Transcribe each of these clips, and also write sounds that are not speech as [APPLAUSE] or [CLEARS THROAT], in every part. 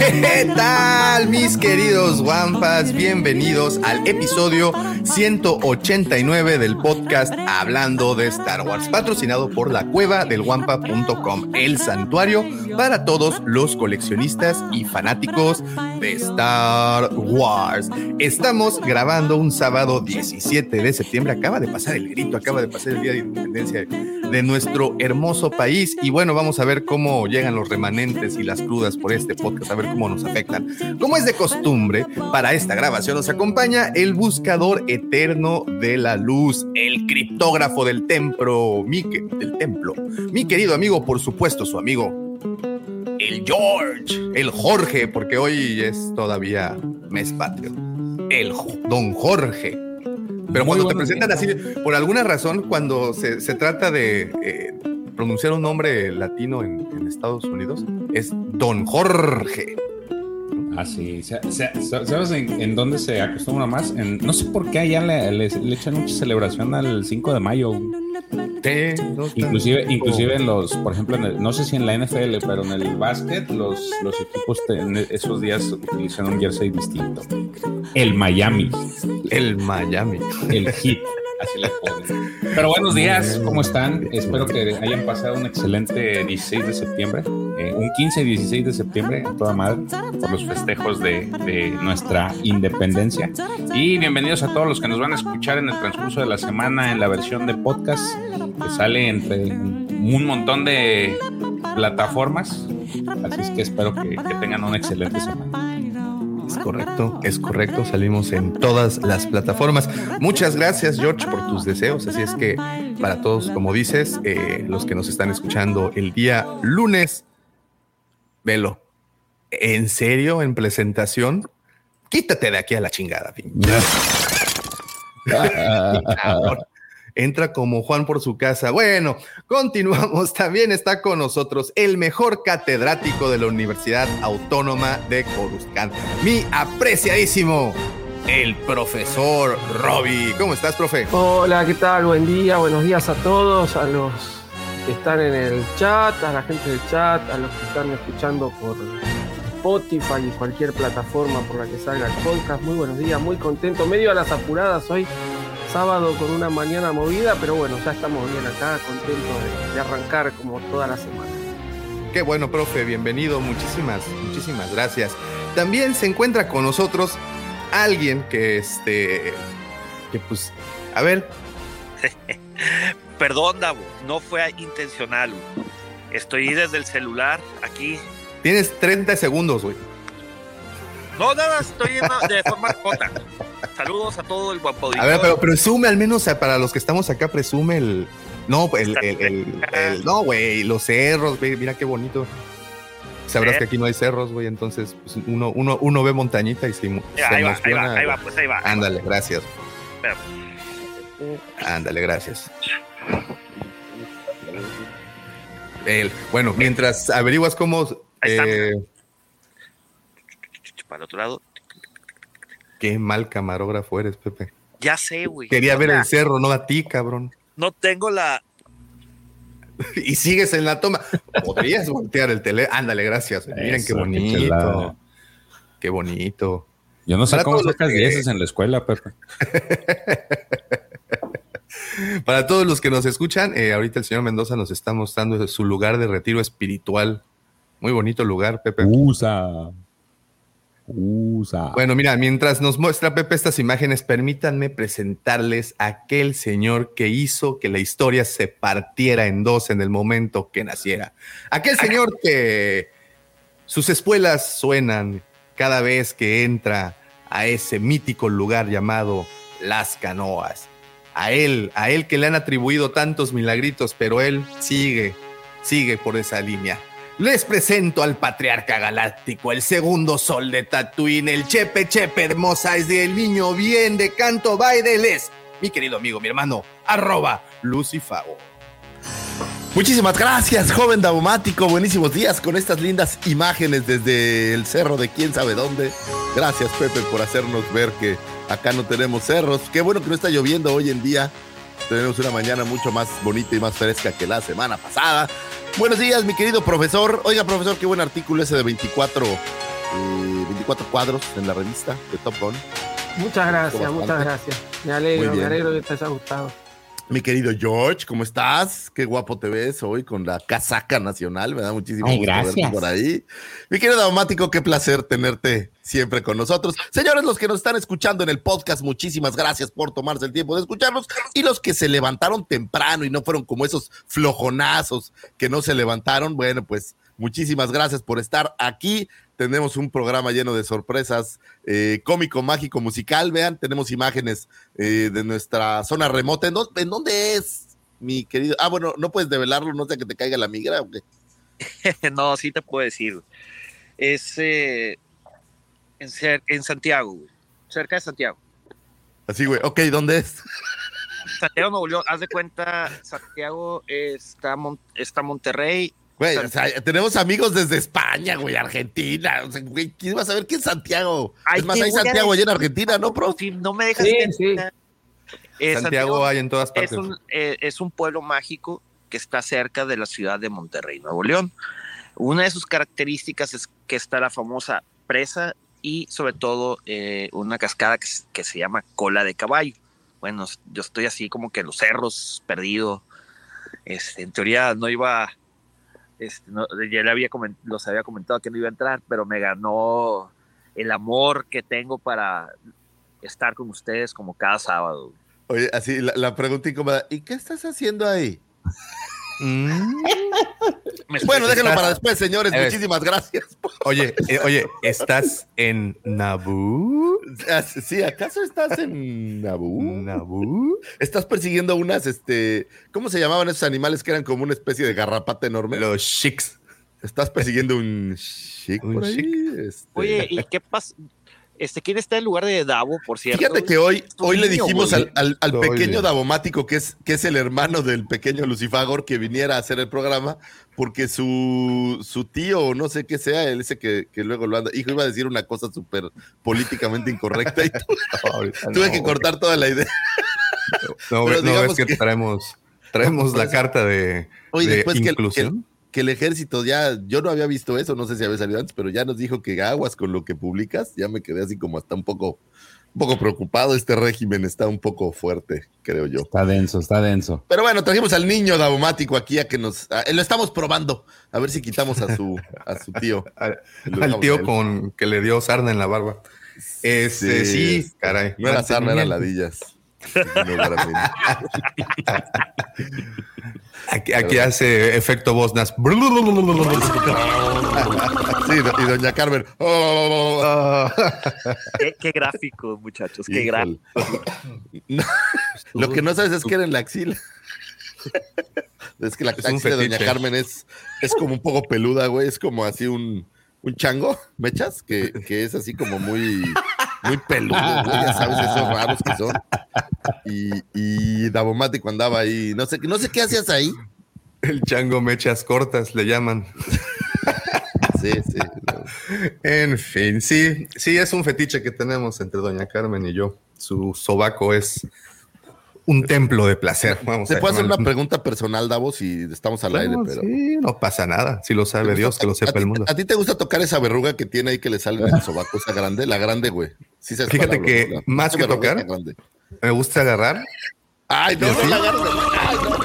¿Qué tal, mis queridos Wampas? Bienvenidos al episodio 189 del podcast Hablando de Star Wars, patrocinado por la cueva del Wampa.com, el santuario para todos los coleccionistas y fanáticos de Star Wars. Estamos grabando un sábado 17 de septiembre. Acaba de pasar el grito, acaba de pasar el día de independencia de nuestro hermoso país. Y bueno, vamos a ver cómo llegan los remanentes y las crudas por este podcast, cómo nos afectan. Como es de costumbre, para esta grabación nos acompaña el buscador eterno de la luz, el criptógrafo del templo, mi, del templo. Mi querido amigo, por supuesto, su amigo, el George, el Jorge, porque hoy es todavía mes patrio. El don Jorge. Pero cuando te presentan así, por alguna razón, cuando se, se trata de eh, pronunciar un nombre latino en, Estados Unidos, es Don Jorge. Así, ¿sabes en, en, dónde se acostumbra más? En, no sé por qué allá le, le, le, echan mucha celebración al 5 de mayo. Inclusive, inclusive en los, por ejemplo, en el, no sé si en la NFL, pero en el básquet, los, los equipos en esos días utilizan un jersey distinto. El Miami. El Miami. El Heat. Así le ponen. Pero buenos días, ¿cómo están? Espero que hayan pasado un excelente 16 de septiembre, eh, un 15 y 16 de septiembre, a toda madre, por los festejos de, nuestra independencia. Y bienvenidos a todos los que nos van a escuchar en el transcurso de la semana en la versión de podcast que sale entre un montón de plataformas. Así es que espero que, que tengan una excelente semana. Es correcto, es correcto. Salimos en todas las plataformas. Muchas gracias, George, por tus deseos. Así es que para todos, como dices, eh, los que nos están escuchando el día lunes, velo. ¿En serio? ¿En presentación? Quítate de aquí a la chingada, entra como Juan por su casa. Bueno, continuamos. [LAUGHS] También está con nosotros el mejor catedrático de la Universidad Autónoma de Coruscant, mi apreciadísimo. El profesor Robbie. ¿Cómo estás, profe? Hola, ¿qué tal? Buen día, buenos días a todos, a los que están en el chat, a la gente del chat, a los que están escuchando por Spotify y cualquier plataforma por la que salga el podcast. Muy buenos días, muy contento, medio a las apuradas hoy sábado con una mañana movida, pero bueno, ya estamos bien acá, contentos de, de, arrancar como toda la semana. Qué bueno, profe, bienvenido, muchísimas, muchísimas gracias. También se encuentra con nosotros alguien que, este, que pues, a ver. [LAUGHS] Perdón, Davo, no fue intencional. Estoy desde el celular aquí. Tienes 30 segundos, güey. No, nada, estoy de forma remota. Saludos a todo el guapo. A ver, pero presume al menos para los que estamos acá, presume el. No, el, el, el, el no, güey, los cerros, güey, mira qué bonito. Sabrás que aquí no hay cerros, güey, entonces pues, uno, uno, uno ve montañita y se, se ahí, va, ahí va, ahí va, pues ahí va. Ándale, gracias. Pero. Ándale, gracias. El, bueno, mientras averiguas cómo. Eh, para el otro lado. Qué mal camarógrafo eres, Pepe. Ya sé, güey. Quería ver el cerro, no a ti, cabrón. No tengo la. [LAUGHS] y sigues en la toma. Podrías voltear el tele. Ándale, gracias. Miren Eso, qué bonito. Qué, qué, bonito. Yo no sé Para cómo sacas que... dieces en la escuela, Pepe. [LAUGHS] Para todos los que nos escuchan, eh, ahorita el señor Mendoza nos está mostrando su lugar de retiro espiritual. Muy bonito lugar, Pepe. Usa. Usa. Bueno, mira, mientras nos muestra Pepe estas imágenes, permítanme presentarles a aquel señor que hizo que la historia se partiera en dos en el momento que naciera. Aquel señor que sus espuelas suenan cada vez que entra a ese mítico lugar llamado Las Canoas. A él, a él que le han atribuido tantos milagritos, pero él sigue, sigue por esa línea. Les presento al patriarca galáctico, el segundo sol de Tatooine, el chepe chepe de Mosaic, el niño bien de canto baideles, mi querido amigo, mi hermano, arroba Lucifago. Muchísimas gracias, joven daumático. Buenísimos días con estas lindas imágenes desde el cerro de quién sabe dónde. Gracias, Pepe, por hacernos ver que acá no tenemos cerros. Qué bueno que no está lloviendo hoy en día. Tenemos una mañana mucho más bonita y más fresca que la semana pasada. Buenos días, mi querido profesor. Oiga, profesor, qué buen artículo ese de 24, eh, 24 cuadros en la revista de Top Gun. Muchas gracias, muchas gracias. Me alegro, me alegro que te haya gustado. Mi querido George, ¿cómo estás? Qué guapo te ves hoy con la casaca nacional. Me da muchísimo gusto gracias. por ahí. Mi querido Daumático, qué placer tenerte siempre con nosotros. Señores, los que nos están escuchando en el podcast, muchísimas gracias por tomarse el tiempo de escucharnos. Y los que se levantaron temprano y no fueron como esos flojonazos que no se levantaron, bueno, pues muchísimas gracias por estar aquí tenemos un programa lleno de sorpresas, eh, cómico, mágico, musical. Vean, tenemos imágenes eh, de nuestra zona remota. ¿En dónde, es, mi querido? Ah, bueno, no puedes develarlo, no sé que te caiga la migra o qué. [LAUGHS] no, sí te puedo decir. Es eh, en, en, Santiago, güey. cerca de Santiago. Así, güey. Ok, ¿dónde es? Santiago Nuevo León, haz de cuenta, Santiago está, está Monterrey Güey, o sea, tenemos amigos desde España, güey, Argentina. O sea, güey, ¿quién va a saber qué es Santiago? es más, hay Santiago allá en Argentina, ¿no, bro? no me dejas. Sí, sí. Eh, Santiago, hay en todas partes. Es un, eh, es un pueblo mágico que está cerca de la ciudad de Monterrey, Nuevo León. Una de sus características es que está la famosa presa y sobre todo eh, una cascada que, que, se llama cola de caballo. Bueno, yo estoy así como que en los cerros, perdido. Este, en teoría no iba este, ya le había los había comentado que no iba a entrar, pero me ganó el amor que tengo para estar con ustedes como cada sábado. Oye, así la, pregunta incómoda, ¿y qué estás haciendo ahí? Mm. [LAUGHS] bueno, déjenlo para después, señores. Muchísimas gracias. Oye, eh, oye, [LAUGHS] ¿estás en Naboo? Ah, sí, ¿acaso estás en Naboo? Naboo. Estás persiguiendo unas, este, ¿cómo se llamaban esos animales que eran como una especie de garrapata enorme? Los shiks. Estás persiguiendo un shik por ahí. Este. Oye, ¿y qué pasa? Este, ¿Quién está en lugar de Davo, por cierto? Fíjate que hoy, hoy le dijimos al, al, pequeño Davomático, que es, que es el hermano del pequeño Lucifagor, que viniera a hacer el programa, porque su, su tío, no sé qué sea, él dice que, que luego lo anda. Hijo, iba a decir una cosa súper políticamente incorrecta y [LAUGHS] tuve que cortar toda la idea. No, no, es que, traemos, traemos la [LAUGHS] carta de, de inclusión que el ejército ya, yo no había visto eso, no sé si había salido antes, pero ya nos dijo que aguas con lo que publicas, ya me quedé así como hasta un poco, un poco preocupado, este régimen está un poco fuerte, creo yo. Está denso, está denso. Pero bueno, trajimos al niño daumático aquí a que nos, lo estamos probando, a ver si quitamos a su, a su tío. [LAUGHS] al tío con que le dio sarna en la barba. Este, sí, caray. No era sarna, eran ladillas. [LAUGHS] Aquí, hace efecto Bosnas. [LAUGHS] sí, y doña Carmen. [LAUGHS] ¿Qué, gráfico, muchachos, qué gráfico. lo que no sabes es que era en la axila. Es que la axila de doña Carmen es, es como un poco peluda, güey. Es como así un, un chango, ¿mechas? Que, que es así como muy muy peludo, ya sabes, esos raros que son. Y, y Davomático andaba ahí, no sé, no sé qué hacías ahí. El chango mechas cortas le llaman. Sí, sí. En fin, sí, sí, es un fetiche que tenemos entre Doña Carmen y yo. Su sobaco es un templo de placer. [LAUGHS] Vamos Se puede hacer una pregunta personal, Davos, si estamos al aire, pero. Sí, no pasa nada. Si lo sabe Dios, que lo sepa el mundo. ¿A ti te gusta tocar esa verruga que tiene ahí que le sale en el sobaco, esa grande? La grande, güey. Fíjate que más que tocar, me gusta agarrar. Ay, no, no la agarro. Ay, no.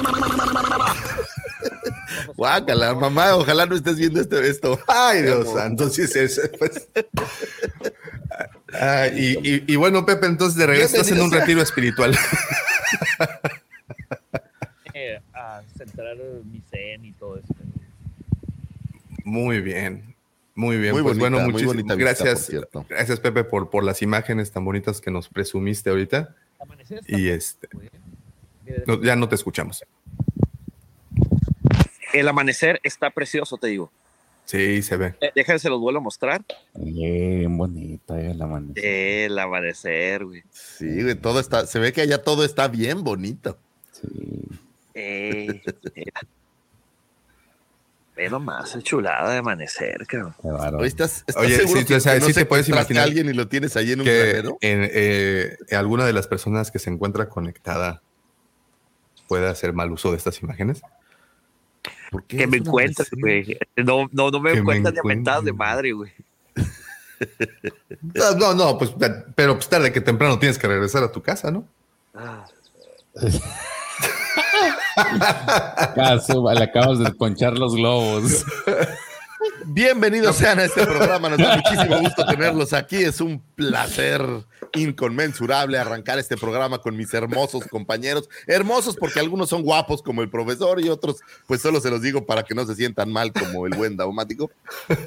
Guácala, mamá, ojalá no estés viendo este, esto. Ay, Dios santo. Entonces, pues. ah, y, y, bueno, Pepe, entonces de regreso estás en un retiro espiritual. [LAUGHS] [LAUGHS] Eh, a centrar mi zen y todo eso. Muy bien. Muy bien, Muy pues bonita, bueno, muchísimas gracias. por. Gracias, Pepe, por, por las imágenes tan bonitas que nos presumiste ahorita. Y este. no, ya no te escuchamos. El amanecer está precioso, te digo. Sí, se ve. Eh, Déjense los vuelvo a mostrar. Bien bonita eh, el amanecer. El amanecer, güey. Sí, güey, todo está, se ve que allá todo está bien bonito. Sí. Eh, mira. Ve nomás, es chulada de amanecer, cabrón. Oye, ¿estás, estás Oye, seguro sí, que, o sea, que no sí te puedes imaginar a alguien y lo tienes ahí en un granero? en, eh, alguna de las personas que se encuentra conectada puede hacer mal uso de estas imágenes. ¿Por qué Que me encuentres, güey. No, no, no me encuentras de mentadas de madre, güey. No, no, no, pues, pero pues tarde que temprano tienes que regresar a tu casa, ¿no? Ah, [LAUGHS] Caso, le acabas de ponchar los globos. Bienvenidos sean a este programa, nos da muchísimo gusto tenerlos aquí, es un placer inconmensurable arrancar este programa con mis hermosos compañeros, hermosos porque algunos son guapos como el profesor y otros pues solo se los digo para que no se sientan mal como el buen daumático,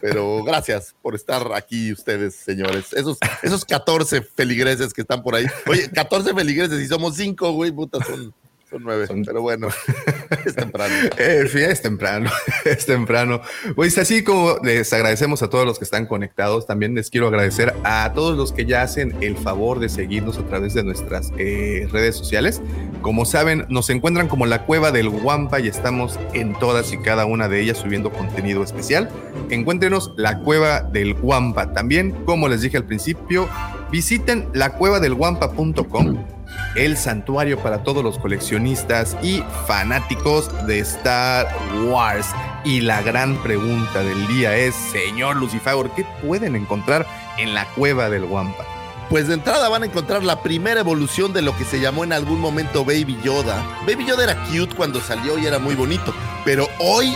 pero gracias por estar aquí ustedes señores, esos, esos 14 feligreses que están por ahí, oye, 14 feligreses y somos 5, güey, puta, son... Son nueve, Son- pero bueno, [LAUGHS] es temprano. [LAUGHS] Eh, sí, es temprano, [LAUGHS] es temprano. Pues así como les agradecemos a todos los que están conectados, también les quiero agradecer a todos los que ya hacen el favor de seguirnos a través de nuestras eh, redes sociales. Como saben, nos encuentran como la cueva del Guampa y estamos en todas y cada una de ellas subiendo contenido especial. Encuéntrenos la cueva del Guampa. También, como les dije al principio, visiten lacuevadelguampa.com el santuario para todos los coleccionistas y fanáticos de Star Wars. Y la gran pregunta del día es, señor Lucifer, ¿qué pueden encontrar en la cueva del Wampa? Pues de entrada van a encontrar la primera evolución de lo que se llamó en algún momento Baby Yoda. Baby Yoda era cute cuando salió y era muy bonito, pero hoy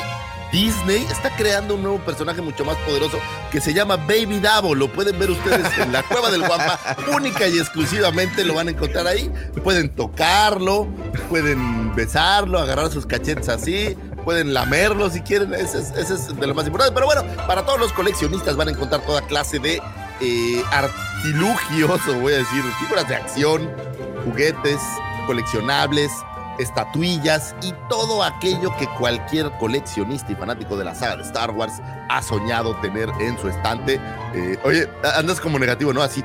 Disney está creando un nuevo personaje mucho más poderoso que se llama Baby Davo. Lo pueden ver ustedes en la cueva del Guampa, [LAUGHS] única y exclusivamente lo van a encontrar ahí. Pueden tocarlo, pueden besarlo, agarrar sus cachetes así, pueden lamerlo si quieren. Ese es, ese es de lo más importante. Pero bueno, para todos los coleccionistas van a encontrar toda clase de eh, artilugios, o voy a decir, figuras de acción, juguetes, coleccionables, estatuillas y todo aquello que cualquier coleccionista y fanático de la saga de Star Wars ha soñado tener en su estante. Eh, oye, andas como negativo, ¿no? Así,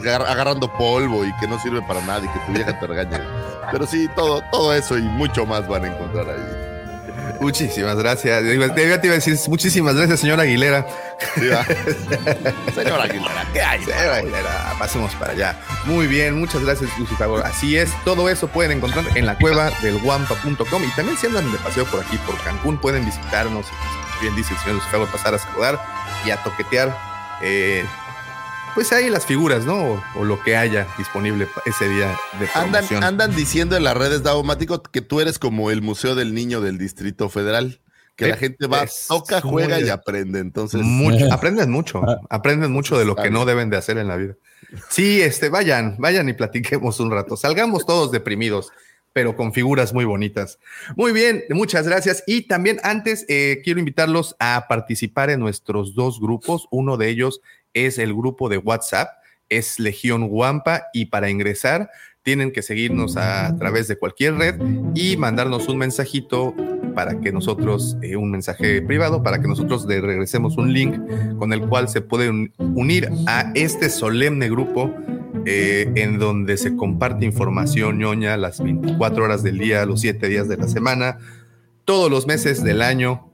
agar- agarrando polvo y que no sirve para nada y que tu vieja te regañe. Pero sí, todo, todo eso y mucho más van a encontrar ahí. Muchísimas gracias. Te iba te iba a decir muchísimas gracias, señor Aguilera. Sí. [LAUGHS] Señora Aguilera, ¿qué hay? Señor Aguilera, pasemos para allá. Muy bien, muchas gracias, Lucifer. Así es, todo eso pueden encontrar en la cueva del guampa.com y también si andan de paseo por aquí, por Cancún, pueden visitarnos bien dice el señor Lucifer, pasar a saludar y a toquetear, eh, pues ahí las figuras, ¿no? O, o lo que haya disponible ese día de Andan, promoción. andan diciendo en las redes, Daumático, que tú eres como el Museo del Niño del Distrito Federal. Que la Eh, gente va, es toca, juega y aprende. Entonces, Mucho, [LAUGHS] aprenden mucho, aprenden mucho de lo que no deben de hacer en la vida. Sí, este, vayan, vayan y platiquemos un rato. Salgamos todos deprimidos, pero con figuras muy bonitas. Muy bien, muchas gracias. Y también antes eh, quiero invitarlos a participar en nuestros dos grupos. Uno de ellos es el grupo de WhatsApp, es Legión Guampa, y para ingresar tienen que seguirnos a través de cualquier red y mandarnos un mensajito para que nosotros, eh, un mensaje privado, para que nosotros le regresemos un link con el cual se pueden unir a este solemne grupo eh, en donde se comparte información ñoña las 24 horas del día, los 7 días de la semana, todos los meses del año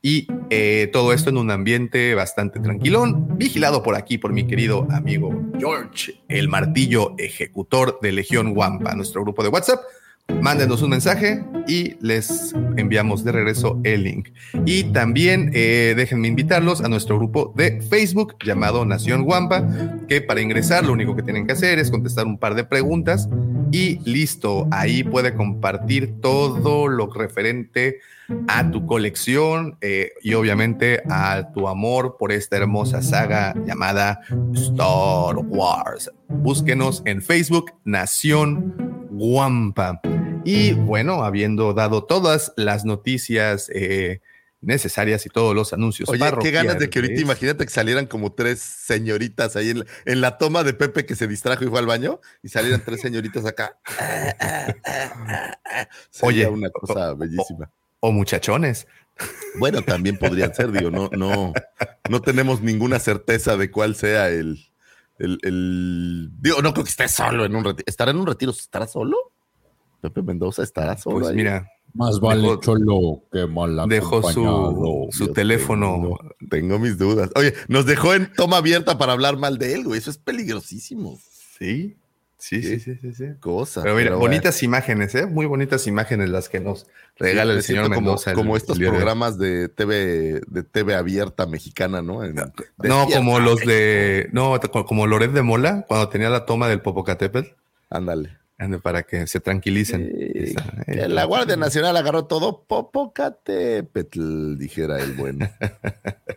y eh, todo esto en un ambiente bastante tranquilón, vigilado por aquí por mi querido amigo George, el martillo ejecutor de Legión Wampa, nuestro grupo de WhatsApp. Mándenos un mensaje y les enviamos de regreso el link. Y también eh, déjenme invitarlos a nuestro grupo de Facebook llamado Nación Guampa, que para ingresar lo único que tienen que hacer es contestar un par de preguntas y listo. Ahí puede compartir todo lo referente a tu colección eh, y obviamente a tu amor por esta hermosa saga llamada Star Wars. Búsquenos en Facebook Nación Guampa. Y bueno, habiendo dado todas las noticias eh, necesarias y todos los anuncios. Oye, qué ganas de que ahorita imagínate que salieran como tres señoritas ahí en la, en la toma de Pepe que se distrajo y fue al baño y salieran tres señoritas acá. [LAUGHS] Oye, una cosa bellísima. O muchachones. Bueno, también podrían ser, digo, no, no, no tenemos ninguna certeza de cuál sea el, el, el- digo, no creo que esté solo en un retiro. ¿Estará en un retiro? ¿Estará solo? Pepe Mendoza estará solo. Pues ahí? mira, Más vale Dejó- cholo que mal dejó su, su teléfono. Tengo, tengo mis dudas. Oye, nos dejó en toma abierta para hablar mal de él, güey. Eso es peligrosísimo. Sí, sí, sí, sí, sí. sí. Cosa. Pero mira, pero bueno. bonitas imágenes, ¿eh? Muy bonitas imágenes las que nos regala el señor como, Mendoza. el- como el estos de programas de TV, de TV abierta mexicana, ¿no? En- No, como los de. No, co- como Loret de Mola, cuando tenía la toma del Popocatépetl, Ándale. Ande, para que se tranquilicen. Eh, que la Guardia Nacional agarró todo Popocatépetl, dijera el bueno. [LAUGHS]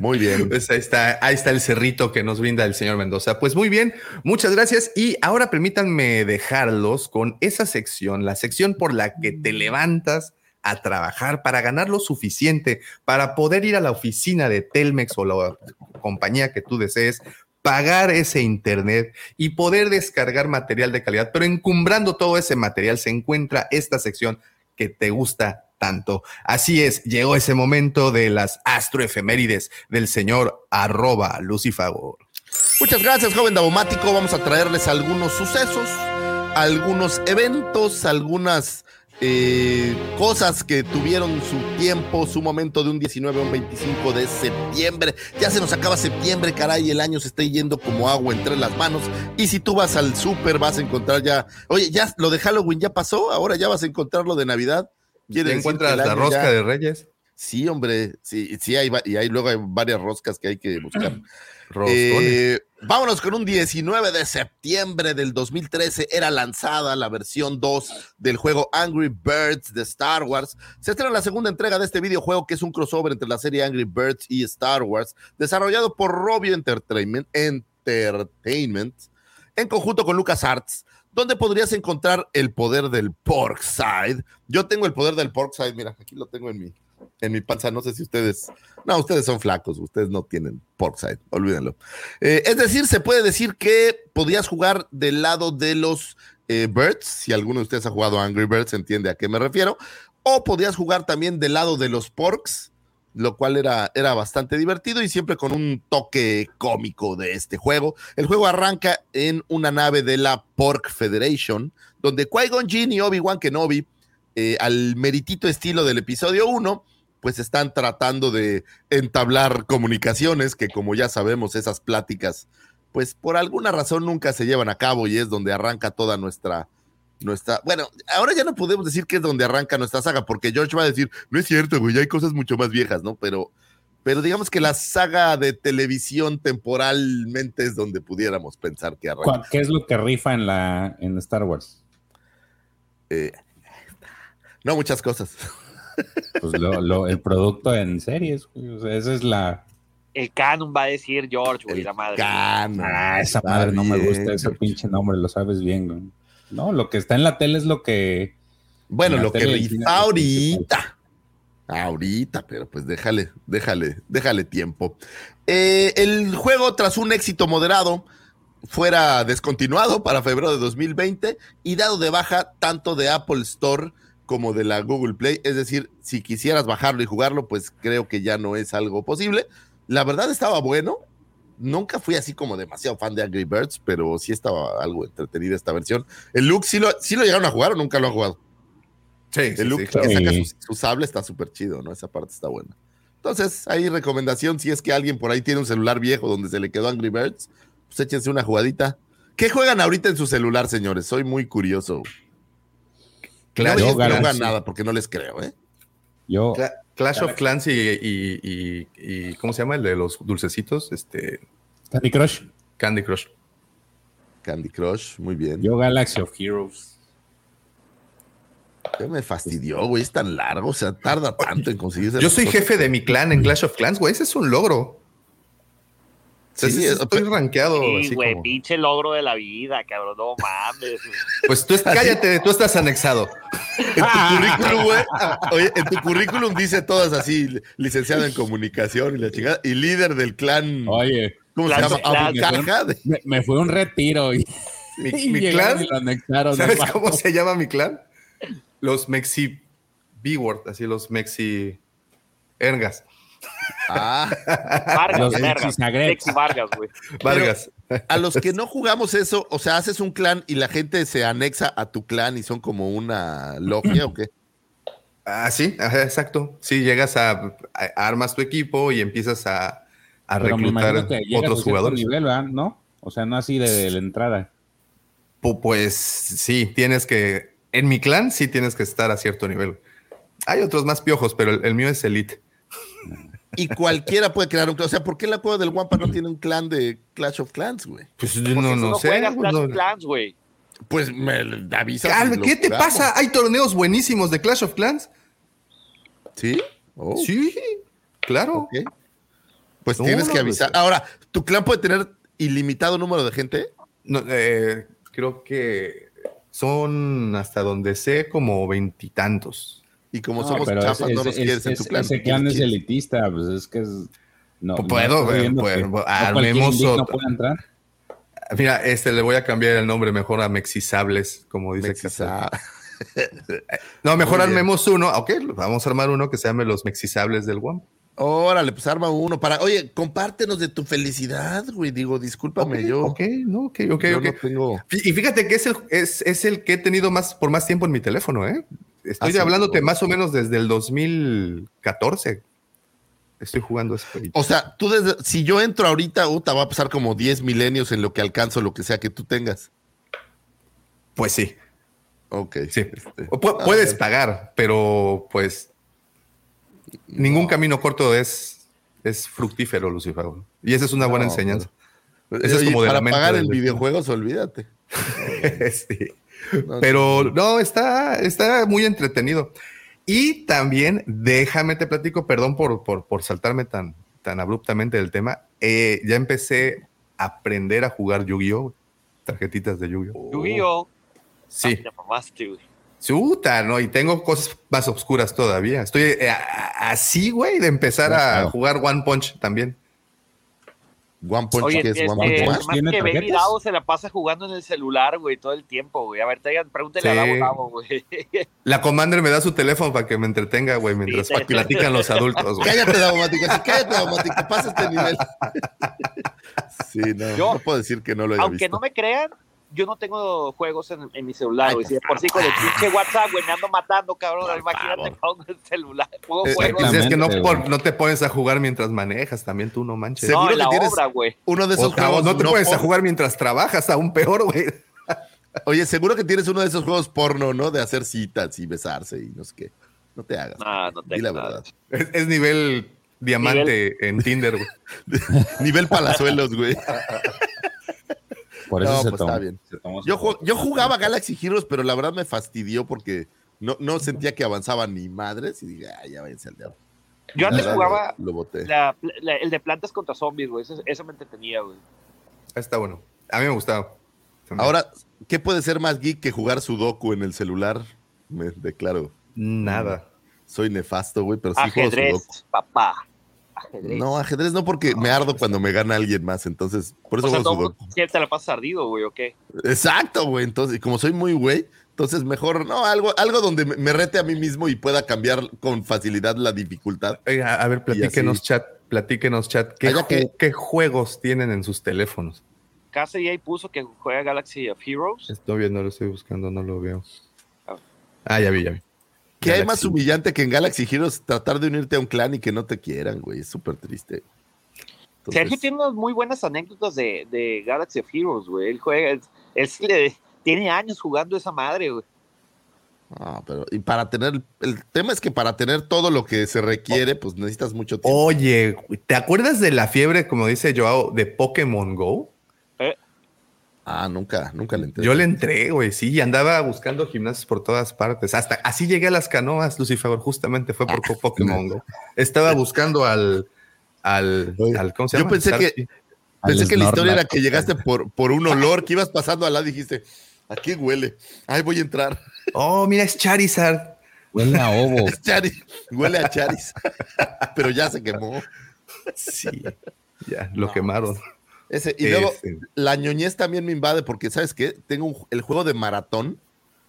Muy bien. Pues ahí está, ahí está el cerrito que nos brinda el señor Mendoza. Pues muy bien, muchas gracias. Y ahora permítanme dejarlos con esa sección, la sección por la que te levantas a trabajar para ganar lo suficiente, para poder ir a la oficina de Telmex o la compañía que tú desees, pagar ese internet y poder descargar material de calidad. Pero encumbrando todo ese material se encuentra esta sección que te gusta tanto. Así es, llegó ese momento de las astroefemérides del señor arroba Lucifago. Muchas gracias, joven Daumático. Vamos a traerles algunos sucesos, algunos eventos, algunas eh, cosas que tuvieron su tiempo, su momento de un 19 a un 25 de septiembre. Ya se nos acaba septiembre, caray, el año se está yendo como agua entre las manos. Y si tú vas al súper, vas a encontrar ya, oye, ya lo de Halloween ya pasó, ahora ya vas a encontrar lo de Navidad. ¿Ya Quiere decir encuentras la rosca ya- de Reyes? Sí, hombre, sí, sí, hay, y hay luego hay varias roscas que hay que buscar. [CLEARS THROAT] Eh, vámonos con un 19 de septiembre del 2013. Era lanzada la versión 2 del juego Angry Birds de Star Wars. Se estrena la segunda entrega de este videojuego, que es un crossover entre la serie Angry Birds y Star Wars, desarrollado por Robio Entertainment, Entertainment en conjunto con LucasArts, donde podrías encontrar el poder del Porkside. Yo tengo el poder del Porkside, mira, aquí lo tengo en mi, en mi panza. No sé si ustedes. No, ustedes son flacos, ustedes no tienen Porkside, olvídenlo. Eh, es decir, se puede decir que podías jugar del lado de los eh, Birds, si alguno de ustedes ha jugado Angry Birds, entiende a qué me refiero, o podías jugar también del lado de los Porks, lo cual era, era bastante divertido y siempre con un toque cómico de este juego. El juego arranca en una nave de la Pork Federation, donde Qui-Gon y Obi-Wan Kenobi, eh, al meritito estilo del episodio 1, pues están tratando de entablar comunicaciones, que como ya sabemos, esas pláticas, pues por alguna razón nunca se llevan a cabo y es donde arranca toda nuestra, nuestra, bueno, ahora ya no podemos decir que es donde arranca nuestra saga, porque George va a decir, no es cierto, güey, hay cosas mucho más viejas, ¿no? Pero, pero digamos que la saga de televisión temporalmente es donde pudiéramos pensar que arranca. ¿Cuál- ¿Qué es lo que rifa en la en Star Wars? Eh, no muchas cosas. [LAUGHS] Pues lo- lo- el producto en series. güey. O sea, esa es la. El canon va a decir George, güey, El la madre. canon. Ah, esa Está madre no me gusta ese pinche nombre, lo sabes bien, güey. No, lo que está en la tele es lo que. Bueno, lo que cine, ahorita. Ahorita, pero pues déjale, déjale, déjale tiempo. Eh, el juego, tras un éxito moderado, fuera descontinuado para febrero de 2020 y dado de baja tanto de Apple Store como de la Google Play. Es decir, si quisieras bajarlo y jugarlo, pues creo que ya no es algo posible. La verdad estaba bueno. Nunca fui así como demasiado fan de Angry Birds, pero sí estaba algo entretenida esta versión. El look, ¿sí lo, sí lo llegaron a jugar o nunca lo han jugado? Sí, El look claro. que saca Sí. su, su sable está súper chido, ¿no? Esa parte está buena. Entonces, ahí recomendación, si es que alguien por ahí tiene un celular viejo donde se le quedó Angry Birds, pues échense una jugadita. ¿Qué juegan ahorita en su celular, señores? Soy muy curioso. Clash, no nada porque no les creo, ¿eh? Yo. Cla- Clash of Clans y, y- y- y- ¿cómo se llama? El de los dulcecitos, este Candy Crush. Candy Crush. Candy Crush, muy bien. Yo Galaxy of Heroes. Ya me fastidió, güey, es tan largo, o sea, tarda tanto en conseguirse. Yo soy jefe de mi clan en Clash of Clans, güey, ese es un logro. Sí, Sí, estoy rankeado. Sí, güey, como- pinche logro de la vida, cabrón, no mames. [LAUGHS] Pues tú es- cállate, tú estás anexado. En tu currículum, güey. Oye, en tu currículum dice todas así, li- licenciado en comunicación y la chingada, y líder del clan. Oye, ¿Cómo se llama? clan- Abucarja. de- me, me fue un retiro y, Mi, [LAUGHS] y mi llegaron clan, y lo anexaron. ¿sabes cómo se llama mi clan? Los Mexi B-Word, así los Mexi Ergas. Ah, Vargas, Vargas, güey. Vargas. a los que no jugamos eso, o sea, haces un clan y la gente se anexa a tu clan y son como una logia o qué? Ah, sí, exacto. Sí, llegas a, a- armas tu equipo y empiezas a, a reclutar a otros cierto jugadores. nivel. ¿no? O sea, no así de, la entrada. Pu- Pues sí, tienes que. En mi clan sí tienes que estar a cierto nivel. Hay otros más piojos, pero el, el mío es elite. Y cualquiera puede crear un clan. O sea, ¿por qué la cueva del Wampa no tiene un clan de Clash of Clans, güey? Pues yo Porque no, no no sé. Clash no- of Clans, güey. Pues me avisas. Lo ¿Qué te jugamos. pasa? ¿Hay torneos buenísimos de Clash of Clans? ¿Sí? Oh, Sí, claro. Pues No, tienes no, que pues, avisar. Ahora, ¿tu clan puede tener ilimitado número de gente? No, eh, creo que son hasta donde sé como veintitantos. Y como No, somos chafas, es- no es- nos quieres en tu clan. Ese clan es elitista, pues es que es. No, Pues puedo, no cualquier armemos otro. puede entrar. Mira, este le voy a cambiar el nombre mejor a Mexisables, como dice Mexisa-. [LAUGHS] No, mejor Muy bien. armemos uno. Ok, vamos a armar uno que se llame los Mexisables del WAM. Órale, pues arma uno para. Oye, compártenos de tu felicidad, güey. Digo, discúlpame, yo. Ok, no, ok, ok, yo ok. no tengo. Y fíjate que es el, es, es el que he tenido más por más tiempo en mi teléfono, ¿eh? Estoy Ah, hablándote más o menos desde el 2014. Estoy jugando ese. O sea, tú desde. Si yo entro ahorita, uta, va a pasar como 10 milenios en lo que alcanzo lo que sea que tú tengas. Pues sí, Ok. sí. este, pu- puedes ver. pagar, pero pues ningún camino corto es, es fructífero, Lucifer. Y esa es una buena No, enseñanza. Ese es como de la para mente pagar destino. videojuegos, olvídate. [LAUGHS] Sí. No, Pero no, está, está muy entretenido. Y también, déjame te platico, perdón por, por, por saltarme tan, tan abruptamente del tema. eh, ya empecé a aprender a jugar Yu-Gi-Oh! Tarjetitas de Yu-Gi-Oh! Yu-Gi-Oh! Sí, Ah, te mamaste, güey. chuta, ¿no? Y tengo cosas más oscuras todavía. Estoy eh, así, güey, de empezar a Claro. jugar One Punch también. One Punch, Oye, que es este, One Punch más más. ¿Tiene que Baby? Dao se la pasa jugando en el celular, güey, todo el tiempo, güey. A ver, traigan, pregúntele a Sí. Davo Davo, güey. [LAUGHS] La Commander me da su teléfono para que me entretenga, güey, mientras Sí, platican los adultos, güey. Cállate, Daumático. Sí, cállate, Daumático. Pasa este nivel. [LAUGHS] Sí, no. Yo- no puedo decir que no lo haya Aunque visto. no me crean, yo no tengo juegos en, en mi celular, Ay, güey. Si de por sí con el pinche WhatsApp, güey, me ando matando, cabrón. Imagínate pongo el celular, juego Eh, juegos. es que no, por- no te pones a jugar mientras manejas, también tú no manches. seguro no, que la tienes- obra, güey. Uno de esos juegos. no te pones a jugar mientras trabajas, aún peor, güey. [LAUGHS] Oye, seguro que tienes uno de esos juegos porno, ¿no? De hacer citas y besarse y no sé qué. No te hagas. No, no Di tengo la nada. verdad. Es, es nivel diamante en Tinder, güey. [LAUGHS] Nivel palazuelos, güey. [LAUGHS] Por eso No, se, pues tomó, está bien. se tomó su Yo, yo jugaba Galaxy Heroes, pero la verdad me fastidió porque no, no sentía que avanzaba ni madres y dije, ya váyanse al diablo. Yo antes jugaba Lo, lo boté. la- la- el de plantas contra zombies, güey. Eso, eso me entretenía, güey. Está bueno. A mí me gustaba. Ahora, ¿qué puede ser más geek que jugar Sudoku en el celular? Me declaro. Nada. Soy nefasto, güey, pero sí juego Ajedrez, Sudoku. papá. Ajedrez. No, ajedrez no, porque me ardo cuando me gana alguien más, entonces, por eso o sea, todo Sudoku. siempre te la pasas ardido, güey, ¿o qué? Exacto, güey. Entonces, y como soy muy güey, entonces mejor, no, algo, algo donde me, rete a mí mismo y pueda cambiar con facilidad la dificultad. Oiga, a ver, platíquenos, así. chat. Platíquenos, chat. ¿Qué, Vaya ju- que- qué juegos tienen en sus teléfonos? KCA puso que juega Galaxy of Heroes. Estoy viendo, lo estoy buscando, no lo veo. Ah. Ah, ya vi, ya vi. ¿Qué hay más humillante que en Galaxy Heroes tratar de unirte a un clan y que no te quieran, güey? Es súper triste. Entonces, Sergio tiene unas muy buenas anécdotas de, de Galaxy of Heroes, güey. Él juega, él, él sí le- tiene años jugando esa madre, güey. Ah, pero y para tener, el tema es que para tener todo lo que se requiere, pues necesitas mucho tiempo. Oye, ¿te acuerdas de la fiebre, como dice Joao, de Pokémon Go? Ah, nunca, nunca le entré. Yo le entré, güey, sí, y andaba buscando gimnasios por todas partes. Hasta así llegué a las canoas, Lucifer, justamente fue por Pokémon Go. Estaba buscando al, al, al ¿cómo se yo pensé que-. Pensé que la historia era que llegaste por, por un olor, que ibas pasando al lado y dijiste, ¿a qué huele? Ay, voy a entrar. Oh, mira, es Charizard. Huele a ovo. [LAUGHS] Es Charis, huele a Charis. [LAUGHS] Pero ya se quemó. Sí, ya, lo quemaron. Ese, y luego Este. la ñoñez también me invade porque, ¿sabes qué? Tengo un- el juego de maratón.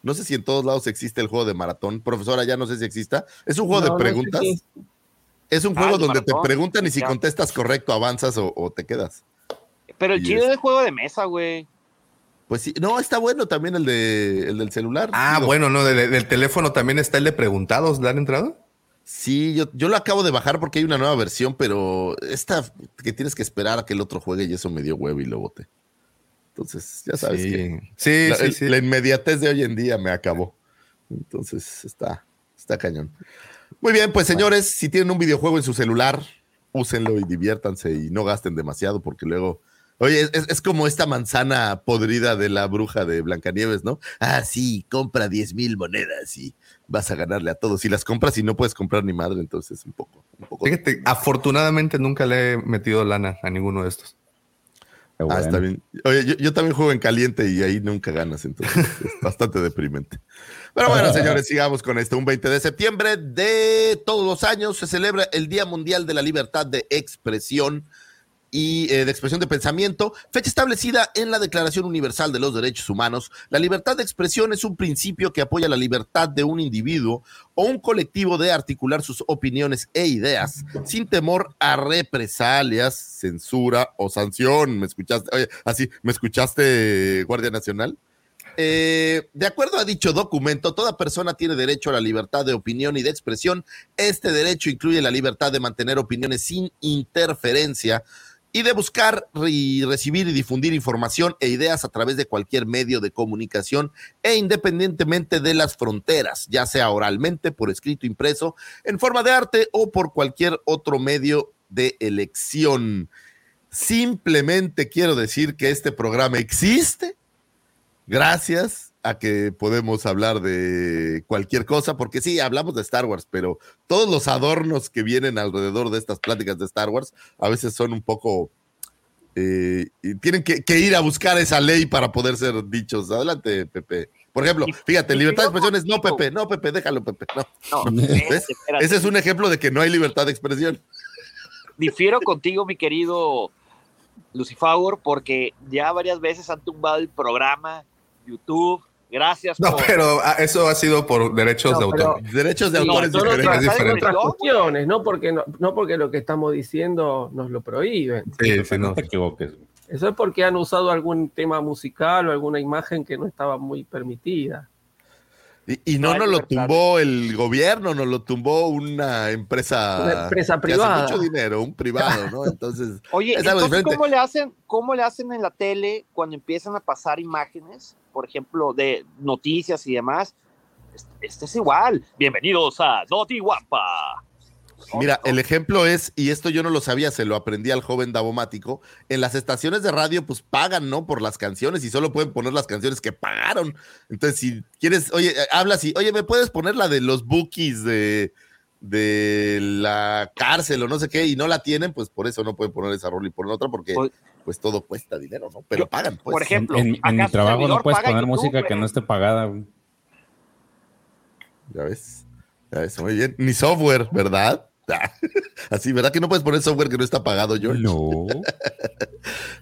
No sé si en todos lados existe el juego de maratón. Profesora, ya no sé si exista. Es un juego No, no de sé preguntas. si- Es un Ah, juego donde maratón. te preguntan y si Ya. contestas correcto avanzas o, o te quedas. Pero el Y chido es- es el juego de mesa, güey. Pues sí, no, está bueno también el, de, el del celular. Ah, bueno, no, de- de- del teléfono también está el de preguntados. ¿Le han entrado? Sí, yo, yo lo acabo de bajar porque hay una nueva versión, pero esta que tienes que esperar a que el otro juegue y eso me dio huevo y lo boté. Entonces, ya sabes que sí, sí, la, sí, el- sí. la inmediatez de hoy en día me acabó. Entonces, está, está cañón. Muy bien, pues señores, si tienen un videojuego en su celular, úsenlo y diviértanse y no gasten demasiado porque luego... Oye, es, es como esta manzana podrida de la bruja de Blancanieves, ¿no? Ah, sí, compra 10 mil monedas y vas a ganarle a todos. Si las compras y no puedes comprar ni madre, entonces un poco, un poco. Fíjate, afortunadamente nunca le he metido lana a ninguno de estos. Ah, bueno. está bien. Oye, yo, yo también juego en caliente y ahí nunca ganas, entonces es [LAUGHS] bastante deprimente. Pero bueno, señores, sigamos con esto. Un 20 de septiembre de todos los años se celebra el Día Mundial de la Libertad de Expresión y eh, de expresión de pensamiento, fecha establecida en la Declaración Universal de los Derechos Humanos. La libertad de expresión es un principio que apoya la libertad de un individuo o un colectivo de articular sus opiniones e ideas sin temor a represalias, censura o sanción. ¿Me escuchaste? Oye, así, ¿me escuchaste, Guardia Nacional? Eh, de acuerdo a dicho documento, toda persona tiene derecho a la libertad de opinión y de expresión. Este derecho incluye la libertad de mantener opiniones sin interferencia y de buscar y recibir y difundir información e ideas a través de cualquier medio de comunicación e independientemente de las fronteras, ya sea oralmente, por escrito impreso, en forma de arte o por cualquier otro medio de elección. Simplemente quiero decir que este programa existe gracias a que podemos hablar de cualquier cosa, porque sí, hablamos de Star Wars, pero todos los adornos que vienen alrededor de estas pláticas de Star Wars a veces son un poco... eh, y tienen que, que ir a buscar esa ley para poder ser dichos. Adelante, Pepe. Por ejemplo, fíjate, libertad de expresión es no, contigo. Pepe, no, Pepe, déjalo, Pepe. No. No, [LAUGHS] espérate. Ese es un ejemplo de que no hay libertad de expresión. Difiero contigo, mi querido Lucifaur, porque ya varias veces han tumbado el programa, YouTube. Gracias No, por. pero ah, eso ha sido por derechos No, de pero- autor. Derechos de otras, Es diferente. otras cuestiones, no porque, no, no porque lo que estamos diciendo nos lo prohíben. Sí, sí, no no. te equivoques. Eso es porque han usado algún tema musical o alguna imagen que no estaba muy permitida. Y, y no nos lo tumbó el gobierno, nos lo tumbó una empresa, Una empresa que hace privada. mucho dinero, un privado, ¿no? [LAUGHS] Entonces, Oye, es algo entonces. ¿cómo le, hacen, ¿cómo le hacen en la tele cuando empiezan a pasar imágenes, por ejemplo, de noticias y demás? Este, es igual. Bienvenidos a Noti Guapa. Mira, el ejemplo es, y esto yo no lo sabía, se lo aprendí al joven Davomático, en las estaciones de radio pues pagan, ¿no? Por las canciones y solo pueden poner las canciones que pagaron. Entonces, si quieres, oye, hablas y, oye, ¿me puedes poner la de los bookies de, de la cárcel o no sé qué? Y no la tienen, pues por eso no pueden poner esa rol y poner otra porque Pues- pues todo cuesta dinero, ¿no? Pero Yo- pagan, pues. por ejemplo, en, en- en mi ¿acaso trabajo no puedes poner YouTube, música que no esté pagada. güey. Ya ves. Ya ves, muy bien. Ni software, ¿verdad? [LAUGHS] Así, ¿verdad que no puedes poner software que no está pagado, George? No. [LAUGHS]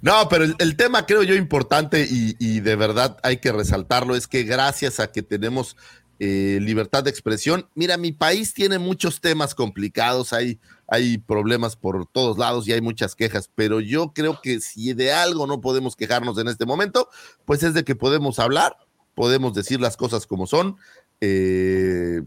No, pero el, el tema creo yo importante y, y de verdad hay que resaltarlo es que gracias a que tenemos eh, libertad de expresión, mira, mi país tiene muchos temas complicados, hay, hay problemas por todos lados y hay muchas quejas, pero yo creo que si de algo no podemos quejarnos en este momento, pues es de que podemos hablar, podemos decir las cosas como son. eh,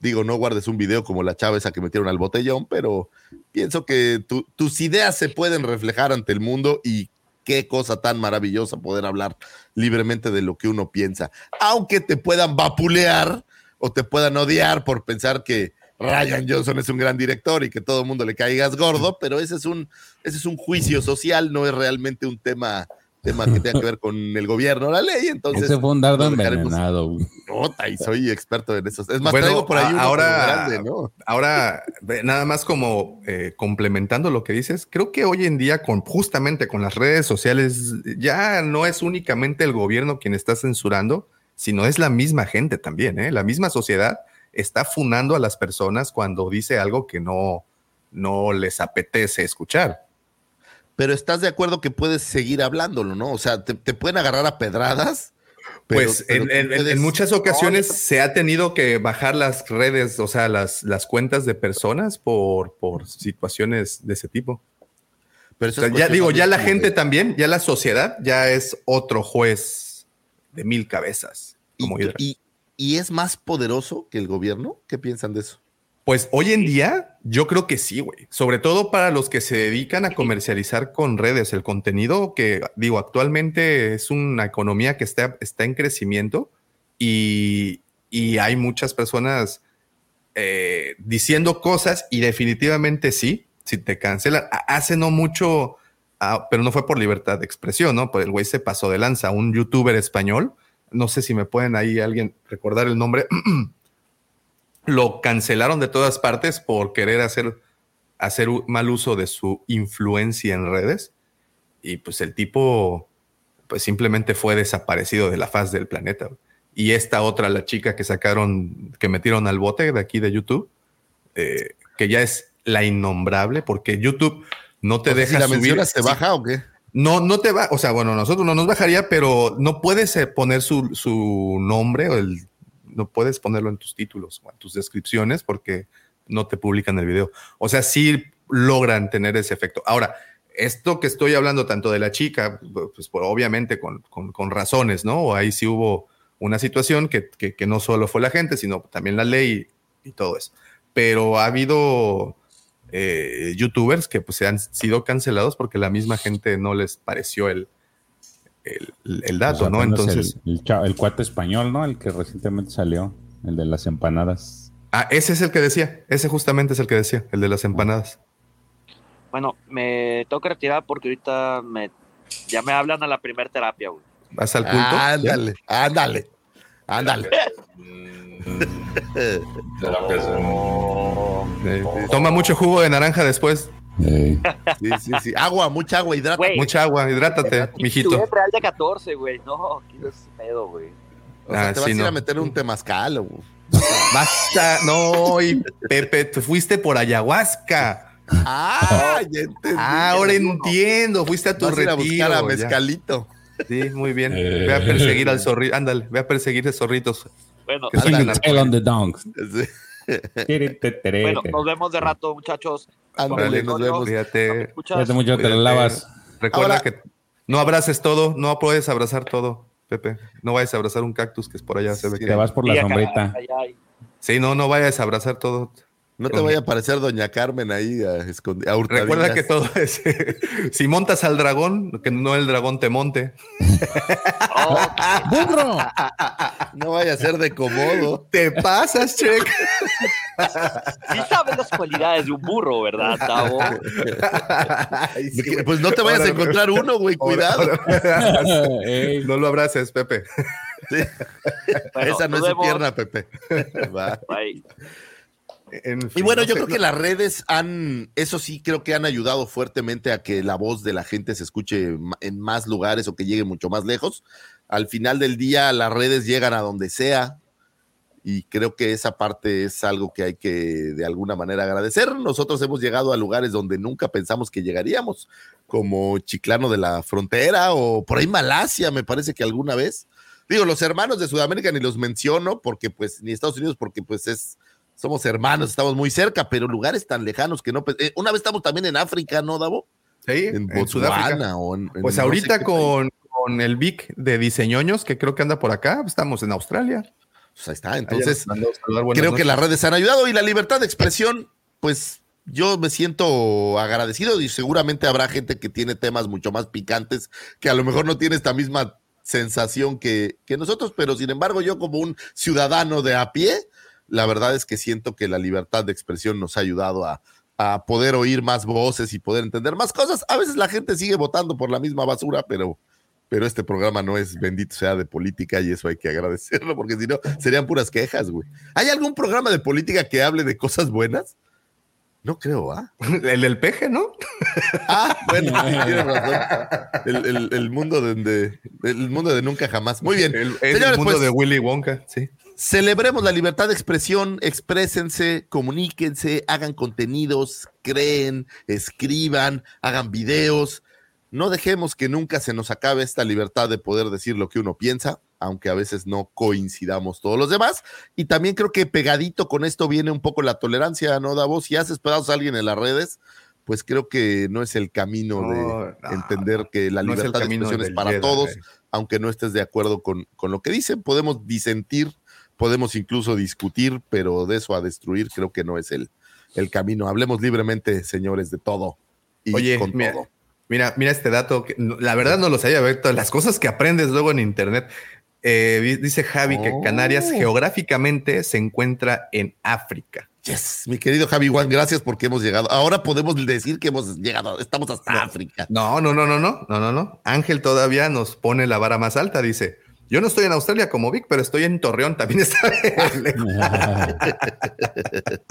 digo, no guardes un video como la chava esa que metieron al botellón, pero pienso que tu- tus ideas se pueden reflejar ante el mundo y qué cosa tan maravillosa poder hablar libremente de lo que uno piensa, aunque te puedan vapulear o te puedan odiar por pensar que Ryan Johnson es un gran director y que todo el mundo le caigas gordo, [LAUGHS] pero ese es un ese es un juicio social, no es realmente un tema tema que tenga que ver con el gobierno, la ley, entonces... Ese fue un dardo envenenado. Nota, y soy experto en eso. Es más, Bueno, traigo por ahí uno ahora, grande, ¿no? ahora, nada más como eh, complementando lo que dices, creo que hoy en día, con justamente con las redes sociales, ya no es únicamente el gobierno quien está censurando, sino es la misma gente también, ¿eh? La misma sociedad está funando a las personas cuando dice algo que no, no les apetece escuchar. Pero estás de acuerdo que puedes seguir hablándolo, ¿no? O sea, te, te pueden agarrar a pedradas. pero- Pues pero en, tú en- en- puedes- en muchas ocasiones se ha tenido que bajar las redes, o sea, las, las cuentas de personas por, por situaciones de ese tipo. Pero O sea, ya digo, ya la gente de- también, ya la sociedad ya es otro juez de mil cabezas. Como y, y- y es más poderoso que el gobierno. ¿Qué piensan de eso? Pues hoy en día yo creo que sí, güey. Sobre todo para los que se dedican a comercializar con redes el contenido que digo, actualmente es una economía que está, está en crecimiento y, y hay muchas personas eh, diciendo cosas y definitivamente sí, si te cancelan. A- Hace no mucho, ah, pero no fue por libertad de expresión, ¿no? Pues el güey se pasó de lanza, un youtuber español. No sé si me pueden ahí alguien recordar el nombre. [CLEARS THROAT] lo cancelaron de todas partes por querer hacer, hacer mal uso de su influencia en redes. Y pues el tipo, pues simplemente fue desaparecido de la faz del planeta. Y esta otra, la chica que sacaron, que metieron al bote de aquí de YouTube, eh, que ya es la innombrable, porque YouTube no te O sea, deja si la subir. mencionas, ¿te Sí, baja o qué? no, no te va, o sea, bueno, nosotros no nos bajaría, pero no puedes eh, poner su, su nombre o el, no puedes ponerlo en tus títulos o en tus descripciones porque no te publican el video. O sea, sí logran tener ese efecto. Ahora, esto que estoy hablando tanto de la chica, pues por- obviamente con, con- razones, ¿no? Ahí sí hubo una situación que, que- no solo fue la gente, sino también la ley y todo eso. Pero ha habido eh, youtubers que pues se han sido cancelados porque la misma gente no les pareció el, el, el dato, Pues ¿no? Entonces, El, el, cuate español, ¿no? El que recientemente salió, el de las empanadas. ah, ese es el que decía, ese justamente es el que decía, el de las empanadas. Bueno, me tengo que retirar porque ahorita me, ya me hablan a la primer terapia, güey. ¿Vas al culto? Ándale, ándale, [LAUGHS] ándale. Toma mucho jugo de naranja después. Sí, sí, sí. Agua, mucha agua, hidrata. Güey. Mucha agua, hidrátate, Tuve mijito. Real de 14, güey. No, ¿qué es pedo, güey? O sea, Ah, te vas a ir no. a meter un temazcal. o- Basta, no, y Pepe, te fuiste por ayahuasca. Ah, ya entendí. Ah, ahora entiendo, fuiste a tu Vas a buscar a ya. mezcalito. Sí, muy bien. Eh. Ve a perseguir al zorrito, ándale, ve a perseguir a zorritos. Bueno, Que on the bueno, nos vemos de rato, muchachos. Ándale, nos vemos. Cuídate. ¿Me escuchas? Cuídate mucho, te lo lavas. Recuerda Ahora- que no abraces todo, no puedes abrazar todo, Pepe. No vayas a abrazar un cactus que es por allá, se ve Sí, que. Te vas por la sombrita. Sí, no, no vayas a abrazar todo. No te vaya a parecer Doña Carmen ahí a, hurtadillas. Recuerda que todo [LAUGHS] es. si montas al dragón, que no el dragón te monte. Oh, [LAUGHS] ¡Burro! No vaya a ser de comodo. Te pasas, Check. [LAUGHS] [LAUGHS] sí sabes las cualidades de un burro, ¿verdad, Tavo? Ay, sí, güey. Pues no te vayas a encontrar uno, güey. Cuidado. ahora- no lo abraces, Pepe. Bueno, Esa no es su pierna, Pepe. Va. Bye. En Y bueno, no yo sé, creo que las redes han, eso sí, creo que han ayudado fuertemente a que la voz de la gente se escuche en más lugares o que llegue mucho más lejos. Al final del día, las redes llegan a donde sea y creo que esa parte es algo que hay que de alguna manera agradecer. Nosotros hemos llegado a lugares donde nunca pensamos que llegaríamos, como Chiclano de la Frontera o por ahí Malasia, me parece que alguna vez. Digo, los hermanos de Sudamérica ni los menciono porque pues, ni Estados Unidos porque pues es somos hermanos, estamos muy cerca, pero lugares tan lejanos que no. pe- eh, una vez estamos también en África, ¿no, Davo? Sí, En, en Sudáfrica. O en. en Pues no sé ahorita con, con el Vic de Diseñoños, que creo que anda por acá, estamos en Australia. Pues ahí está. Entonces, creo que las redes han ayudado y la libertad de expresión, pues yo me siento agradecido y seguramente habrá gente que tiene temas mucho más picantes que a lo mejor no tiene esta misma sensación que, que nosotros, pero sin embargo yo como un ciudadano de a pie, la verdad es que siento que la libertad de expresión nos ha ayudado a, a poder oír más voces y poder entender más cosas. A veces la gente sigue votando por la misma basura, pero pero este programa no es bendito sea de política y eso hay que agradecerlo, porque si no, serían puras quejas, güey. ¿Hay algún programa de política que hable de cosas buenas? No creo, ¿ah? [LAUGHS] El del peje, ¿no? Ah, bueno, [LAUGHS] tienes razón. El, el- el mundo de, el mundo de nunca jamás. Muy bien. El, el Señores, mundo pues, de Willy Wonka, sí. Celebremos la libertad de expresión, exprésense, comuníquense, hagan contenidos, creen, escriban, hagan videos. No dejemos que nunca se nos acabe esta libertad de poder decir lo que uno piensa, aunque a veces no coincidamos todos los demás. Y también creo que pegadito con esto viene un poco la tolerancia, ¿no, Davos? Si haces pedazos a alguien en las redes, pues creo que no es el camino de No, entender que la no libertad de expresión es para Jedi. todos, aunque no estés de acuerdo con, con lo que dicen. Podemos disentir, podemos incluso discutir, pero de eso a destruir creo que no es el, el camino. Hablemos libremente, señores, de todo. Y Oye, con mira, todo. Mira, mira este dato. que la verdad no lo sabía, Beto. Las cosas que aprendes luego en internet. Eh, di- dice Javi que Oh. Canarias geográficamente se encuentra en África. Yes, mi querido Javi Juan, gracias porque hemos llegado. Ahora podemos decir que hemos llegado, estamos hasta África. No, no, no, no, no, no, no, no. Ángel todavía nos pone la vara más alta. Dice: Yo no estoy en Australia como Vic, pero estoy en Torreón. También [LAUGHS] está. [LAUGHS]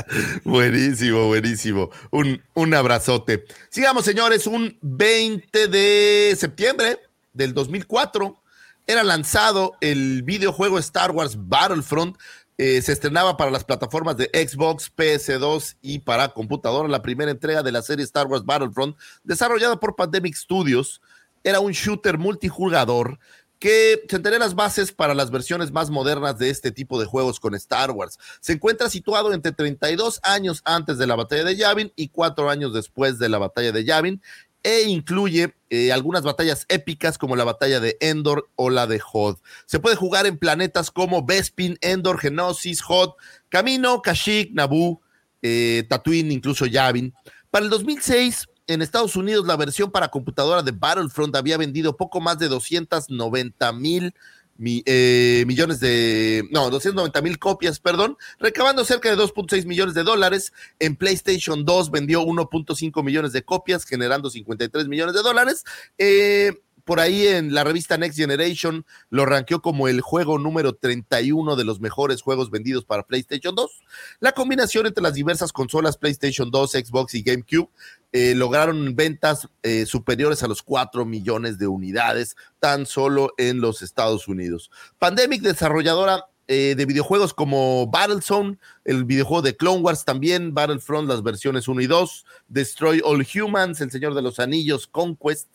Buenísimo, buenísimo. Un, un abrazote. Sigamos, señores. Un 20 de septiembre del 2004 era lanzado el videojuego Star Wars Battlefront. Eh, se estrenaba para las plataformas de Xbox, PS2 y para computadora. La primera entrega de la serie Star Wars Battlefront, desarrollada por Pandemic Studios, era un shooter multijugador que sentaría las bases para las versiones más modernas de este tipo de juegos con Star Wars. Se encuentra situado entre 32 años antes de la batalla de Yavin y 4 años después de la batalla de Yavin e incluye eh, algunas batallas épicas como la batalla de Endor o la de Hoth. Se puede jugar en planetas como Bespin, Endor, Genosis, Hoth, Camino, Kashyyyk, Naboo, eh, Tatooine, incluso Yavin. Para el 2006, en Estados Unidos, la versión para computadora de Battlefront había vendido poco más de 290 mil mi- eh, millones de, no, 290 mil copias, perdón, recabando cerca de 2.6 millones de dólares. En PlayStation 2 vendió 1.5 millones de copias, generando 53 millones de dólares. Eh, por ahí en la revista Next Generation lo ranqueó como el juego número 31 de los mejores juegos vendidos para PlayStation 2. La combinación entre las diversas consolas PlayStation 2, Xbox y GameCube eh, lograron ventas eh, superiores a los 4 millones de unidades tan solo en los Estados Unidos. Pandemic, desarrolladora eh, de videojuegos como Battlezone, el videojuego de Clone Wars también, Battlefront, las versiones 1 y 2, Destroy All Humans, El Señor de los Anillos, Conquest.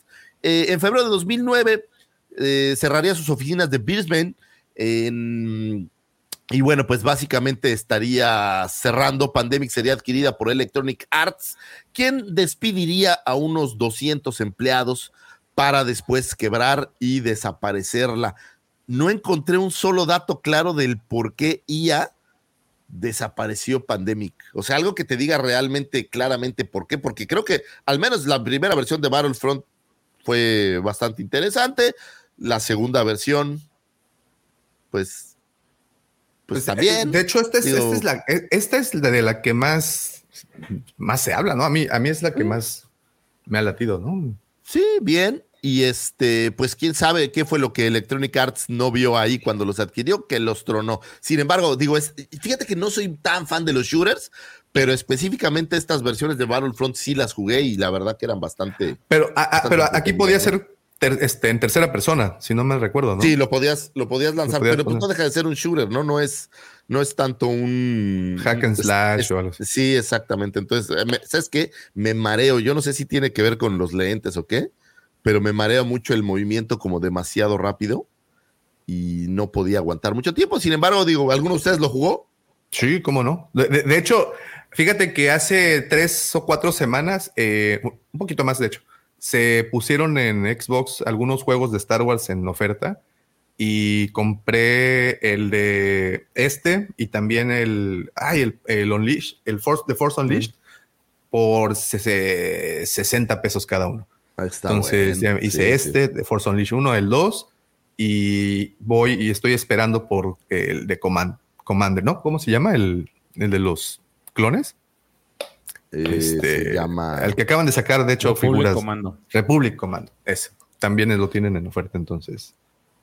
En febrero de 2009 eh, cerraría sus oficinas de Brisbane en y bueno, pues básicamente estaría cerrando. Pandemic sería adquirida por Electronic Arts, quien despediría a unos 200 empleados para después quebrar y desaparecerla. No encontré un solo dato claro del por qué IA desapareció Pandemic. O sea, algo que te diga realmente claramente por qué, porque creo que al menos la primera versión de Battlefront fue bastante interesante. La segunda versión, pues, pues, también. De hecho, esta es, Digo- esta es la, e- esta es la de la que más, más se habla, ¿no? A mí, a mí es la que más me ha latido, ¿no? Sí, bien. Y este, pues quién sabe qué fue lo que Electronic Arts no vio ahí cuando los adquirió, que los tronó. Sin embargo, digo, es, fíjate que no soy tan fan de los shooters, pero específicamente estas versiones de Battlefront sí las jugué y la verdad que eran bastante. Pero, a- a- bastante pero aquí podía ser ter- este, en tercera persona, si no me recuerdo, ¿no? Sí, lo podías, lo podías lanzar, podías pero pues no deja de ser un shooter, ¿no? No es, no es tanto un Hack and slash es- o algo así. Sí, exactamente. Entonces, eh, ¿sabes qué? Me mareo. Yo no sé si tiene que ver con los lentes o qué, pero me marea mucho el movimiento como demasiado rápido y no podía aguantar mucho tiempo. Sin embargo, digo, ¿alguno de ustedes lo jugó? Sí, cómo no. De hecho, fíjate que hace tres o cuatro semanas, eh, un poquito más de hecho, se pusieron en Xbox algunos juegos de Star Wars en oferta y compré el de este y también el, ay, el, el Unleashed, el Force, The Force Unleashed por se- se- 60 pesos cada uno. Ahí está Entonces bueno. hice Sí, sí. este, The Force Unleashed 1, el 2 y voy y estoy esperando por el de Command, Commander, ¿no? ¿Cómo se llama? El, el de los clones. Eh, Este, se llama. El que acaban de sacar, de hecho, Republic figuras. Commando. Republic Commando, ese. también lo tienen en oferta, entonces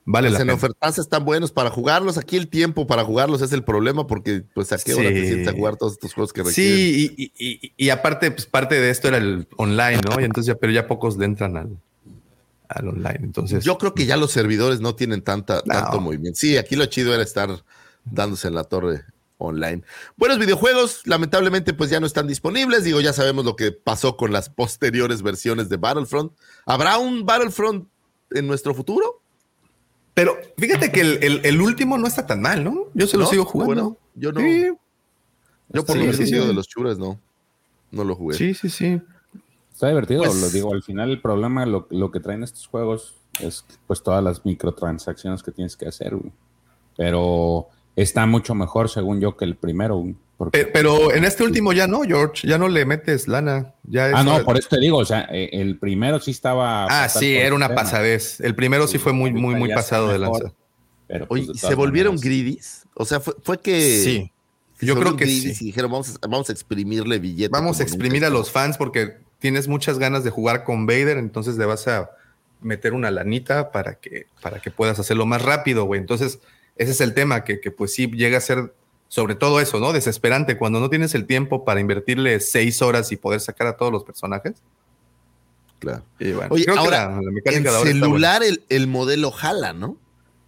vale Pues la en pena. ofertas están buenos para jugarlos. Aquí el tiempo para jugarlos es el problema porque pues a qué hora te sientes a jugar todos estos juegos que requieren. Sí, y, y- y- y aparte, pues parte de esto era el online, ¿no? Y entonces ya, pero ya pocos le entran al, al online. Entonces, Yo creo que ya los servidores no tienen tanta, No. tanto movimiento. Sí, aquí lo chido era estar dándose en la torre online. Buenos videojuegos, lamentablemente, pues ya no están disponibles. Digo, ya sabemos lo que pasó con las [LAUGHS] posteriores versiones de Battlefront. ¿Habrá un Battlefront en nuestro futuro? pero fíjate que el, el- el último no está tan mal, ¿no? Yo se lo ¿No? sigo jugando. Bueno, yo no. Sí, Yo por Sí, lo menos sí. sido de los chures, no. No lo jugué. sí, sí, sí. Está divertido, Pues- lo digo, al final el problema, lo, lo que traen estos juegos es pues todas las microtransacciones que tienes que hacer, güey. Pero está mucho mejor, según yo, que el primero, porque- Pero en este último ya no, George, ya no le metes lana. Ya Ah, no, por eso te digo, o sea, eh, el primero sí estaba... Ah, sí, era una pasadez. El primero sí fue muy, muy, muy pasado de lanza. pero, pues, Oye, de ¿y todas ¿se volvieron maneras- greedies? O sea, fue, fue que... Sí, yo creo volvieron que greedies sí. Y dijeron, vamos a, vamos a exprimirle billetes. Vamos a exprimir nunca. a los fans porque tienes muchas ganas de jugar con Vader, entonces le vas a meter una lanita para que, para que puedas hacerlo más rápido, güey. Entonces, ese es el tema, que, que pues sí llega a ser sobre todo eso, ¿no? Desesperante, cuando no tienes el tiempo para invertirle seis horas y poder sacar a todos los personajes. Claro. Y bueno, Oye, creo que ahora, la, la mecánica en de ahora celular el, el modelo jala, ¿no?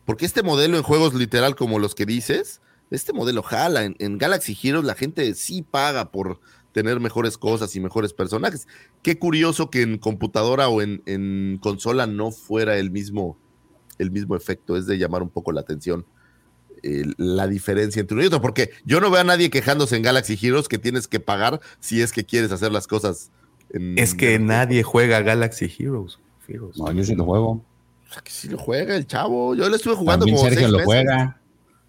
Porque este modelo en juegos literal como los que dices, este modelo jala. En, en Galaxy Heroes la gente sí paga por tener mejores cosas y mejores personajes. Qué curioso que en computadora o en, en consola no fuera el mismo, el mismo efecto. Es de llamar un poco la atención eh, la diferencia entre uno y otro. Porque yo no veo a nadie quejándose en Galaxy Heroes que tienes que pagar si es que quieres hacer las cosas. En, Es que en- nadie juega Galaxy Heroes. Heroes. No, yo sí lo juego. que sí lo juega el chavo. Yo le estuve jugando También como Sergio seis lo juega.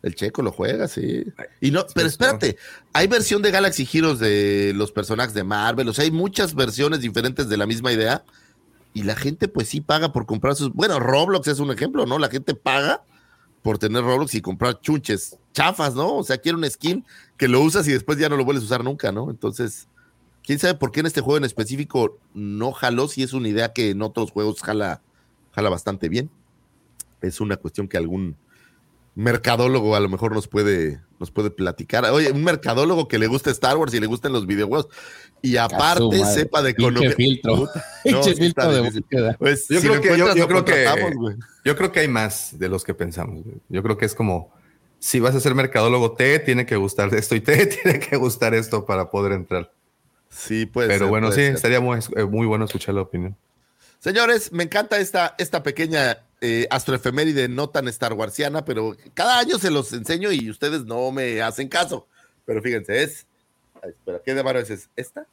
El checo lo juega, sí. Y no, pero espérate, hay versión de Galaxy Heroes de los personajes de Marvel, o sea, hay muchas versiones diferentes de la misma idea. Y la gente, pues sí paga por comprar sus. Bueno, Roblox es un ejemplo, ¿no? La gente paga por tener Roblox y comprar chunches chafas, ¿no? O sea, quiere un skin que lo usas y después ya no lo vuelves a usar nunca, ¿no? Entonces, quién sabe por qué en este juego en específico no jaló, si es una idea que en otros juegos jala, jala bastante bien. Es una cuestión que algún mercadólogo a lo mejor nos puede, nos puede platicar. Oye, un mercadólogo que le gusta Star Wars y le gustan los videojuegos y aparte madre. sepa de economía. filtro. [LAUGHS] No, sí filtro de búsqueda. Pues, Yo si creo que- yo- creo que- contratamos, güey. Yo creo que hay más de los que pensamos. güey. Yo creo que es como, si vas a ser mercadólogo, te tiene que gustar [LAUGHS] esto y te tiene que gustar esto para poder entrar. Sí, puede Pero ser, bueno, sí, ser. estaría muy, eh, muy bueno escuchar la opinión. Señores, me encanta esta, esta pequeña eh, astroefeméride no tan Star Warsiana, pero cada año se los enseño y ustedes no me hacen caso. Pero fíjense, es. espera, ¿qué de es? ¿Es esta?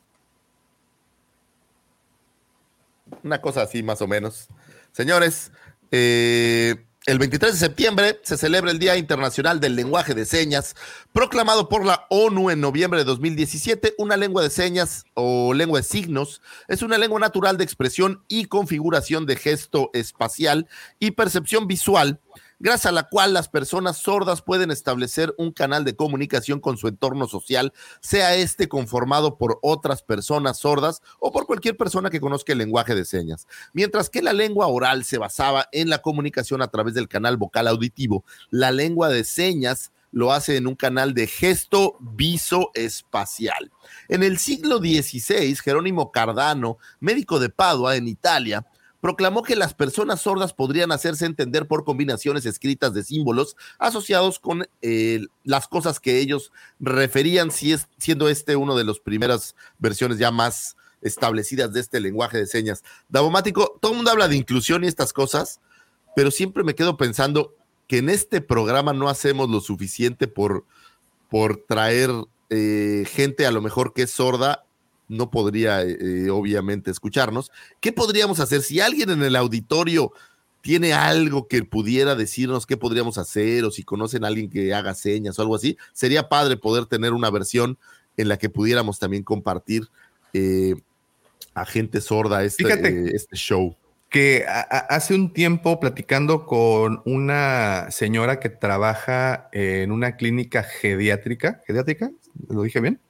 Una cosa así, más o menos. Señores, eh, el 23 de septiembre se celebra el Día Internacional del Lenguaje de Señas, proclamado por la ONU en noviembre de 2017. Una lengua de señas o lengua de signos es una lengua natural de expresión y configuración de gesto espacial y percepción visual, gracias a la cual las personas sordas pueden establecer un canal de comunicación con su entorno social, sea este conformado por otras personas sordas o por cualquier persona que conozca el lenguaje de señas. Mientras que la lengua oral se basaba en la comunicación a través del canal vocal auditivo, la lengua de señas lo hace en un canal de gesto visoespacial. En el siglo XVI, Jerónimo Cardano, médico de Padua en Italia, proclamó que las personas sordas podrían hacerse entender por combinaciones escritas de símbolos asociados con eh, las cosas que ellos referían, si es, siendo este uno de las primeras versiones ya más establecidas de este lenguaje de señas. Davomático, todo el mundo habla de inclusión y estas cosas, pero siempre me quedo pensando que en este programa no hacemos lo suficiente por, por traer eh, gente a lo mejor que es sorda no podría eh, obviamente escucharnos. ¿Qué podríamos hacer si alguien en el auditorio tiene algo que pudiera decirnos qué podríamos hacer o si conocen a alguien que haga señas o algo así? Sería padre poder tener una versión en la que pudiéramos también compartir eh, a gente sorda este, eh, este show. Que a- a- hace un tiempo platicando con una señora que trabaja en una clínica geriátrica, ¿geriátrica? ¿Lo dije bien?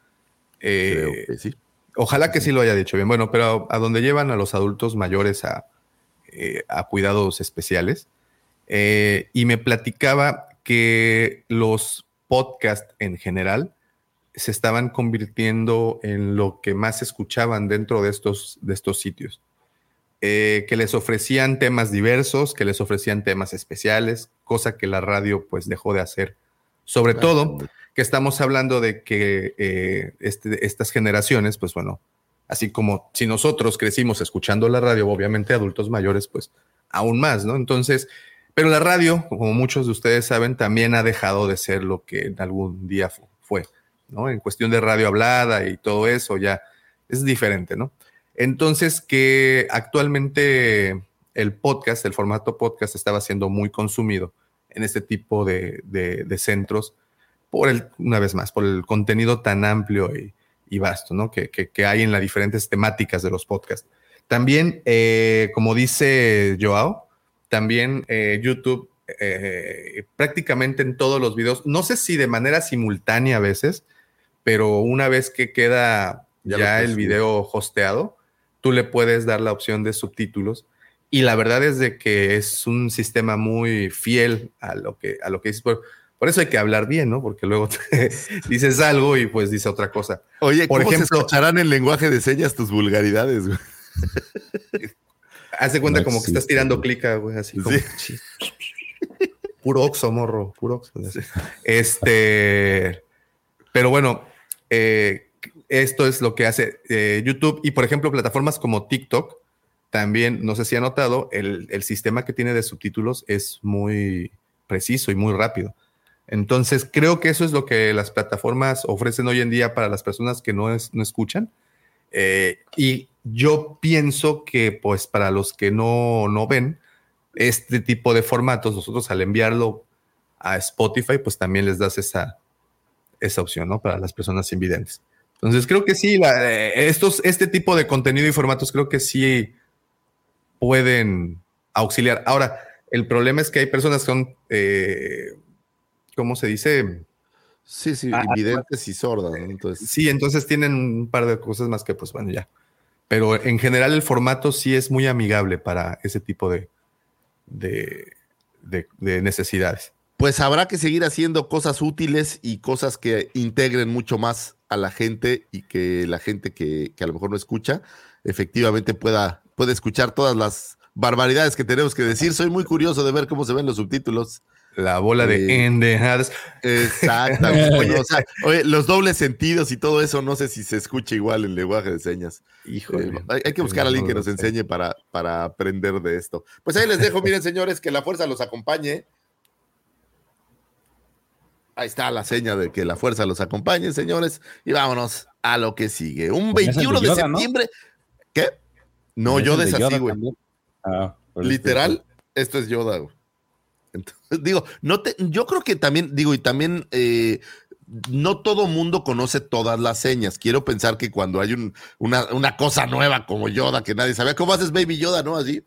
Eh, Creo que sí. Ojalá que sí lo haya dicho bien. Bueno, pero a donde llevan a los adultos mayores a eh, a cuidados especiales eh, y me platicaba que los podcasts en general se estaban convirtiendo en lo que más escuchaban dentro de estos, de estos sitios. Eh, que les ofrecían temas diversos, que les ofrecían temas especiales, cosa que la radio pues dejó de hacer. Sobre todo que estamos hablando de que eh, este, estas generaciones, pues bueno, así como si nosotros crecimos escuchando la radio, obviamente adultos mayores, pues aún más, ¿no? Entonces, pero la radio, como muchos de ustedes saben, también ha dejado de ser lo que en algún día fue, ¿no? En cuestión de radio hablada y todo eso ya es diferente, ¿no? Entonces, que actualmente el podcast, el formato podcast estaba siendo muy consumido en este tipo de, centros por el, una vez más, por el contenido tan amplio y, vasto, ¿no? Que, hay en las diferentes temáticas de los podcasts. También, eh, como dice Joao, también eh, YouTube eh, prácticamente en todos los videos, no sé si de manera simultánea a veces, pero una vez que queda ya el video hosteado, tú le puedes dar la opción de subtítulos. Y la verdad es de que es un sistema muy fiel a lo que, a lo que dices. Por, eso hay que hablar bien, ¿no? Porque luego [LAUGHS] dices algo y pues dice otra cosa. Oye, por ejemplo, se escucharán en lenguaje de señas tus vulgaridades, güey? Haz de cuenta como que estás tirando clica, güey, así como. Puro oxo, morro, puro oxo. Este. Pero bueno, eh, esto es lo que hace eh, YouTube y, por ejemplo, plataformas como TikTok, también, no sé si ha notado, el, sistema que tiene de subtítulos es muy preciso y muy rápido. Entonces, creo que eso es lo que las plataformas ofrecen hoy en día para las personas que no, no escuchan. Eh, y yo pienso que, pues, para los que no, no ven este tipo de formatos, nosotros al enviarlo a Spotify, pues también les das esa, esa opción, ¿no? Para las personas invidentes. Entonces creo que sí, eh, estos, este tipo de contenido y formatos creo que sí pueden auxiliar. Ahora, el problema es que hay personas que son, eh, ¿cómo se dice? Sí, sí, ah, invidentes y sordas. Entonces... Sí, entonces tienen un par de cosas más que pues bueno, ya. Pero en general el formato sí es muy amigable para ese tipo de, de, de necesidades. Pues habrá que seguir haciendo cosas útiles y cosas que integren mucho más a la gente y que la gente que, a lo mejor no escucha, efectivamente pueda, pueda escuchar todas las barbaridades que tenemos que decir. Soy muy curioso de ver cómo se ven los subtítulos. La bola de eh, endejadas. Exactamente. [LAUGHS] oye, los dobles sentidos y todo eso, no sé si se escucha igual en lenguaje de señas. Híjole. Eh, hay, que buscar a alguien que nos enseñe para, para aprender de esto. Pues ahí les dejo, [LAUGHS] miren, señores, que la fuerza los acompañe. Ahí está la seña de que la fuerza los acompañe, señores. Y vámonos a lo que sigue. Un 21 de, septiembre. ¿Qué? No, Yoda es así, güey. Ah, Literal, esto es Yoda, güey. Entonces, digo, no te, yo creo que también, digo, y también eh, no todo mundo conoce todas las señas. Quiero pensar que cuando hay una, una, cosa nueva como Yoda que nadie sabía, ¿cómo haces Baby Yoda, no? Así.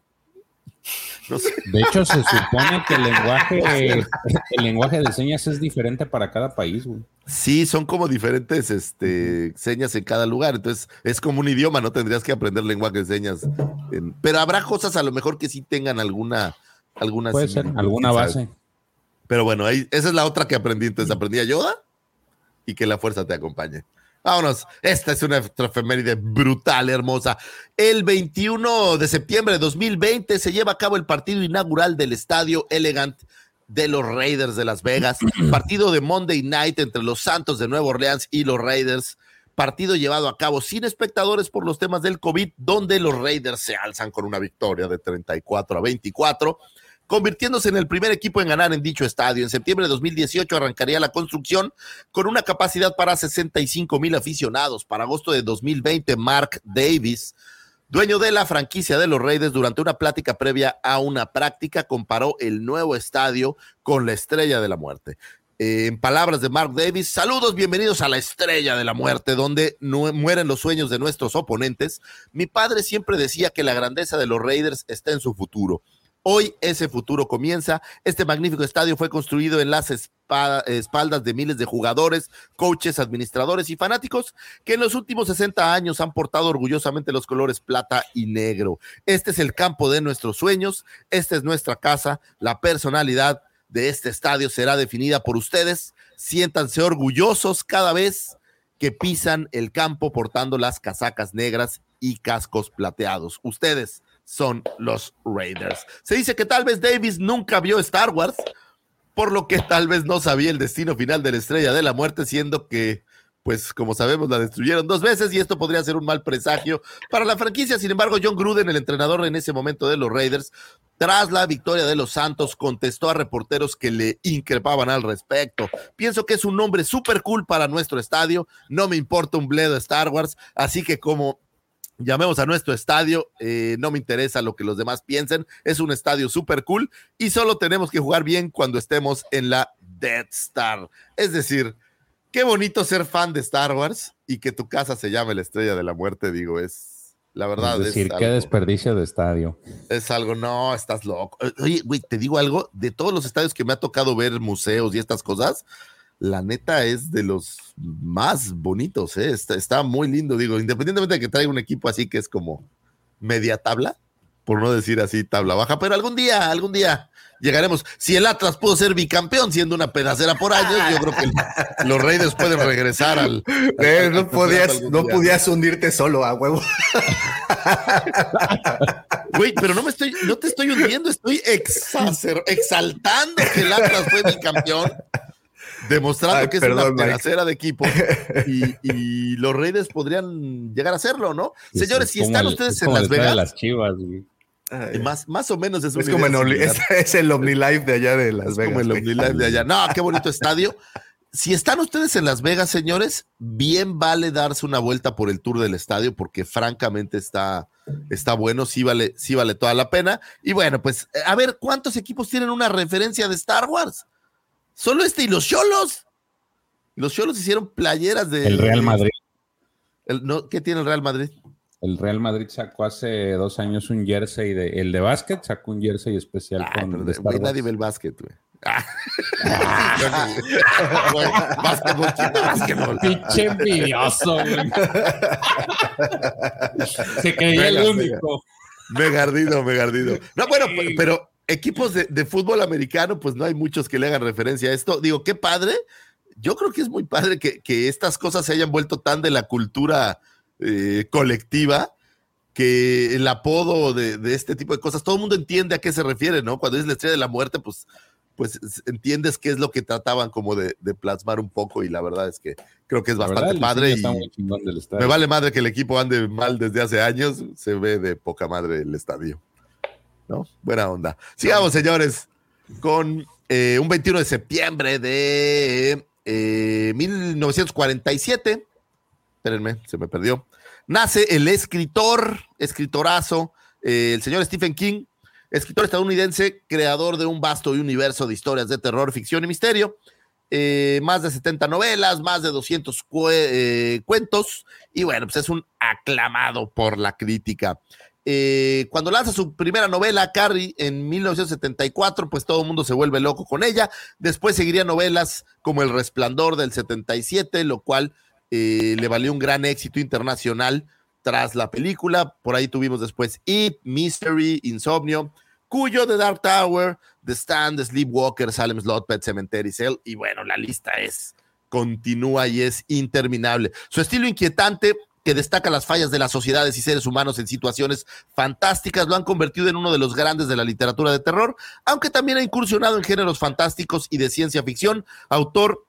De hecho, se supone que el lenguaje, [LAUGHS] el lenguaje de señas es diferente para cada país, güey. Sí, son como diferentes este, señas en cada lugar. Entonces, es como un idioma, ¿no? Tendrías que aprender lenguaje de señas. pero habrá cosas a lo mejor que sí tengan alguna. alguna Puede ser, alguna base. Pero bueno, ahí, esa es la otra que aprendí. Entonces, aprendí a Yoda y que la fuerza te acompañe. Vámonos. Esta es una efeméride brutal, hermosa. El 21 de septiembre de 2020 se lleva a cabo el partido inaugural del Estadio Elegant de los Raiders de Las Vegas. [CLEARS THROAT] partido de Monday Night entre los Santos de Nueva Orleans y los Raiders. Partido llevado a cabo sin espectadores por los temas del COVID, donde los Raiders se alzan con una victoria de 34 a 24 convirtiéndose en el primer equipo en ganar en dicho estadio. En septiembre de 2018 arrancaría la construcción con una capacidad para 65 mil aficionados. Para agosto de 2020, Mark Davis, dueño de la franquicia de los Raiders, durante una plática previa a una práctica, comparó el nuevo estadio con la estrella de la muerte. En palabras de Mark Davis, saludos, bienvenidos a la estrella de la muerte, donde no mueren los sueños de nuestros oponentes. Mi padre siempre decía que la grandeza de los Raiders está en su futuro Hoy ese futuro comienza. Este magnífico estadio fue construido en las espaldas de miles de jugadores, coaches, administradores y fanáticos que en los últimos 60 años han portado orgullosamente los colores plata y negro. Este es el campo de nuestros sueños, esta es nuestra casa, la personalidad de este estadio será definida por ustedes. Siéntanse orgullosos cada vez que pisan el campo portando las casacas negras y cascos plateados. Ustedes son los Raiders. Se dice que tal vez Davis nunca vio Star Wars, por lo que tal vez no sabía el destino final de la estrella de la muerte, siendo que, pues como sabemos, la destruyeron dos veces y esto podría ser un mal presagio para la franquicia. Sin embargo, John Gruden, el entrenador en ese momento de los Raiders, tras la victoria de los Santos, contestó a reporteros que le increpaban al respecto. Pienso que es un nombre súper cool para nuestro estadio. No me importa un bledo Star Wars, así que como llamemos a nuestro estadio, eh, no me interesa lo que los demás piensen, es un estadio súper cool y solo tenemos que jugar bien cuando estemos en la Death Star. Es decir, qué bonito ser fan de Star Wars y que tu casa se llame la Estrella de la Muerte, digo, es la verdad. Es decir, qué desperdicio de estadio. Es algo, no, estás loco. Oye, güey, te digo algo, de todos los estadios que me ha tocado ver museos y estas cosas, la neta es de los más bonitos, ¿eh? está, muy lindo, digo, independientemente de que traiga un equipo así que es como media tabla, por no decir así tabla baja, pero algún día, algún día llegaremos. Si el Atlas pudo ser bicampeón siendo una pedacera por años, yo creo que [LAUGHS] los Reyes pueden regresar al... Eh, no, podías, no podías hundirte solo a huevo. Güey, pero no me estoy, no te estoy hundiendo, estoy exaltando que el Atlas fue bicampeón demostrando que es una tercera de equipo [LAUGHS] y, los Reyes podrían llegar a hacerlo, ¿no? Señores, si están ustedes en Las Vegas. Las chivas, más, más o menos es, como es, el OmniLife de allá de Las Vegas. Como el OmniLife de allá. No, qué bonito estadio. Si están ustedes en Las Vegas, señores, bien vale darse una vuelta por el tour del estadio porque francamente está, está bueno, sí vale, sí vale toda la pena. Y bueno, pues a ver, ¿cuántos equipos tienen una referencia de Star Wars? Solo este y los Cholos. Los Cholos hicieron playeras de. El Real Madrid. ¿Qué tiene el Real Madrid? El Real Madrid sacó hace dos años un jersey de. El de básquet sacó un jersey especial ah, con. De nadie ve el básquet, güey. Ah. básquetbol, ¿quién básquetbol? Pinche envidioso, güey. Se creía el único. Megardido, megardido. No, bueno, pero equipos de, fútbol americano, pues no hay muchos que le hagan referencia a esto. Digo, qué padre. Yo creo que es muy padre que, estas cosas se hayan vuelto tan de la cultura eh, colectiva que el apodo de, este tipo de cosas, todo el mundo entiende a qué se refiere, ¿no? Cuando es la estrella de la muerte, pues, pues entiendes qué es lo que trataban como de, plasmar un poco y la verdad es que creo que es bastante padre y me vale madre que el equipo ande mal desde hace años, se ve de poca madre el estadio. ¿No? Buena onda. Sigamos, señores, con eh, un 21 de septiembre de 1947. Eh, Espérenme, se me perdió. Nace el escritor, escritorazo, eh, el señor Stephen King, escritor estadounidense, creador de un vasto universo de historias de terror, ficción y misterio. más de 70 novelas, más de 200 cuentos, y bueno, pues es un aclamado por la crítica. Eh, cuando lanza su primera novela, Carrie, en 1974, pues todo el mundo se vuelve loco con ella. Después seguiría novelas como El Resplandor del 77, lo cual eh, le valió un gran éxito internacional tras la película. Por ahí tuvimos después It, Mystery, Insomnio, Cuyo, The Dark Tower, The Stand, The Sleepwalker, Salem Slot, Pet Cemetery, Cell. Y bueno, la lista es, continúa y es interminable. Su estilo inquietante que destaca las fallas de las sociedades y seres humanos en situaciones fantásticas, lo han convertido en uno de los grandes de la literatura de terror, aunque también ha incursionado en géneros fantásticos y de ciencia ficción, autor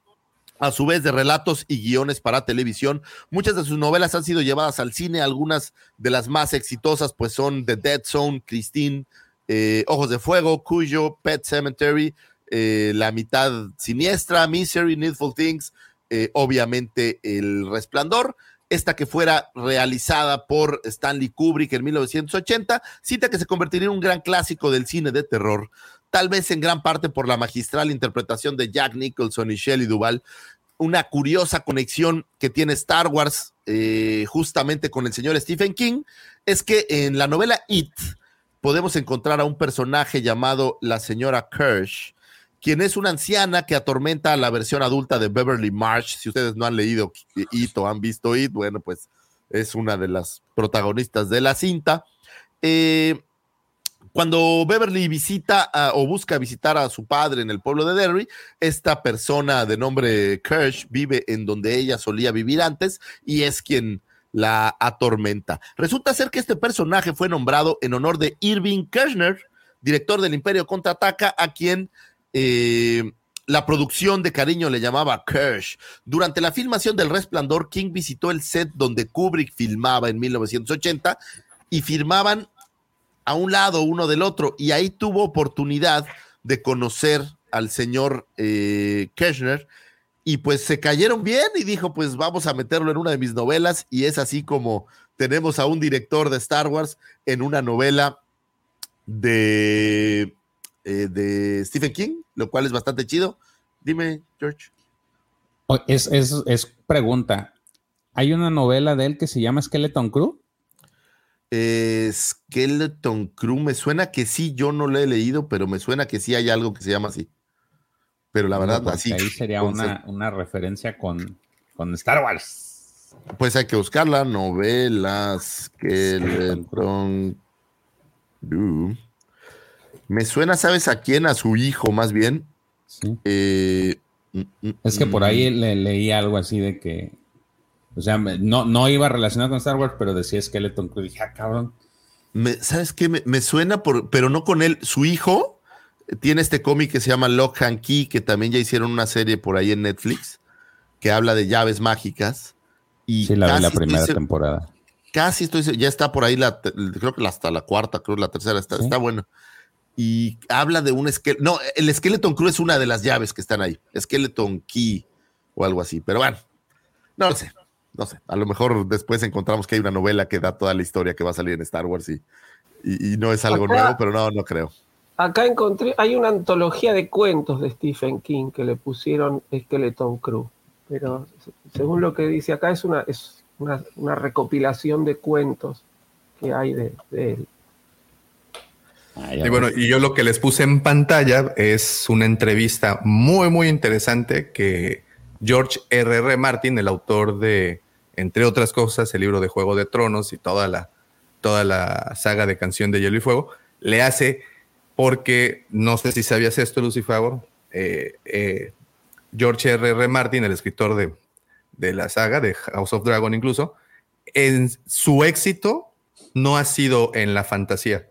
a su vez de relatos y guiones para televisión. Muchas de sus novelas han sido llevadas al cine, algunas de las más exitosas pues son The Dead Zone, Christine, eh, Ojos de Fuego, Cuyo, Pet Cemetery, eh, La mitad siniestra, Misery, Needful Things, eh, obviamente El Resplandor esta que fuera realizada por Stanley Kubrick en 1980, cita que se convertiría en un gran clásico del cine de terror, tal vez en gran parte por la magistral interpretación de Jack Nicholson y Shelley Duvall, una curiosa conexión que tiene Star Wars eh, justamente con el señor Stephen King, es que en la novela It, podemos encontrar a un personaje llamado la señora Kirsch, quien es una anciana que atormenta a la versión adulta de Beverly Marsh. Si ustedes no han leído It o han visto It, bueno, pues es una de las protagonistas de la cinta. Eh, cuando Beverly visita o busca visitar a su padre en el pueblo de Derry, esta persona de nombre Kirsch vive en donde ella solía vivir antes y es quien la atormenta. Resulta ser que este personaje fue nombrado en honor de Irving Kirchner, director del Imperio Contraataca, a quien eh, la producción de cariño le llamaba Kirsch. Durante la filmación del Resplandor, King visitó el set donde Kubrick filmaba en 1980 y firmaban a un lado uno del otro y ahí tuvo oportunidad de conocer al señor eh, Kirchner y pues se cayeron bien y dijo pues vamos a meterlo en una de mis novelas y es así como tenemos a un director de Star Wars en una novela de, eh, de Stephen King, lo cual es bastante chido. Dime, George. Es, es, es pregunta. ¿Hay una novela de él que se llama Skeleton Crew? Eh, Skeleton Crew, me suena que sí, yo no lo he leído, pero me suena que sí hay algo que se llama así. Pero la verdad, así. Ahí sería una, una, referencia con, con, Star Wars. Pues hay que buscarla, novela Skeleton Crew. Me suena, ¿sabes a quién? A su hijo, más bien. Eh, mm, mm, es que por ahí mm. le, leí algo así de que o sea, no, no iba relacionado con Star Wars, pero decía Skeleton Crew. Dije, ah, cabrón. ¿Sabes qué? Me, suena, por, pero no con él. Su hijo tiene este cómic que se llama Lock and Key, que también ya hicieron una serie por ahí en Netflix, que habla de llaves mágicas. Y sí, la vi la primera temporada. Casi estoy, ya está por ahí, la, creo que hasta la cuarta, creo la tercera, está, está bueno. Y habla de un esqueleto. No, el Skeleton Crew es una de las llaves que están ahí. Skeleton Key o algo así. Pero bueno, no lo sé no sé, a lo mejor después encontramos que hay una novela que da toda la historia que va a salir en Star Wars y, y, no es algo nuevo, pero no, no creo. Acá encontré, hay una antología de cuentos de Stephen King que le pusieron Skeleton Crew, pero según lo que dice acá es una, es una, recopilación de cuentos que hay de, él. Y bueno, y yo lo que les puse en pantalla es una entrevista muy, muy interesante que George R.R. R. Martin, el autor de entre otras cosas, el libro de Juego de Tronos y toda la, toda la saga de Canción de Hielo y Fuego, le hace porque, no sé si sabías esto, Lucifer, eh, eh, George R.R. R. Martin, el escritor de, de la saga, de House of Dragon incluso, en su éxito no ha sido en la fantasía.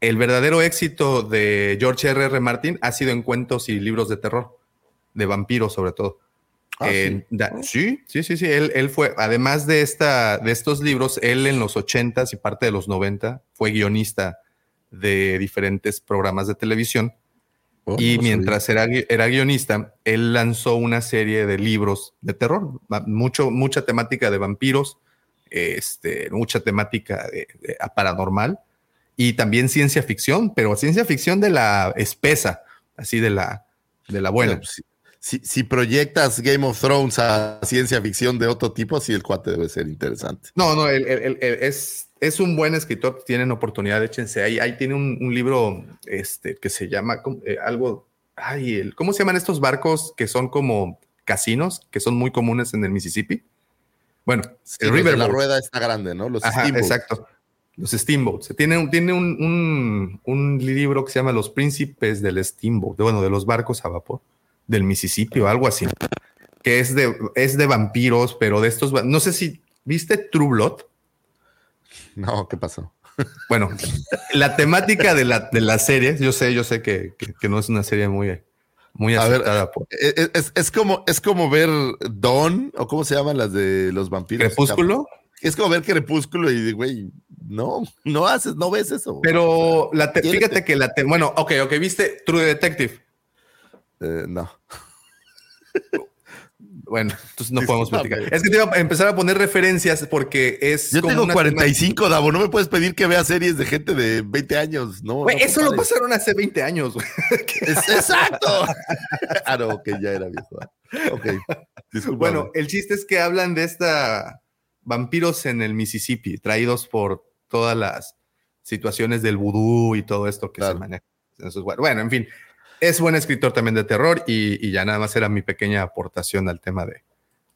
El verdadero éxito de George R.R. R. Martin ha sido en cuentos y libros de terror, de vampiros sobre todo. Ah, oh. sí. sí. sí, sí, Él, él, fue, además de, esta, de estos libros, él en los 80 y parte de los 90 fue guionista de diferentes programas de televisión. Oh, y mientras era, era, guionista, él lanzó una serie de libros de terror, mucho, mucha temática de vampiros, este, mucha temática de, paranormal y también ciencia ficción, pero ciencia ficción de la espesa, así de la, de la buena. Pues si, proyectas Game of Thrones a ciencia ficción de otro tipo, sí el cuate debe ser interesante. No, no, es, es un buen escritor, tienen oportunidad, échense ahí. Ahí tiene un, libro este, que se llama eh, algo, ay, el, ¿cómo se llaman estos barcos que son como casinos, que son muy comunes en el Mississippi? Bueno, el River. La rueda está grande, ¿no? Los Exacto. Los Steamboats. Tiene, tiene un, un, libro que se llama Los Príncipes del Steamboat, bueno, de los barcos a vapor del Mississippi o algo así, que es de, es de vampiros, pero de estos, no sé si viste True Blood. No, ¿qué pasó? Bueno, la temática de la, de la serie, yo sé, yo sé que, no es una serie muy, muy acertada. E, e, es, es, como, es como ver Dawn, o cómo se llaman las de los vampiros. Crepúsculo. Es como ver Crepúsculo y, güey, no, no haces, no ves eso. Pero la fíjate que la, bueno, ok, ok, viste True Detective. Eh, no. [LAUGHS] Bueno, entonces no podemos platicar. Es que te iba a empezar a poner referencias porque es. Yo tengo 45, Davo. No me puedes pedir que vea series de gente de 20 años. No. eso lo pasaron hace 20 años. [LAUGHS] exacto. ah, no, ok, ya era viejo. Ok. Bueno, el chiste es que hablan de esta vampiros en el Mississippi, traídos por todas las situaciones del vudú y todo esto que se maneja. Entonces, bueno, bueno, en fin, es buen escritor también de terror y, y ya nada más era mi pequeña aportación al tema de,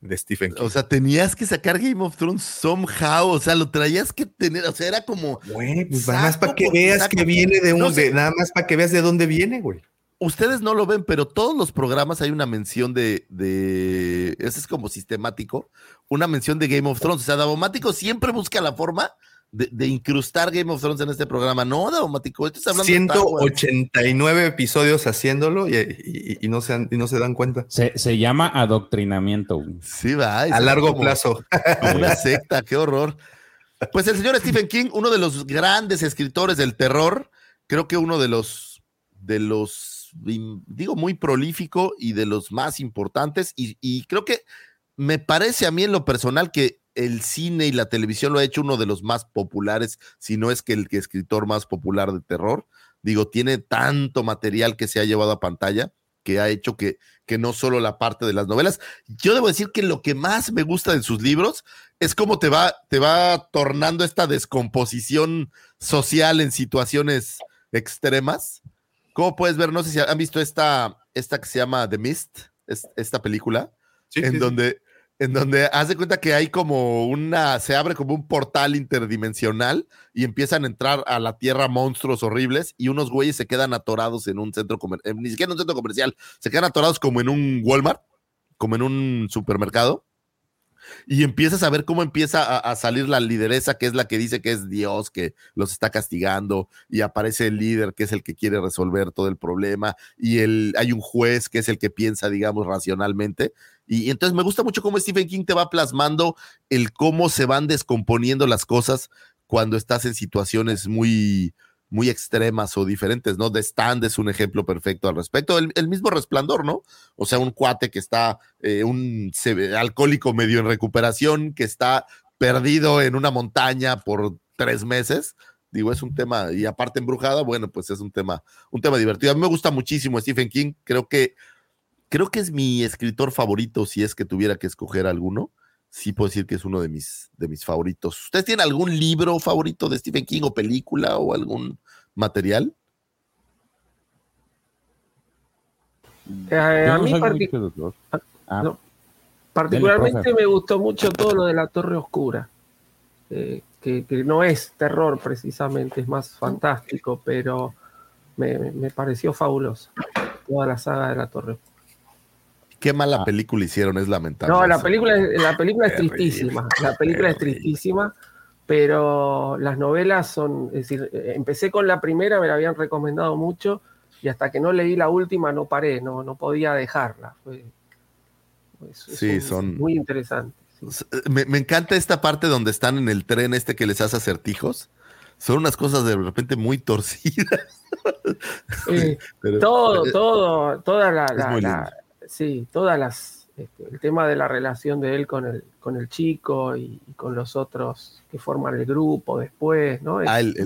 de Stephen King. O sea, tenías que sacar Game of Thrones somehow, o sea, lo traías que tener, o sea, era como... Güey, pues nada más para que veas que viene de un... nada más para que veas de dónde viene, güey. Ustedes no lo ven, pero todos los programas hay una mención de, de, ese es como sistemático, una mención de Game of Thrones. O sea, Davomático siempre busca la forma de, incrustar Game of Thrones en este programa. No, Daumático, esto hablando 189 episodios haciéndolo y, no se y no se dan cuenta. Se, llama adoctrinamiento. Sí, va. A largo plazo. Una secta, qué horror. Pues el señor Stephen King, uno de los grandes escritores del terror, creo que uno de los, de los, digo, muy prolífico y de los más importantes. Y, creo que me parece a mí en lo personal que el cine y la televisión lo ha hecho uno de los más populares, si no es que el escritor más popular de terror. Digo, tiene tanto material que se ha llevado a pantalla que ha hecho que, que no solo la parte de las novelas. Yo debo decir que lo que más me gusta de sus libros es cómo te va, te va tornando esta descomposición social en situaciones extremas. ¿Cómo puedes ver? No sé si han visto esta, esta que se llama The Mist, esta película, en donde en donde hace cuenta que hay como una, se abre como un portal interdimensional y empiezan a entrar a la Tierra monstruos horribles y unos güeyes se quedan atorados en un centro comercial, eh, ni siquiera en un centro comercial, se quedan atorados como en un Walmart, como en un supermercado y empiezas a ver cómo empieza a, salir la lideresa, que es la que dice que es Dios, que los está castigando, y aparece el líder, que es el que quiere resolver todo el problema, y el, hay un juez, que es el que piensa, digamos, racionalmente. Y, y entonces me gusta mucho cómo Stephen King te va plasmando el cómo se van descomponiendo las cosas cuando estás en situaciones muy, muy extremas o diferentes, ¿no? The Stand es un ejemplo perfecto al respecto. El, mismo resplandor, ¿no? O sea, un cuate que está, eh, un alcohólico medio en recuperación, que está perdido en una montaña por tres meses. Digo, es un tema, y aparte embrujada, bueno, pues es un tema, un tema divertido. A mí me gusta muchísimo Stephen King. Creo que, creo que es mi escritor favorito, si es que tuviera que escoger alguno sí puedo decir que es uno de mis, de mis favoritos. ¿Ustedes tienen algún libro favorito de Stephen King o película o algún material? Eh, a mí ah, ah, particularmente me gustó mucho todo lo de la Torre Oscura, eh, que, no es terror precisamente, es más fantástico, pero me, me pareció fabuloso toda la saga de la Torre Oscura qué mala ah. película hicieron, es lamentable. No, la película, la película es tristísima. La película es tristísima, pero las novelas son. Es decir, empecé con la primera, me la habían recomendado mucho, y hasta que no leí la última no paré, no, no podía dejarla. sí, son. Muy interesantes. Me, me, encanta esta parte donde están en el tren este que les hace acertijos. Son unas cosas de repente muy torcidas. [LAUGHS] todo, todo, toda la sí, todas las, este, el tema de la relación de él con el, con el chico y, con los otros que forman el grupo después, ¿no? ah, el,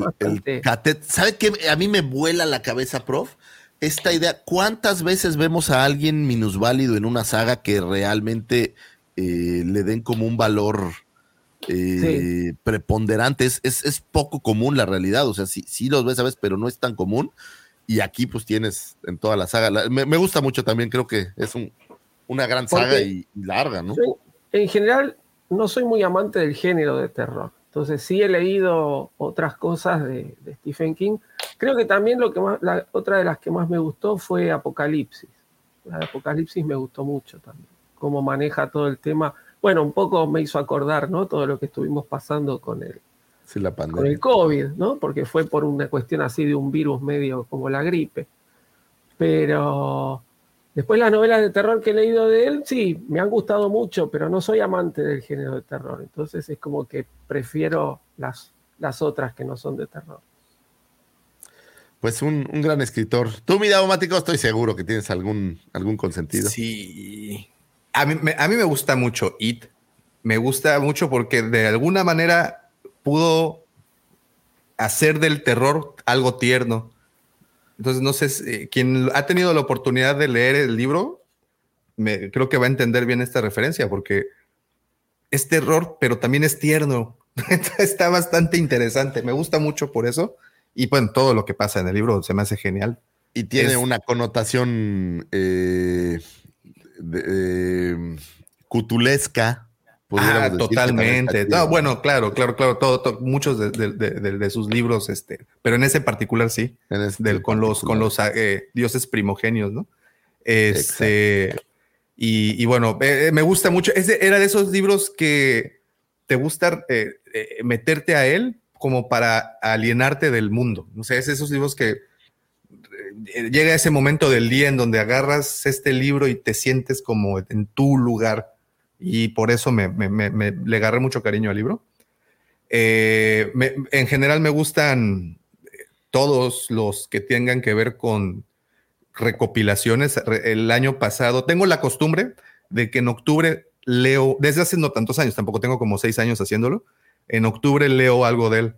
¿Sabe qué? A mí me vuela la cabeza, prof. Esta idea, ¿cuántas veces vemos a alguien minusválido en una saga que realmente eh, le den como un valor eh, preponderante? Es, es, poco común la realidad, o sea, sí, sí los ves a veces, pero no es tan común. Y aquí pues tienes en toda la saga. me, gusta mucho también, creo que es una gran saga y, larga, ¿no? en general no soy muy amante del género de terror. Entonces sí he leído otras cosas de, Stephen King. Creo que también lo que más, la, otra de las que más me gustó fue Apocalipsis. La de Apocalipsis me gustó mucho también. Cómo maneja todo el tema. Bueno, un poco me hizo acordar, ¿no? Todo lo que estuvimos pasando con el, la con el COVID, ¿no? Porque fue por una cuestión así de un virus medio como la gripe. Pero después las novelas de terror que he leído de él, sí, me han gustado mucho, pero no soy amante del género de terror. Entonces es como que prefiero las, las otras que no son de terror. Pues un, gran escritor. Tú, mi Daumático, estoy seguro que tienes algún, algún consentido. Sí. A mí, a mí me gusta mucho It. Me gusta mucho porque de alguna manera pudo hacer del terror algo tierno. Entonces, no sé, eh, quien ha tenido la oportunidad de leer el libro, me, creo que va a entender bien esta referencia, porque es terror, pero también es tierno. [LAUGHS] Está bastante interesante. Me gusta mucho por eso. Y bueno, todo lo que pasa en el libro se me hace genial. Y tiene Es- una connotación eh, de- eh, cutulesca. Ah, totalmente. No, bueno, claro, claro, claro. Todo, todo- muchos de, de- de- de- de sus libros, este, pero en ese particular sí. En este del- con los, con los eh, dioses primogenios, ¿no? Este, y, y bueno, eh, eh, me gusta mucho. Ese era de esos libros que te gusta eh, meterte a él como para alienarte del mundo. No sé, es esos libros que llega ese momento del día en donde agarras este libro y te sientes como en tu lugar. Y por eso me, me- le agarré mucho cariño al libro. Eh, en general me gustan eh, todos los que tengan que ver con recopilaciones. Re- El año pasado tengo la costumbre de que en octubre leo, desde hace no tantos años, tampoco tengo como seis años haciéndolo, en octubre leo algo de él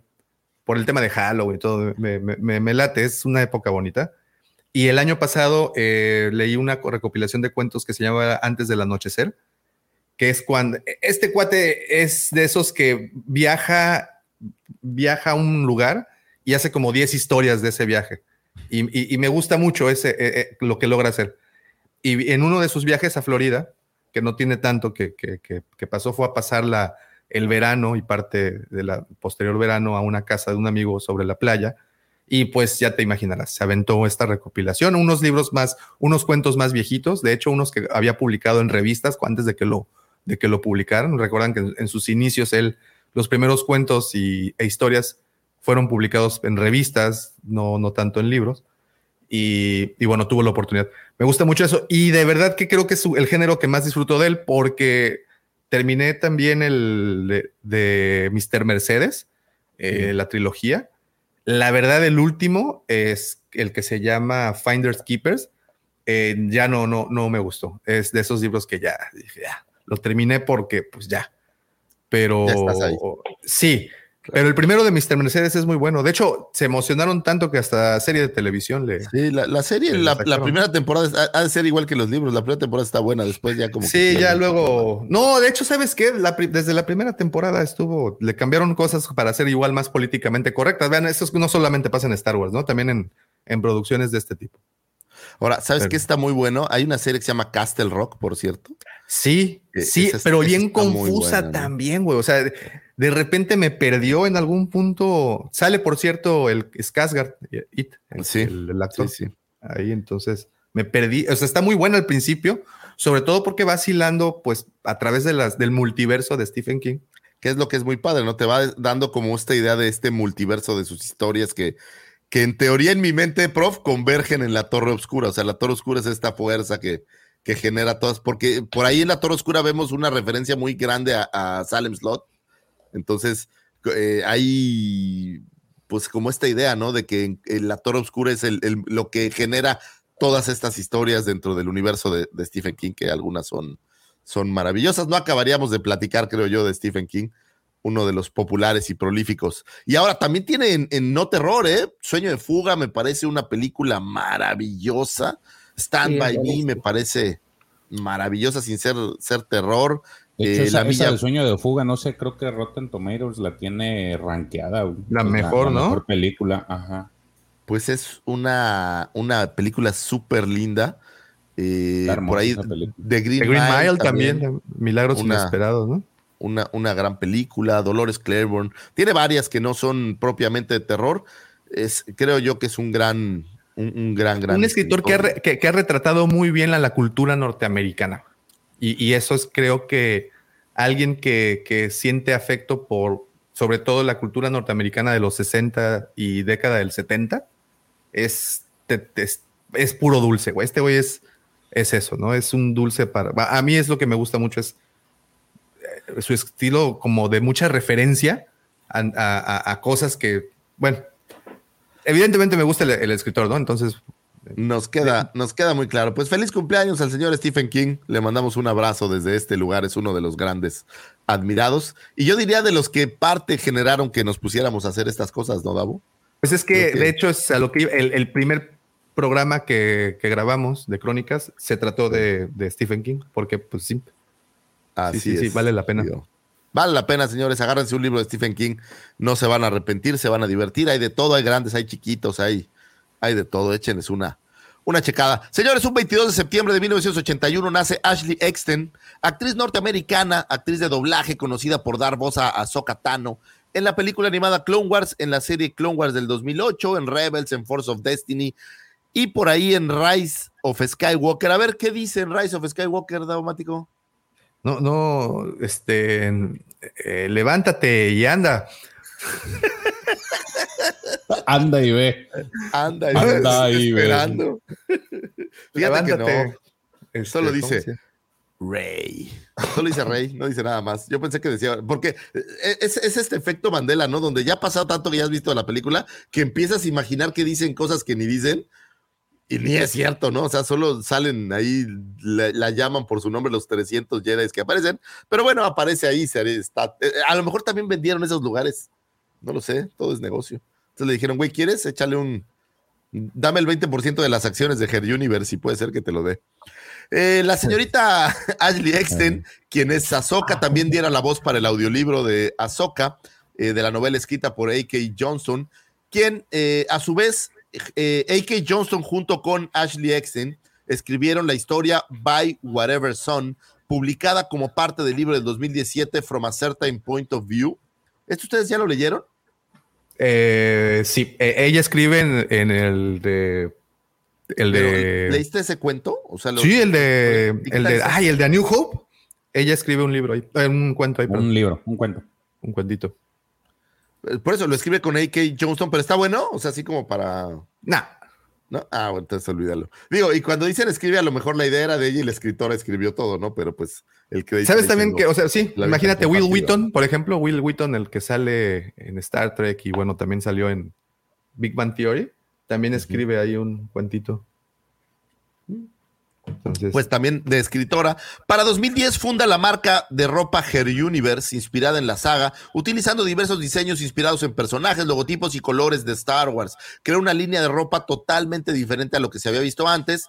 por el tema de Halloween y todo, me late, es una época bonita. Y el año pasado eh, leí una recopilación de cuentos que se llama Antes del Anochecer, que es cuando este cuate es de esos que viaja, viaja a un lugar y hace como 10 historias de ese viaje. Y, me gusta mucho ese, eh, eh, lo que logra hacer. Y en uno de sus viajes a Florida, que no tiene tanto que, que- que- que pasó, fue a pasar la, el verano y parte de la posterior verano a una casa de un amigo sobre la playa. Y pues ya te imaginarás, se aventó esta recopilación, unos libros más, unos cuentos más viejitos, de hecho unos que había publicado en revistas antes de que lo, de que lo publicaran. Recuerdan que en, sus inicios él, los primeros cuentos y, e historias fueron publicados en revistas, no, no tanto en libros. Y, y bueno, tuvo la oportunidad. Me gusta mucho eso. Y de verdad que creo que es el género que más disfruto de él porque terminé también el de, de Mr. Mercedes, eh, la trilogía. La verdad, el último es el que se llama Finders Keepers. Eh, ya no, no, no me gustó. Es de esos libros que ya dije, ya, lo terminé porque pues ya. Pero Ya estás ahí. sí, pero el primero de Mr. Mercedes es muy bueno. De hecho, se emocionaron tanto que hasta serie de televisión le. Sí, la, la serie, la, primera temporada ha, de ser igual que los libros. La primera temporada está buena, después ya como. que Sí, ya luego. No, de hecho, ¿sabes qué? La desde la primera temporada estuvo. Le cambiaron cosas para ser igual más políticamente correctas. Vean, eso es- no solamente pasa en Star Wars, ¿no? También en, en producciones de este tipo. Ahora, ¿sabes qué está muy bueno? Hay una serie que se llama Castle Rock, por cierto. Sí, Eh, sí, esa pero esa bien confusa también, güey. O sea, de, de repente me perdió en algún punto. Sale, por cierto, el Skarsgård, eh, It, el, Sí, el- el actor. Sí, sí. Ahí entonces me perdí. O sea, está muy buena al principio, sobre todo porque va hilando, pues, a través de las, del multiverso de Stephen King. que es lo que es muy padre, ¿no? Te va dando como esta idea de este multiverso de sus historias que, que en teoría en mi mente, prof, convergen en la Torre Oscura. O sea, la Torre Oscura es esta fuerza que, que genera todas, porque por ahí en la Torre Oscura vemos una referencia muy grande a, a Salem Slot. Entonces, eh, hay pues como esta idea, ¿no? De que la Torre Oscura es el- lo que genera todas estas historias dentro del universo de, de Stephen King, que algunas son, son maravillosas. No acabaríamos de platicar, creo yo, de Stephen King, uno de los populares y prolíficos. Y ahora también tiene en, en no terror, ¿eh? Sueño de fuga me parece una película maravillosa. Stand Sí, by Me me parece maravillosa sin ser, ser terror. De hecho, Eh, esa, la esa del sueño de fuga, no sé, creo que Rotten Tomatoes la tiene rankeada. La mejor, ¿no? mejor película, ajá. Pues es una, una película súper linda. Eh, por ahí. The Green, The Green Mile, Mile también, Milagros Una- Inesperados, ¿no? Una, una gran película. Dolores Claiborne. Tiene varias que no son propiamente de terror. Es, creo yo que es un gran, un, un gran, gran. un escritor que ha, re- que- que ha retratado muy bien a la cultura norteamericana. Y, y eso es, creo que, alguien que, que siente afecto por, sobre todo, la cultura norteamericana de los 60 y década del 70, es, te- te- es, es puro dulce, güey. Este güey es, es eso, ¿no? Es un dulce para... A mí es lo que me gusta mucho, es su estilo como de mucha referencia a, a- a- a cosas que, bueno, evidentemente me gusta el, el escritor, ¿no? Entonces, Nos queda, nos queda muy claro. Pues feliz cumpleaños al señor Stephen King. Le mandamos un abrazo desde este lugar. Es uno de los grandes admirados. Y yo diría de los que parte generaron que nos pusiéramos a hacer estas cosas, ¿no, Davo? Pues es que, de hecho, es a lo que el, el primer programa que, que grabamos de Crónicas se trató de, de Stephen King, porque, pues sí, Así sí, sí, es, vale la pena. Vale la pena, señores. Agárrense un libro de Stephen King. No se van a arrepentir, se van a divertir. Hay de todo, hay grandes, hay chiquitos, hay, hay de todo. Échenles una, una checada. Señores, un 22 de septiembre de 1981 nace Ashley Exton, actriz norteamericana, actriz de doblaje conocida por dar voz a Ahsoka Tano en la película animada Clone Wars, en la serie Clone Wars del 2008, en Rebels, en Force of Destiny y por ahí en Rise of Skywalker. A ver, ¿qué dice en Rise of Skywalker, Daumático? No, no, este, eh, levántate y anda. Anda y ve. Anda y Anda ve. y ve. Esperando. Fíjate que no. Este, Solo ¿cómo dice Rey. [LAUGHS] Solo dice Rey, no dice nada más. Yo pensé que decía, porque eh, es, es este efecto Mandela, ¿no? Donde ya ha pasado tanto que ya has visto la película, que empiezas a imaginar que dicen cosas que ni dicen, y ni es cierto, ¿no? O sea, solo salen ahí, la, la llaman por su nombre los 300 Jedi que aparecen, pero bueno, aparece ahí, se está, eh, a lo mejor también vendieron esos lugares, no lo sé, todo es negocio. Entonces le dijeron, güey, ¿quieres? Échale un, dame el 20% de las acciones de Her Universe y puede ser que te lo dé. Eh, la señorita [LAUGHS] Ashley Exton, quien es Ahsoka, también diera la voz para el audiolibro de Ahsoka, eh, de la novela escrita por A.K. Johnston, quien eh, a su vez, eh, A.K. Johnston junto con Ashley Exton escribieron la historia By Whatever Son, publicada como parte del libro del 2017 From a Certain Point of View. ¿Esto ustedes ya lo leyeron? Eh, sí, eh, ella escribe en, en el de. El de. ¿Leíste ese cuento? O sea, lo- Sí, el de. ¿Y qué El de. Ay, el de A New Hope. Ella escribe un libro ahí. eh, un cuento ahí, perdón, Un libro, un cuento. un cuentito. Por eso lo escribe con A.K. Johnston, pero está bueno, o sea, así como para. Nah. ¿No? Ah, bueno, entonces olvídalo. Digo, y cuando dicen escribe, a lo mejor la idea era de ella y la escritora escribió todo, ¿no? Pero pues el crédito. ¿Sabes también que, o sea, sí, imagínate Will. Wheaton, por ejemplo, Will Wheaton, el que sale en Star Trek y bueno, también salió en Big Bang Theory, también escribe ahí un cuentito. Pues también de escritora. Para 2010 funda la marca de ropa Her Universe, inspirada en la saga, utilizando diversos diseños inspirados en personajes, logotipos y colores de Star Wars. Creó una línea de ropa totalmente diferente a lo que se había visto antes.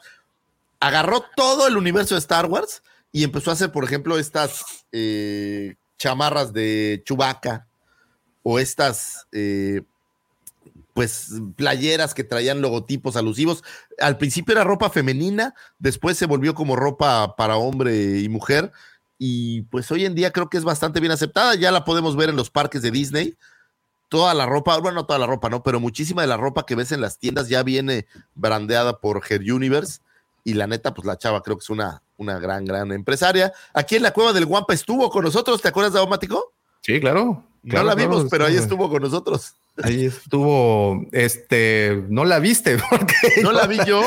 Agarró todo el universo de Star Wars y empezó a hacer, por ejemplo, estas eh, chamarras de Chewbacca o estas eh, pues playeras que traían logotipos alusivos. Al principio era ropa femenina, después se volvió como ropa para hombre y mujer. Y pues hoy en día creo que es bastante bien aceptada. Ya la podemos ver en los parques de Disney. Toda la ropa, bueno, no toda la ropa, ¿no? Pero muchísima de la ropa que ves en las tiendas ya viene brandeada por Her Universe. Y la neta, pues la chava creo que es una, una gran, gran empresaria. Aquí en la cueva del Guampa estuvo con nosotros, ¿te acuerdas de Automático? sí, claro. No la claro, vimos, pero ahí estuvo con nosotros. Ahí estuvo, este, no la viste, [LAUGHS] porque No la vi yo.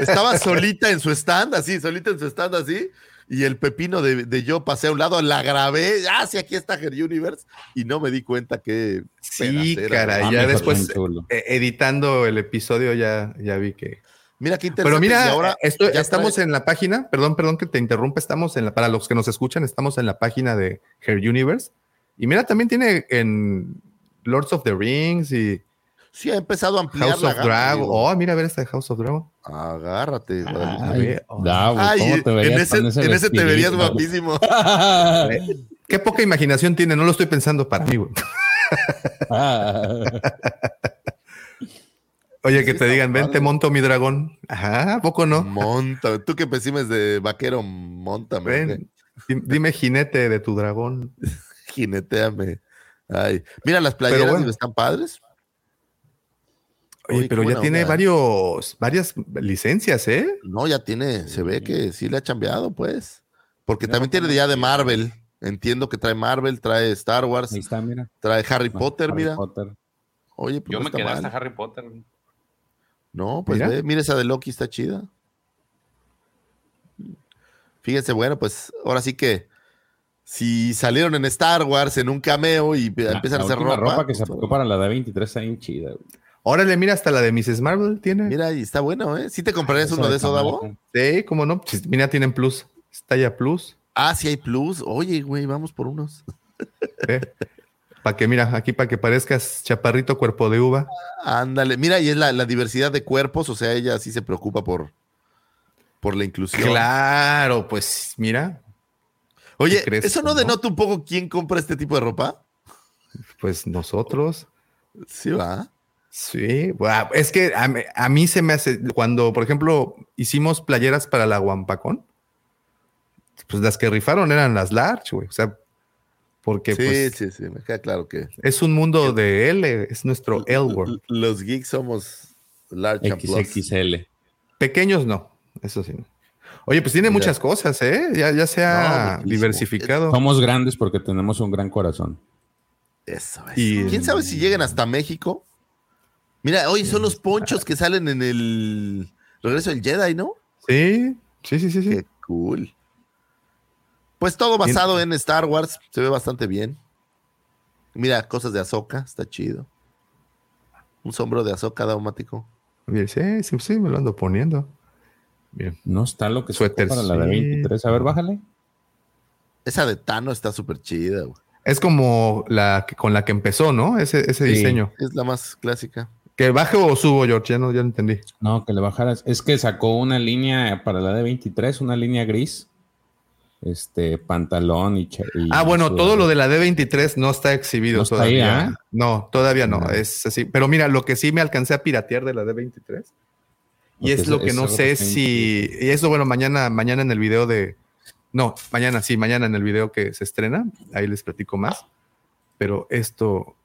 Estaba solita en su stand, así, solita en su stand, así. Y el pepino de, de yo pasé a un lado, la grabé. Ah, sí, aquí está Her Universe. Y no me di cuenta que. Sí, caray, Ah, ya después eh, editando el episodio ya, ya vi que. Mira qué interesante. Pero mira, y ahora esto, ya estamos trae- en la página, perdón, perdón que te interrumpa, estamos en la, para los que nos escuchan, estamos en la página de Her Universe. Y mira, también tiene en Lords of the Rings y Sí, ha empezado a ampliar House la of gama, Dragon. digo. Oh, mira, a ver esta de House of Dragon. Agárrate. Guadalupe. a ver, oh. Davo, Ay, ¿cómo te en ese, con ese en ese te verías guapísimo. [LAUGHS] Qué poca imaginación tiene, no lo estoy pensando para mí. güey. [LAUGHS] Oye, que te digan, ven, te monto mi dragón. Ajá, ¿a poco no? Monta. Tú que pesimes de vaquero, montame. Ven, di- dime jinete de tu dragón. [LAUGHS] Jineteame. Ay. Mira, las playeras bueno. digo, están padres. Oye, pero ya tiene onda. varios, varias licencias, ¿eh? No, ya tiene, se ve que sí le ha chambeado, pues. Porque también tiene ya de Marvel. Entiendo que trae Marvel, trae Star Wars, Ahí está, mira. trae Harry Potter, Harry mira. Potter. Oye, pues Yo no me quedé mal. hasta Harry Potter. No, pues Mira. ve, mira esa de Loki, está chida. Fíjense, bueno, pues ahora sí que si salieron en Star Wars en un cameo y La- empiezan la a hacer última ropa, que se pues, aplicó para la D23 está bien chida. güey. Órale, mira, hasta la de Mrs. Marvel tiene. mira, y está bueno, ¿eh? ¿Sí te comprarías uno de de esos, Davo? Sí, cómo no. Pues, mira, tienen plus. Está ya plus. Ah, sí hay plus. Oye, güey, vamos por unos. Para que, mira, aquí para que parezcas chaparrito cuerpo de uva. Ándale, mira, y es la, la diversidad de cuerpos, o sea, ella sí se preocupa por, por la inclusión. Claro, pues mira. Oye, crees ¿eso no no? denota un poco quién compra este tipo de ropa? Pues nosotros. Sí, va. Sí, es que a, mí- a mí se me hace, cuando, por ejemplo, hicimos playeras para la Guampacón, pues las que rifaron eran las large, güey. O sea, porque Sí, pues, sí, sí, me queda claro que es un mundo de L, es nuestro L word. los geeks somos large and plus. XXL. Pequeños no, eso sí. no. Oye, pues tiene Mira. muchas cosas, ¿eh? Ya, ya se ha diversificado. Somos grandes porque tenemos un gran corazón. Eso es. Y- ¿Quién sabe si lleguen hasta México? Mira, hoy son los ponchos que salen en el regreso del Jedi, ¿no? Sí, sí, sí, sí, sí. Qué cool. Pues todo basado en Star Wars, se ve bastante bien. Mira, cosas de Ahsoka, está chido. Un sombro de Ahsoka daumático. Sí, sí, sí, me lo ando poniendo. Bien. No está lo que suéter para la de sí. 23. A ver, bájale. Esa de Tano está súper chida, güey. Es como la que- con la que empezó, ¿no? Ese, ese Sí. diseño. Es la más clásica. ¿Que baje o subo, George? Ya no, ya no entendí. No, que le bajaras. Es que sacó una línea para la de 23, una línea gris. Este, pantalón y. Ah, bueno, todo lo de la D23 no está exhibido No está ahí, todavía. ¿ah? No, todavía no. No. Es así. Pero mira, lo que sí me alcancé a piratear de la D23. Y es lo que no sé si. Y eso, bueno, mañana, mañana en el video de. No, mañana sí, mañana en el video que se estrena. Ahí les platico más. Pero esto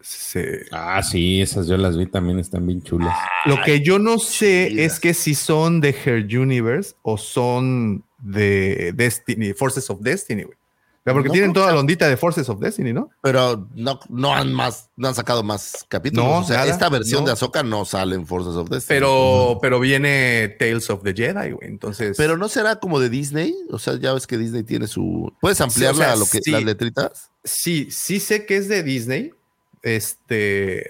se. Ah, sí, esas yo las vi también, están bien chulas. Lo que yo no sé chidas. es que si son de Her Universe o son de Destiny, Forces of Destiny, güey. Porque No tienen toda que- la ondita de Forces of Destiny, ¿no? Pero no, no han más, no han sacado más capítulos. No, o sea, nada, esta versión no. de Ahsoka no sale en Forces of Destiny. Pero, pero viene Tales of the Jedi, güey. Entonces. Pero no será como de Disney. O sea, ya ves que Disney tiene su. ¿Puedes ampliarla sea, a lo que sí. las letritas? sí, sí sé que es de Disney. Este.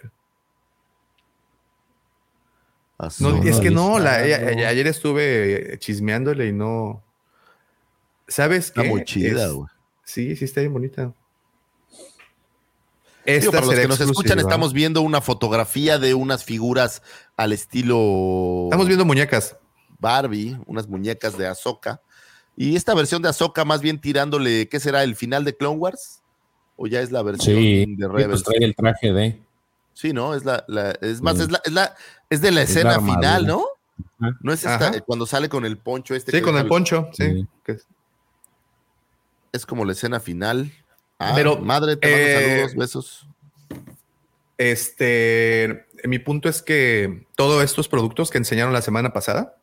No, Ahsoka. es que no, la- no. a- a- ayer estuve chismeándole y no. ¿Sabes qué? Está muy chida, güey. Sí, sí, está bien bonita. Digo, para los que nos escuchan, estamos viendo una fotografía de unas figuras al estilo Estamos viendo muñecas. Barbie, unas muñecas de Ahsoka. Y esta versión de Ahsoka, más bien tirándole, ¿qué será? ¿El final de Clone Wars? ¿O ya es la versión Sí, de sí, Rebels? pues trae el traje de. Sí, ¿no? Es la, la- es más, Sí. es la, es la, es de la Es la escena final, ¿no? Ajá. No es esta, eh, cuando sale con el poncho este. Sí, con el poncho. Sí. Sí. Es como la escena final. Ah, Pero, madre, te mando eh, saludos, besos. Este, mi punto es que todos estos productos que enseñaron la semana pasada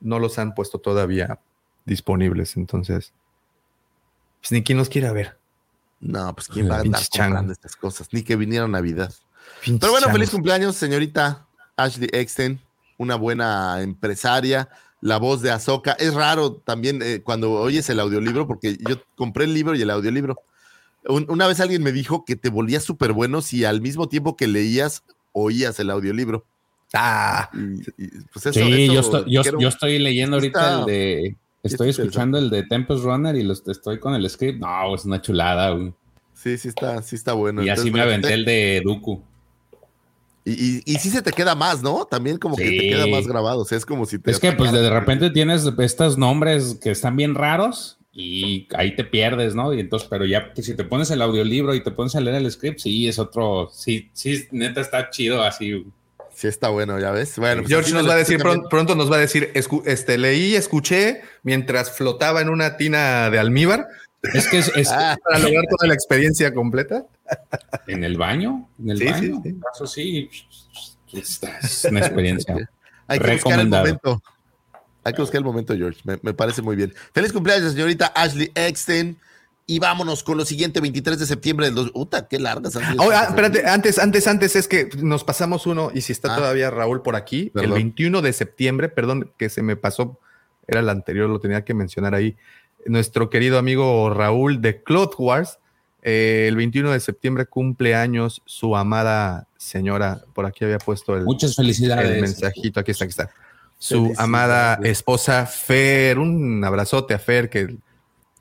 no los han puesto todavía disponibles. Entonces, pues ni quien los quiera ver. No, pues quién va a andar comprando estas cosas, ni que viniera Navidad. Pinches Pero bueno, feliz cumpleaños, señorita Ashley Eckstein, una buena empresaria, la voz de Ahsoka. Es raro también eh, cuando oyes el audiolibro, porque yo compré el libro y el audiolibro. Un- una vez alguien me dijo que te volvías súper bueno si al mismo tiempo que leías, oías el audiolibro. Ah, Y, y, pues eso, sí, eso yo estoy, yo, quiero- yo estoy leyendo ahorita está- el de. Estoy escuchando el de Tempest Runner y los, estoy con el script. No, es una chulada, güey. Sí, sí está, sí está bueno. y así me aventé el de Dooku. Y, y, y sí se te queda más, ¿no? También como que te Sí. queda más grabado. O sea, es como si te. Es que pues de repente tienes estos nombres que están bien raros y ahí te pierdes, ¿no? Y entonces, pero ya pues, si te pones el audiolibro y te pones a leer el script, sí, es otro, sí, sí, neta está chido así. Sí está bueno, ya ves. Bueno, pues George nos va a decir, pronto, pronto nos va a decir, escu- este, leí escuché mientras flotaba en una tina de almíbar Es que es, es- Ah. [LAUGHS] para lograr toda la experiencia completa. En el baño, en el Sí, baño, sí, sí. eso sí, es una experiencia. [LAUGHS] Hay que buscar el momento. Hay que buscar el momento, George. Me, me parece muy bien. Feliz cumpleaños, señorita Ashley Eckstein. Y vámonos con lo siguiente, 23 de septiembre del 2. Uta, qué largas Oh, ah, estas espérate, antes, antes, antes es que nos pasamos uno y si está Ah. todavía Raúl por aquí, Perdón. el 21 de septiembre, perdón que se me pasó, era el anterior, lo tenía que mencionar ahí, nuestro querido amigo Raúl de Cloth Wars, eh, el 21 de septiembre cumple años su amada señora, por aquí había puesto el, Muchas felicidades. el mensajito, aquí está, aquí está. Su amada esposa Fer, un abrazote a Fer que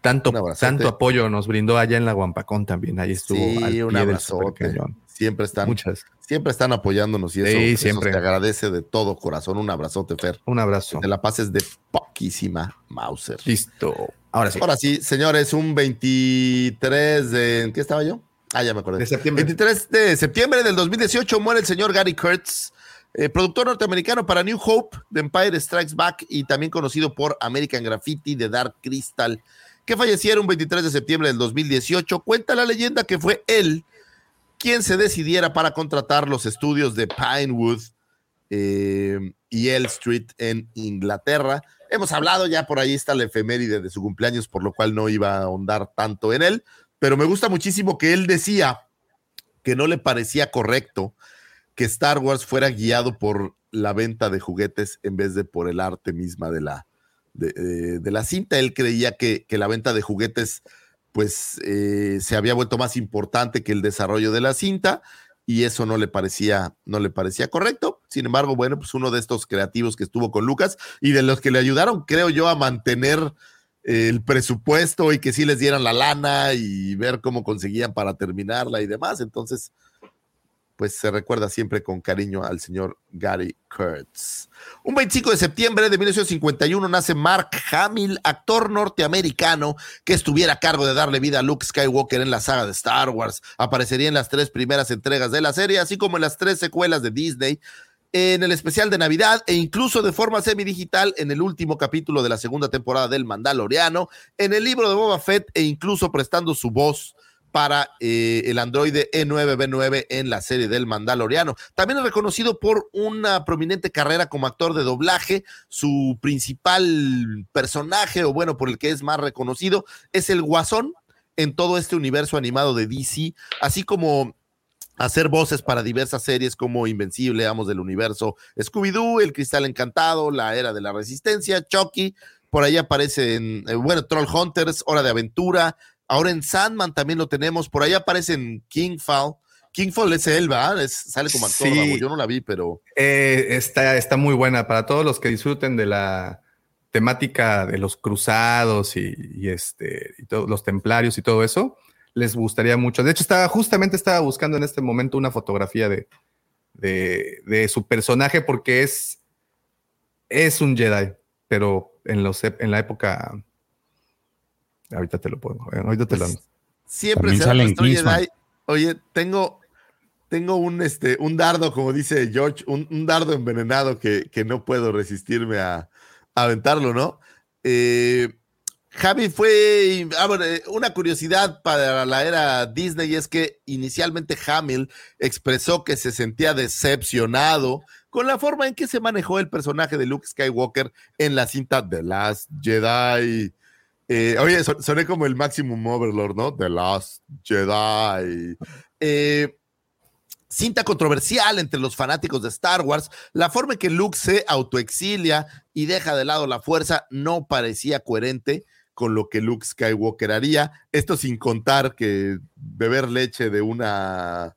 tanto, tanto apoyo nos brindó allá en la Guampacón también, ahí estuvo Sí, al pie un abrazote. Siempre están, Muchas. siempre están apoyándonos y eso, Sí, eso siempre. te agradece de todo corazón. Un abrazote, Fer. Un abrazo. Que te la pases de poquísima Mauser. Listo. Ahora sí. Ahora sí, señores, un 23 de. ¿En qué estaba yo? Ah, ya me acordé. De septiembre. 23 de septiembre del 2018 muere el señor Gary Kurtz, eh, productor norteamericano para New Hope, The Empire Strikes Back y también conocido por American Graffiti de Dark Crystal, que falleciera un 23 de septiembre del 2018. Cuenta la leyenda que fue él quien se decidiera para contratar los estudios de Pinewood eh, y L Street en Inglaterra. Hemos hablado ya por ahí está la efeméride de su cumpleaños, por lo cual no iba a ahondar tanto en él, pero me gusta muchísimo que él decía que no le parecía correcto que Star Wars fuera guiado por la venta de juguetes en vez de por el arte misma de la, de, de la cinta. Él creía que, que la venta de juguetes pues eh, se había vuelto más importante que el desarrollo de la cinta y eso no le parecía, no le parecía correcto. Sin embargo, bueno, pues uno de estos creativos que estuvo con Lucas y de los que le ayudaron, creo yo, a mantener el presupuesto y que sí les dieran la lana y ver cómo conseguían para terminarla y demás. Entonces, pues se recuerda siempre con cariño al señor Gary Kurtz. Un 25 de septiembre de 1951 nace Mark Hamill, actor norteamericano que estuviera a cargo de darle vida a Luke Skywalker en la saga de Star Wars. Aparecería en las tres primeras entregas de la serie, así como en las tres secuelas de Disney, en el especial de Navidad e incluso de forma semidigital en el último capítulo de la segunda temporada del Mandaloriano, en el libro de Boba Fett e incluso prestando su voz para eh, el androide E9B9 en la serie del Mandaloriano. También es reconocido por una prominente carrera como actor de doblaje. Su principal personaje, o bueno, por el que es más reconocido, es el Guasón en todo este universo animado de DC, así como hacer voces para diversas series como Invencible, Amos del Universo, Scooby-Doo, El Cristal Encantado, La Era de la Resistencia, Chucky, por ahí aparece en, eh, bueno, Troll Hunters, Hora de Aventura, ahora en Sandman también lo tenemos, por ahí aparece en Kingfall. Kingfall es él, ¿verdad? Es- sale como actor, Sí. Yo no la vi, pero Eh, está, está muy buena para todos los que disfruten de la temática de los cruzados y, y este, y los templarios y todo eso. Les gustaría mucho. De hecho, estaba, justamente estaba buscando en este momento una fotografía de, de, de su personaje porque es, es un Jedi, pero en, los, en la época. Ahorita te lo pongo. eh, Ahorita te lo. Pues, siempre será sale en. Oye, tengo, tengo un, este, un dardo, como dice George, un, un dardo envenenado que, que no puedo resistirme a, a aventarlo, ¿no? Eh, Javi fue, ah, bueno, eh, una curiosidad para la era Disney es que inicialmente Hamill expresó que se sentía decepcionado con la forma en que se manejó el personaje de Luke Skywalker en la cinta The Last Jedi. Eh, oye, son- soné como el Maximum Overlord, ¿no? The Last Jedi. Eh, cinta controversial entre los fanáticos de Star Wars, la forma en que Luke se autoexilia y deja de lado la fuerza no parecía coherente con lo que Luke Skywalker haría. Esto sin contar que beber leche de una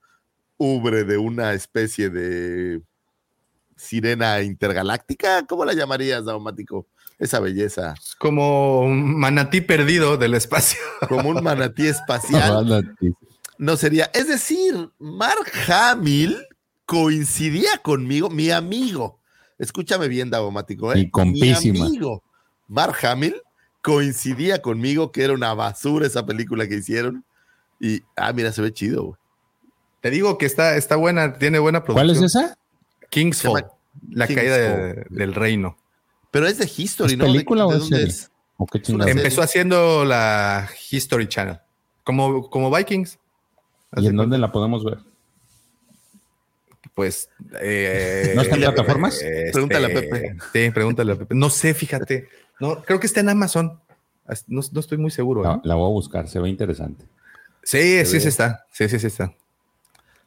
ubre, de una especie de sirena intergaláctica, ¿cómo la llamarías, Daumático? Esa belleza, Como un manatí perdido del espacio. como un manatí [LAUGHS] espacial. no sería. Es decir, Mark Hamill coincidía conmigo, mi amigo. Escúchame bien, Davomático, ¿eh? Y compísima. Mi amigo, Mark Hamill, coincidía conmigo que era una basura esa película que hicieron. Y, ah, mira, se ve chido, güey. Te digo que está, está buena, tiene buena ¿Cuál producción. es esa? Kingsfall, llama la caída de- del reino. Pero es de History, ¿Es ¿no? ¿De- película de o dónde serie? es? ¿O qué. Empezó haciendo la History Channel, como, como Vikings. ¿Y en dónde la podemos ver? Pues. eh, ¿No está en plataformas? este, Pregúntale a Pepe. Sí, pregúntale a Pepe. No sé, fíjate. No, creo que está en Amazon. No, no estoy muy seguro. La, ¿eh? la voy a buscar, se ve interesante. Sí, sí, ve. sí está. Sí, sí, sí está.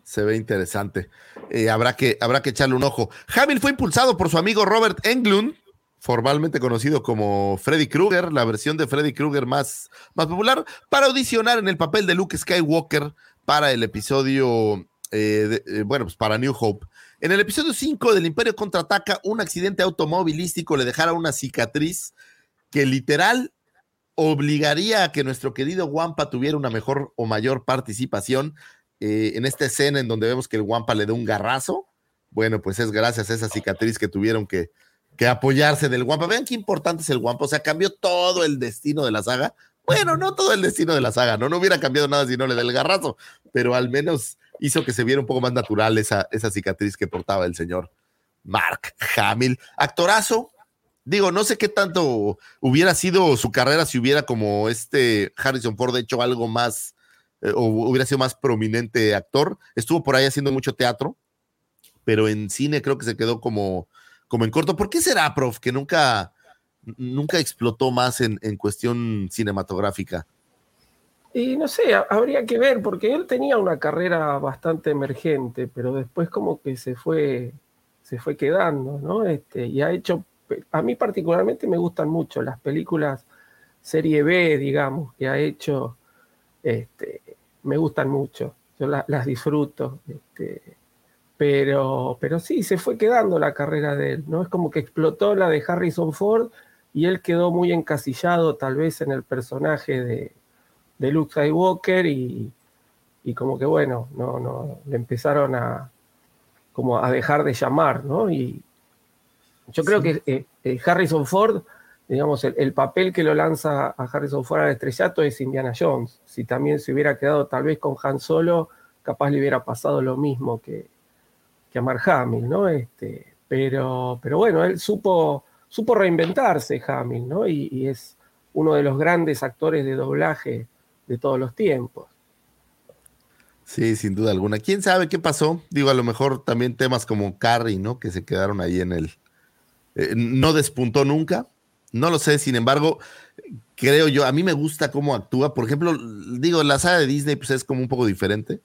Se ve interesante. Eh, habrá, que, habrá que echarle un ojo. Hamill fue impulsado por su amigo Robert Englund, formalmente conocido como Freddy Krueger, la versión de Freddy Krueger más, más popular, para audicionar en el papel de Luke Skywalker para el episodio, eh, eh, bueno, pues para New Hope. En el episodio 5 del Imperio Contraataca, un accidente automovilístico le dejara una cicatriz que literal obligaría a que nuestro querido Wampa tuviera una mejor o mayor participación eh, en esta escena en donde vemos que el Wampa le da un garrazo. Bueno, pues es gracias a esa cicatriz que tuvieron que, que apoyarse del Wampa. Vean qué importante es el Wampa. O sea, cambió todo el destino de la saga. Bueno, no todo el destino de la saga, ¿no? No hubiera cambiado nada si no le da el garrazo, pero al menos hizo que se viera un poco más natural esa, esa cicatriz que portaba el señor Mark Hamill. Actorazo. Digo, no sé qué tanto hubiera sido su carrera si hubiera como este Harrison Ford hecho algo más eh, o hubiera sido más prominente actor. Estuvo por ahí haciendo mucho teatro, pero en cine creo que se quedó como, como en corto. ¿Por qué será, prof, que nunca, nunca explotó más en, en cuestión cinematográfica? Y no sé, habría que ver, porque él tenía una carrera bastante emergente, pero después como que se fue, se fue quedando, ¿no? Este, y ha hecho, a mí particularmente me gustan mucho las películas serie B, digamos, que ha hecho, este, me gustan mucho, yo las disfruto, este, pero, pero sí, se fue quedando la carrera de él, ¿no? Es como que explotó la de Harrison Ford y él quedó muy encasillado tal vez en el personaje de, de Luke Skywalker y, y como que bueno, no, no, le empezaron a como a dejar de llamar, ¿no? Y yo creo que eh, eh, Harrison Ford, digamos, el, el, papel que lo lanza a Harrison Ford al estrellato es Indiana Jones. Si también se hubiera quedado tal vez con Han Solo, capaz le hubiera pasado lo mismo que, que a Mark ¿no? Este, pero, pero bueno, él supo, supo reinventarse Hamill, ¿no? Y, y es uno de los grandes actores de doblaje de todos los tiempos. Sí, sin duda alguna. ¿Quién sabe qué pasó? Digo, a lo mejor también temas como Carrie, ¿no? Que se quedaron ahí en el... Eh, no despuntó nunca. No lo sé, sin embargo, creo yo, a mí me gusta cómo actúa. Por ejemplo, digo, la saga de Disney pues es como un poco diferente.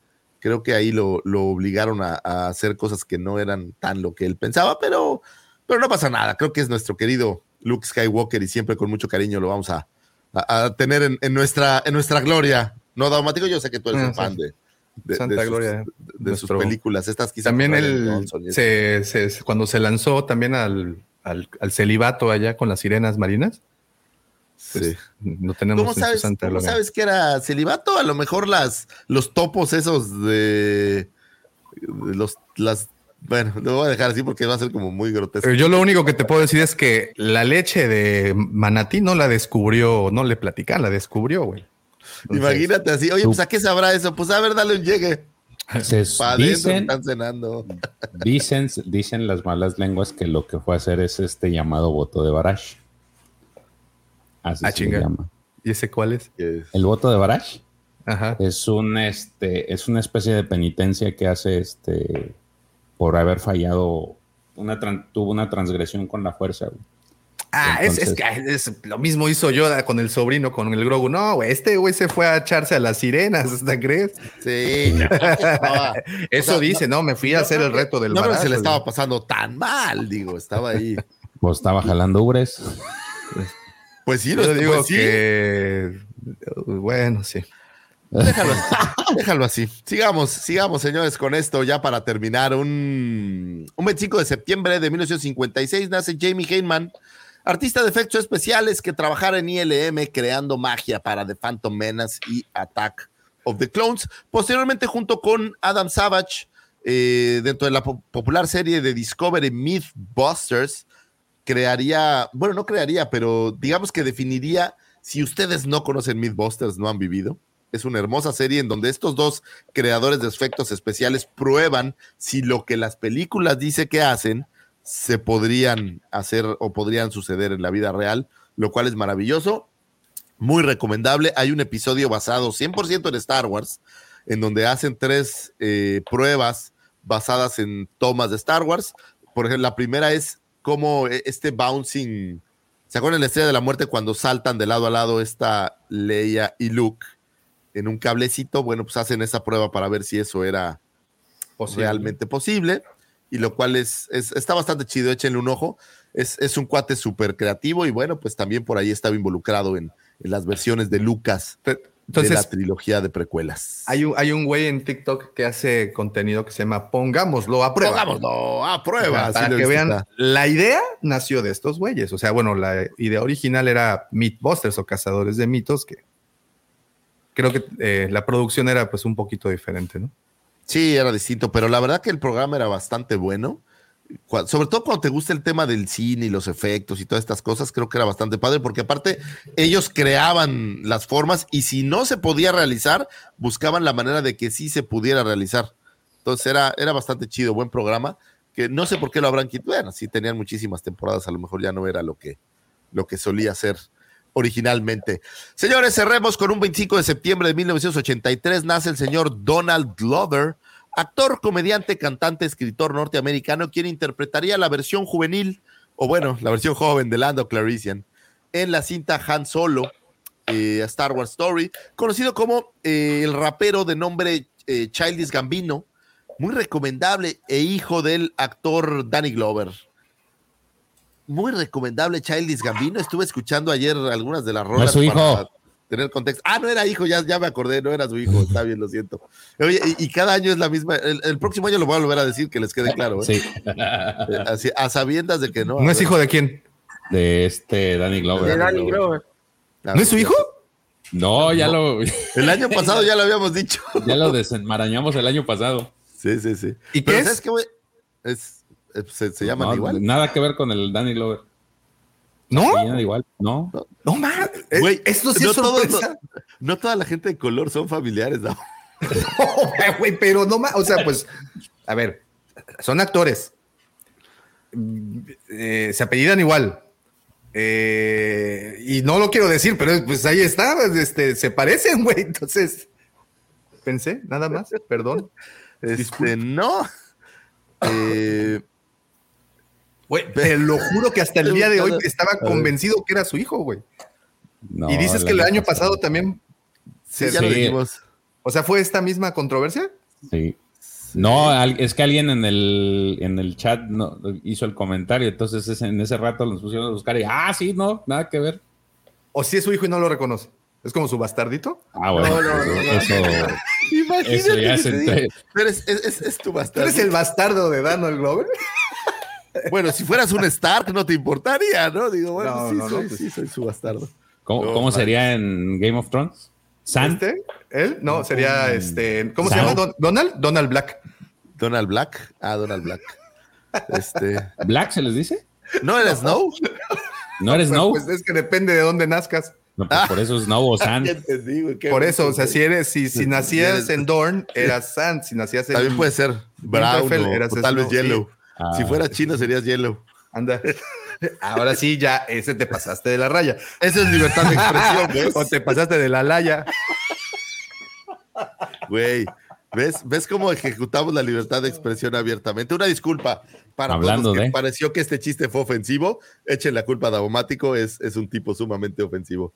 Creo que ahí lo, lo obligaron a, a, hacer cosas que no eran tan lo que él pensaba, pero, pero no pasa nada. Creo que es nuestro querido Luke Skywalker y siempre con mucho cariño lo vamos a, a, a tener en, en, nuestra, en nuestra gloria. No, Daumático, yo sé que tú eres ah, un fan sí. de, de, Santa de Gloria. sus, de sus películas. Estas quizás también él, se, se, cuando se lanzó también al, al, al, celibato allá con las sirenas marinas. Pues sí. No tenemos ¿Cómo sabes, ¿cómo sabes que era celibato? A lo mejor las, los topos esos de, de los, las bueno, lo voy a dejar así porque va a ser como muy grotesco. Pero yo lo único que te puedo decir es que la leche de manatí no la descubrió, no le platican, la descubrió, güey. Imagínate así, oye, pues a qué sabrá eso, pues a ver, dale un llegue. Se [LAUGHS] dicen, están cenando. dicen, dicen las malas lenguas que lo que fue a hacer es este llamado voto de Barash. Así ah, se chinga. llama. ¿Y ese cuál es? El voto de Barash Ajá. es un este es una especie de penitencia que hace este por haber fallado una tuvo una transgresión con la fuerza. Güey. Ah, Entonces, es, es, es, lo mismo hizo Yoda con el sobrino, con el Grogu. No, güey, este güey se fue a echarse a las sirenas, ¿hasta crees? Sí. [LAUGHS] Eso o sea, dice, no, me fui no, a hacer el reto del No, barazo, se le estaba pasando tan mal, digo, estaba ahí. [LAUGHS] Pues estaba jalando ubres. [LAUGHS] Pues sí, lo digo pues sí. que... Bueno, sí. Déjalo, déjalo, así. Sigamos, sigamos, señores, con esto ya para terminar. Un, un 25 de septiembre de 1956 nace Jamie Heyman, artista de efectos especiales que trabajara en ILM creando magia para The Phantom Menace y Attack of the Clones. Posteriormente, junto con Adam Savage, eh, dentro de la po popular serie de Discovery Mythbusters, crearía, bueno, no crearía, pero digamos que definiría, si ustedes no conocen Mythbusters, no han vivido, es una hermosa serie en donde estos dos creadores de efectos especiales prueban si lo que las películas dice que hacen se podrían hacer o podrían suceder en la vida real, lo cual es maravilloso, muy recomendable. Hay un episodio basado 100% en Star Wars, en donde hacen tres eh, pruebas basadas en tomas de Star Wars. Por ejemplo, la primera es cómo este bouncing, ¿se acuerdan de la estrella de la muerte cuando saltan de lado a lado esta Leia y Luke? en un cablecito, bueno, pues hacen esa prueba para ver si eso era posible. realmente posible, y lo cual es, es, está bastante chido, échenle un ojo. Es, es un cuate súper creativo y bueno, pues también por ahí estaba involucrado en, en las versiones de Lucas Entonces, de la trilogía de precuelas. Hay un, hay un güey en TikTok que hace contenido que se llama Pongámoslo a prueba. Pongámoslo a prueba. Para sí que vean, está. la idea nació de estos güeyes. O sea, bueno, la idea original era Mythbusters o Cazadores de Mitos, que creo que eh, la producción era pues un poquito diferente, ¿no? Sí, era distinto, pero la verdad que el programa era bastante bueno. Sobre todo cuando te gusta el tema del cine y los efectos y todas estas cosas, creo que era bastante padre, porque aparte ellos creaban las formas y si no se podía realizar, buscaban la manera de que sí se pudiera realizar. Entonces era, era bastante chido, buen programa, que no sé por qué lo habrán quitado. Bueno, sí tenían muchísimas temporadas, a lo mejor ya no era lo que, lo que solía ser originalmente. Señores, cerremos con un 25 de septiembre de 1983 nace el señor Donald Glover, actor, comediante, cantante, escritor norteamericano, quien interpretaría la versión juvenil, o bueno, la versión joven de Lando Clarician, en la cinta Han Solo, eh, a Star Wars Story, conocido como eh, el rapero de nombre eh, Childish Gambino, muy recomendable e hijo del actor Danny Glover. Muy recomendable Childish Gambino. Estuve escuchando ayer algunas de las rolas. su hijo. para Tener contexto. Ah, no era hijo, ya, ya me acordé, no era su hijo. Está bien, lo siento. Oye, y, y cada año es la misma. El, el próximo año lo voy a volver a decir, que les quede claro. ¿eh? Sí. Eh, así, a sabiendas de que no. ¿No es hijo de quién? De este Danny Glover. De Danny Glover. ¿No es su hijo? No, ya lo, El año pasado ya lo habíamos dicho. [LAUGHS] ya lo desenmarañamos el año pasado. Sí, sí, sí. ¿Y Pero qué es? ¿sabes qué, güey? Es, es- se, se llaman No, igual. Nada que ver con el Danny Glover. ¿No? Igual, ¿no? No más. Güey, Esto sí no es todo- sorpresa. No toda la gente de color son familiares, ¿no? [LAUGHS] Güey, pero no más. O sea, pues, a ver, son actores. Mm, eh, se apellidan igual. Eh, y no lo quiero decir, pero pues ahí está. este, se parecen, güey. Entonces, pensé, nada más, perdón. Este, no. [LAUGHS] Eh, Güey, [LAUGHS] te lo juro que hasta el día de hoy estaba convencido que era su hijo, güey. No, y dices que el año pasado también. sí, se- ya lo Sí. dijimos. O sea, ¿fue esta misma controversia? Sí. No, es que alguien en el, en el chat no, hizo el comentario, entonces ese- en ese rato nos pusieron a buscar y, ah, sí, no, nada que ver. ¿O si es su hijo y no lo reconoce? ¿Es como su bastardito? Ah, bueno, No, no, no, eso, [LAUGHS] Imagínate eso ya que se te Pero es, es- es- es tu ¿Tú bastardo. eres el bastardo de Donald Glover? [LAUGHS] Bueno, si fueras un Stark no te importaría, ¿no? Digo, bueno, No, sí, no, no, soy, pues- sí, soy su bastardo. ¿Cómo, No, cómo madre. sería en Game of Thrones? San. ¿Este? ¿Él? No, sería este. ¿Cómo se llama? Don- ¿Donald? Donald Black. Donald Black. Ah, Donald Black. Este. ¿Black se les dice? ¿No era Snow? ¿No eres [LAUGHS] Pues, Snow? pues es que depende de dónde nazcas. No, pues por eso Snow o San. [LAUGHS] Por eso, o sea, si eres, si, si nacías eres- en Dorn, eras Sand. Si nacías en. También puede ser Brown Winterfell, o, eras o tal vez Snow, sí. Yellow. Ah, si fuera chino serías Yellow. Anda. Ahora sí, ya, ese te pasaste de la raya. Esa es libertad de expresión, ¿ves? [LAUGHS] O te pasaste de la laya. Güey, ¿ves, ¿ves cómo ejecutamos la libertad de expresión abiertamente? Una disculpa para Hablando todos los que de- pareció que este chiste fue ofensivo. Echen la culpa a Davomático, es, es un tipo sumamente ofensivo.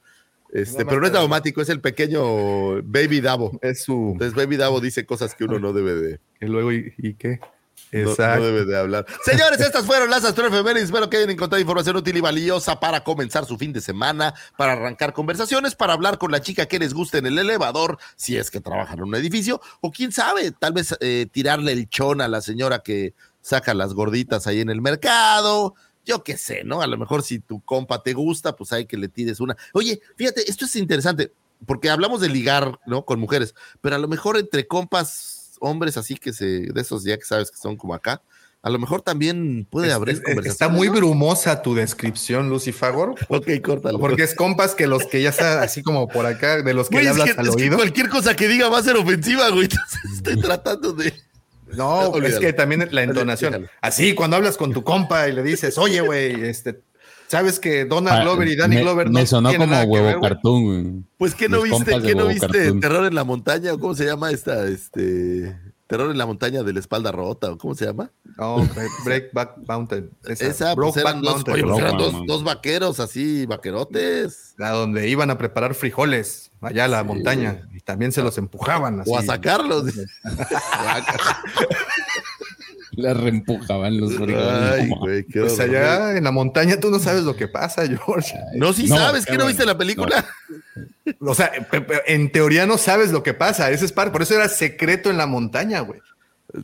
Este, No, pero no es no, Davomático, es el pequeño Baby Davo. Es su. Entonces Baby Davo dice cosas que uno no debe de, Y luego, ¿y, y qué? No, Exacto. no debe de hablar. Señores, estas fueron las astroefemérides. Espero que hayan encontrado información útil y valiosa para comenzar su fin de semana, para arrancar conversaciones, para hablar con la chica que les guste en el elevador, si es que trabajan en un edificio, o quién sabe, tal vez eh, tirarle el chón a la señora que saca las gorditas ahí en el mercado. Yo qué sé, ¿no? A lo mejor si tu compa te gusta, pues hay que le tires una. Oye, fíjate, esto es interesante, porque hablamos de ligar, ¿no? Con mujeres, pero a lo mejor entre compas, hombres así que se, de esos ya que sabes que son como acá, a lo mejor también puede abrir es- conversaciones. está muy brumosa tu descripción, Lucy Fagor. [LAUGHS] Ok, córtalo. Porque es compas que los que ya están así como por acá, de los que Güey, le es hablas que, al es que oído. cualquier cosa que diga va a ser ofensiva, güey. [LAUGHS] Entonces estoy tratando de. No, [LAUGHS] es que también la entonación. Así, cuando hablas con tu compa y le dices, oye, güey, este, sabes que Donald Ah, Glover y Danny me, Glover me no sonó tienen como huevo ver, cartoon. Pues que no viste, que no viste cartoon. Terror en la montaña, o cómo se llama esta, este. Terror en la montaña de la espalda rota, o cómo se llama? No, Break- Breakback Mountain. Esa, Esa, pues eran, dos, Mountain. oye, pues eran dos, vaqueros así, vaquerotes. A donde iban a preparar frijoles allá a la montaña y también se los empujaban. Así. O a sacarlos. [LAUGHS] [LAUGHS] Le reempujaban los frijoles. Ay, No, güey, qué Pues horror. allá en la montaña tú no sabes lo que pasa, George. No, si No, sabes qué que no viste la película. O sea, en teoría no sabes lo que pasa. Ese es par, por eso era secreto en la montaña, güey.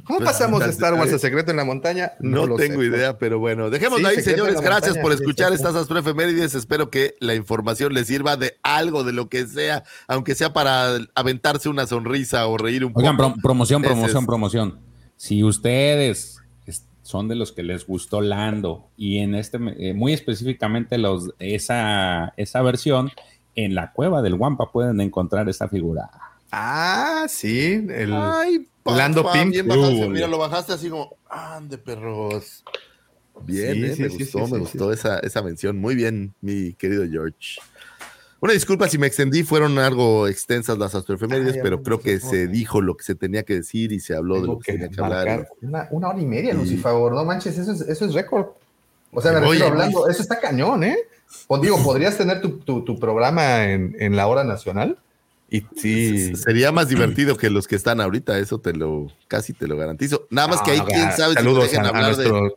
¿Cómo Pues, pasamos de Star Wars eh, a secreto en la montaña? No, lo tengo sé. idea, pero bueno, dejémoslo Sí, ahí, señores. la Gracias montaña, por sí, escuchar sí. estas astroefemérides. Espero que la información les sirva de algo, de lo que sea, aunque sea para aventarse una sonrisa o reír un poco. Oigan, pro- promoción, promoción, promoción. Si ustedes es- son de los que les gustó Lando y en este, eh, muy específicamente los, esa, esa versión, en la cueva del Wampa pueden encontrar esa figura. Ah, sí, el Ay, Lando Pink. bien bajaste, mira, lo bajaste así como, ande perros. Bien, Sí, eh, sí, me sí, gustó, sí, me sí, gustó Esa, esa mención. Muy bien, mi querido George. Una disculpa si me extendí, fueron algo extensas las astroefemérides, Ay, pero creo que se dijo lo que se tenía que decir y se habló de lo que, que tenía que hablar. una, una hora y media, Y- Lucifer, no manches, eso es, eso es récord. O sea, me Oye, refiero hablando, güey. eso está cañón, ¿eh? Pues digo, [LAUGHS] podrías tener tu, tu- tu programa en, en la hora nacional y sí. Sería más divertido que los que están ahorita, eso te lo, casi te lo garantizo. Nada más que ahí, Ah, quién sabe si te dejen a, a hablar de.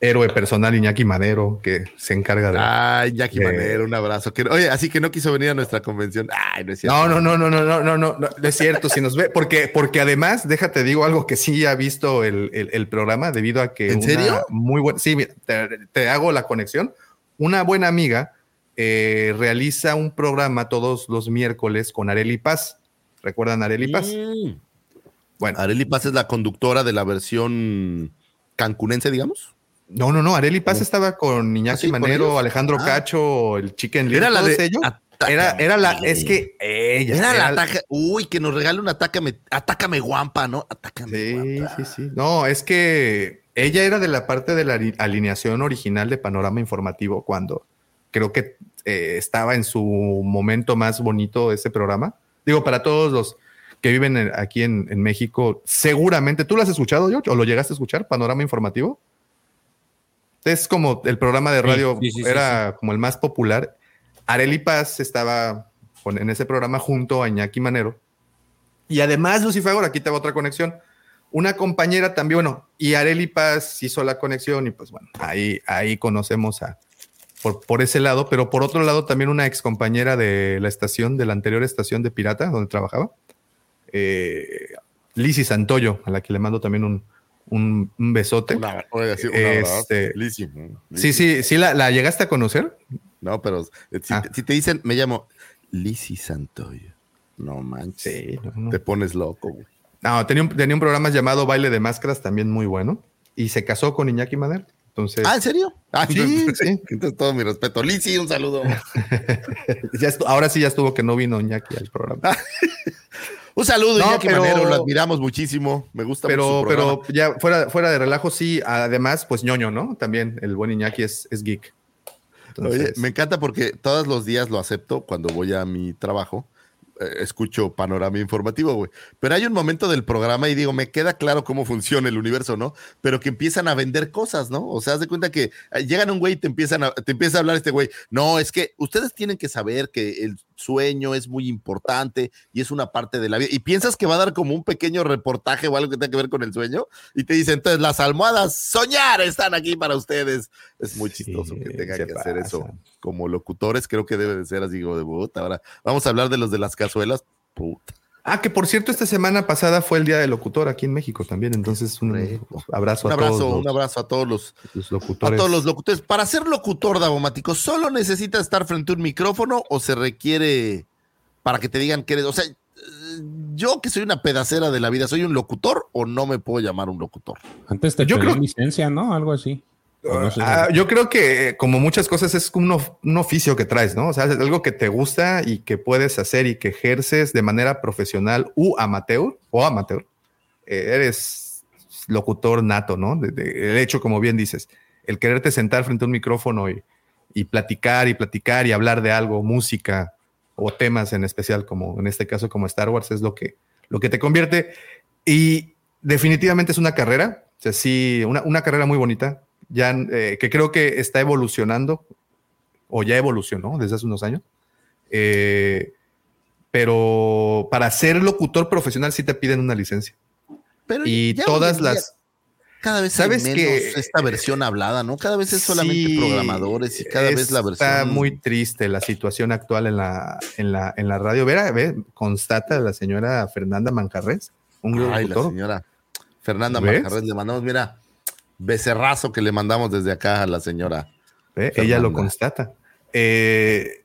Héroe personal Iñaki Madero, que se encarga de. Ay, Jackie de- Manero, un abrazo. Que- oye, así que no quiso venir a nuestra convención. Ay, no es cierto. No, no, no, no, no, no, no, no, no, es cierto. Si nos ve, porque, porque además, déjate digo algo que sí ha visto el, el- el programa debido a que. ¿En una serio? Muy buena. Sí, mira, te, te hago la conexión. Una buena amiga eh, realiza un programa todos los miércoles con Areli Paz. ¿Recuerdan Areli Paz? Mm. Bueno, Areli Paz es la conductora de la versión cancunense, digamos. No, no, no. Areli Paz ¿Cómo? estaba con Iñaki ¿Ah, sí, con Manero? Alejandro Ah. Cacho, el Chicken Little, Era la de ellos. Atácame. Era, era la, es que ella Era la ataca. Uy, que nos regale un atácame, atácame guampa, ¿no? Atácame Sí, guampa. sí, sí. No, es que ella era de la parte de la ali- alineación original de Panorama Informativo cuando creo que eh, estaba en su momento más bonito ese programa. Digo, para todos los que viven en- aquí en, en México, seguramente, ¿tú lo has escuchado, George? ¿O lo llegaste a escuchar? Panorama Informativo. Es como el programa de radio, sí, sí, sí, era como el más popular. Areli Paz estaba en ese programa junto a Iñaki Manero. Y además, Lucifer, aquí te hago otra conexión. Una compañera también, bueno, y Areli Paz hizo la conexión y pues bueno, ahí, ahí conocemos a, por, por ese lado, pero por otro lado también una ex compañera de la estación, de la anterior estación de Pirata, donde trabajaba, eh, Santoyo, a la que le mando también un, un, un besote. Una, oiga, sí, un Este, Sí, sí, sí, la, la llegaste a conocer. No, pero si, Ah. te, si te dicen, me llamo Lizzy Santoyo. No manches. no, no. Te pones loco, güey. No, tenía un, tenía un programa llamado Baile de Máscaras, también muy bueno, y se casó con Iñaki Madero. Entonces, Ah, ¿en serio? Ah, Sí, entonces, [LAUGHS] sí. entonces todo mi respeto. Lizzy, un saludo. [LAUGHS] ya ahora sí ya estuvo que no vino Iñaki al programa. [LAUGHS] Un saludo, No, Iñaki pero- Manero, lo admiramos muchísimo. Me gusta mucho pero, su programa. pero ya fuera, fuera de relajo, sí, además, pues ñoño, ¿no? También el buen Iñaki es, es geek. Oye, me encanta porque todos los días lo acepto cuando voy a mi trabajo. eh, escucho panorama informativo, güey. Pero hay un momento del programa y digo, me queda claro cómo funciona el universo, ¿no? Pero que empiezan a vender cosas, ¿no? O sea, haz de cuenta que eh, llegan un güey y te empiezan a, te empieza a hablar este güey. No, es que ustedes tienen que saber que el sueño es muy importante y es una parte de la vida. Y piensas que va a dar como un pequeño reportaje o algo que tenga que ver con el sueño y te dicen, entonces las almohadas soñar están aquí para ustedes. Es muy chistoso Sí, que tengan que hacer eso como locutores, creo que debe de ser así como de puta. Ahora vamos a hablar de los de las cazuelas. Puta. Ah, que por cierto, esta semana pasada fue el Día del Locutor aquí en México también. Entonces, un abrazo Un a abrazo, todos un los, abrazo a todos los, los a locutores. todos los locutores. Para ser locutor davomático, ¿solo necesitas estar frente a un micrófono o se requiere para que te digan que eres? O sea, yo que soy una pedacera de la vida, ¿soy un locutor o no me puedo llamar un locutor? Antes te Yo pedían creo- licencia, ¿no? Algo así. Ah, yo creo que eh, como muchas cosas es un, of- un oficio que traes, ¿no? O sea, es algo que te gusta y que puedes hacer y que ejerces de manera profesional u amateur o amateur. Eh, eres locutor nato, ¿no? De- el hecho, como bien dices, el quererte sentar frente a un micrófono y, y platicar y platicar y hablar de algo, música o temas en especial, como en este caso como Star Wars, es lo que, lo que te convierte. Y definitivamente es una carrera, o sea, sí, una, una carrera muy bonita, ya eh, que creo que está evolucionando o ya evolucionó desde hace unos años. Eh, pero para ser locutor profesional sí te piden una licencia. Pero Y todas las... Cada vez ¿Sabes hay menos que- esta versión hablada, ¿no? Cada vez es solamente Sí, programadores y cada vez la versión. Está muy triste la situación actual en la, en la, en la radio. Vera, ve, constata la señora Fernanda Mancarres, un Ay, la señora Fernanda ¿Ves? Manjarres, le mandamos, mira, becerrazo que le mandamos desde acá a la señora. Fernanda. Ella lo constata. Eh,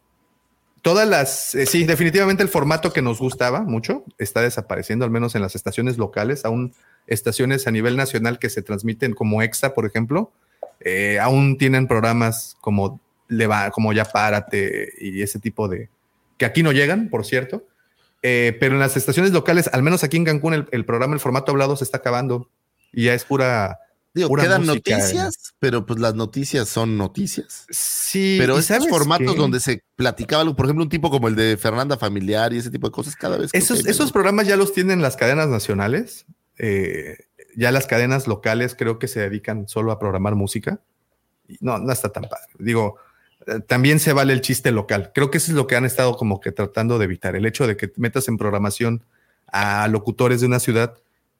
todas las, eh, sí, definitivamente el formato que nos gustaba mucho está desapareciendo, al menos en las estaciones locales. Aún estaciones a nivel nacional que se transmiten como EXA, por ejemplo, eh, aún tienen programas como, Leva, como Ya Párate y ese tipo de... que aquí no llegan, por cierto. Eh, pero en las estaciones locales, al menos aquí en Cancún, el, el programa, el formato hablado se está acabando y ya es pura Digo, Pura quedan música, noticias, pero pues las noticias son noticias. Sí, Pero ¿y esos formatos qué? donde se platicaba algo, por ejemplo, un tipo como el de Fernanda Familiar y ese tipo de cosas, cada vez. Esos, esos programas ya los tienen las cadenas nacionales. eh, ya las cadenas locales creo que se dedican solo a programar música. No, no está tan padre. Digo, eh, también se vale el chiste local. Creo que eso es lo que han estado como que tratando de evitar. El hecho de que metas en programación a locutores de una ciudad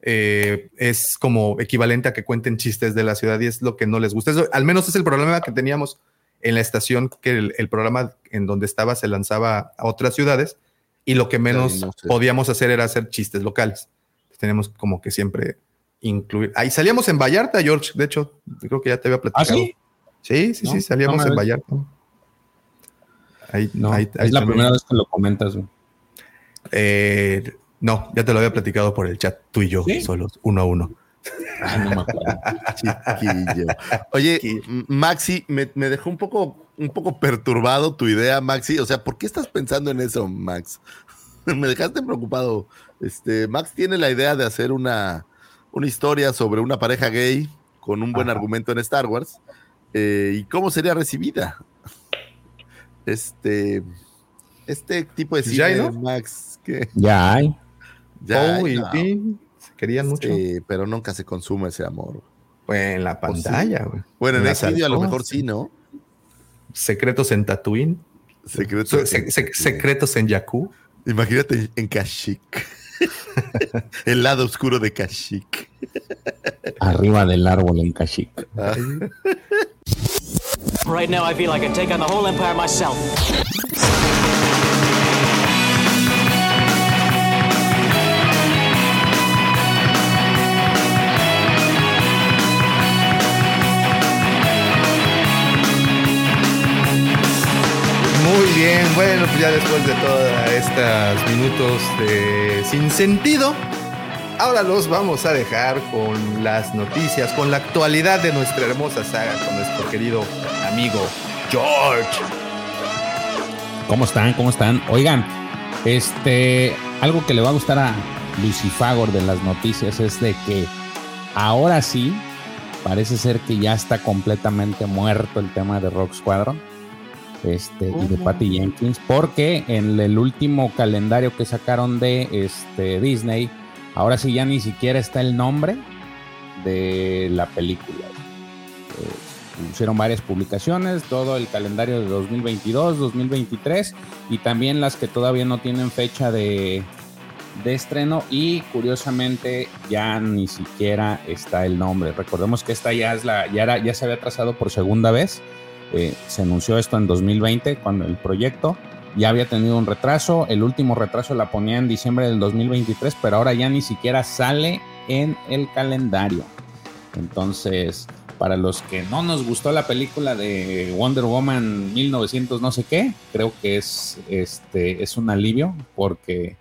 eh, es como equivalente a que cuenten chistes de la ciudad y es lo que no les gusta. Eso, al menos es el problema que teníamos en la estación, que el, el programa en donde estaba se lanzaba a otras ciudades y lo que menos no sé. podíamos hacer era hacer chistes locales. Tenemos como que siempre incluir. Ahí salíamos en Vallarta, George. De hecho, creo que ya te había platicado. ¿Ah, sí? Sí, sí, No, sí, salíamos no en. Vallarta. Ahí, No, ahí- ahí es la también. primera vez que lo comentas. güey. Eh, no, ya te lo había platicado por el chat, tú y yo, ¿Sí? solos, uno a uno. Ay, no me acuerdo. [LAUGHS] Chiquillo. Oye, [LAUGHS] Maxi, me, me dejó un poco, un poco perturbado tu idea, Maxi. O sea, ¿por qué estás pensando en eso, Max? [LAUGHS] me dejaste preocupado. Este, Max tiene la idea de hacer una, una historia sobre una pareja gay con un buen Ajá. argumento en Star Wars. eh, ¿Y cómo sería recibida? Este, este tipo de Pues ya hay, cine, ¿no? Max, que Ya hay. Ya, Poe y no, Finn se querían mucho. sí, pero nunca se consume ese amor. Pues en la ¿O sí? pantalla, güey. Bueno, en En vídeo a lo mejor sí, ¿no? Secretos en Tatooine. Secreto. Se- se- secretos en Jakku. Imagínate en Kashyyyk. [LAUGHS] El lado oscuro de Kashyyyk. Arriba del árbol en Kashyyyk. Right now, I feel I can take on the whole empire myself. Bien, bueno, pues ya después de todos estos minutos de sin sentido, ahora los vamos a dejar con las noticias, con la actualidad de nuestra hermosa saga, con nuestro querido amigo George. ¿Cómo están? ¿Cómo están? Oigan, este, algo que le va a gustar a Lucifagor de las noticias es de que ahora sí parece ser que ya está completamente muerto el tema de Rock Squadron este, y de Patty Jenkins, porque en el último calendario que sacaron de este, Disney, ahora sí ya ni siquiera está el nombre de la película. Eh, hicieron varias publicaciones, todo el calendario de 2022, 2023 y también las que todavía no tienen fecha de, de estreno y curiosamente ya ni siquiera está el nombre. Recordemos que esta ya es la ya era ya se había trazado por segunda vez. Eh, se anunció esto en 2020 cuando el proyecto ya había tenido un retraso. El último retraso la ponía en diciembre del 2023, pero ahora ya ni siquiera sale en el calendario. Entonces, para los que no nos gustó la película de Wonder Woman 1900 no sé qué, creo que es este es un alivio porque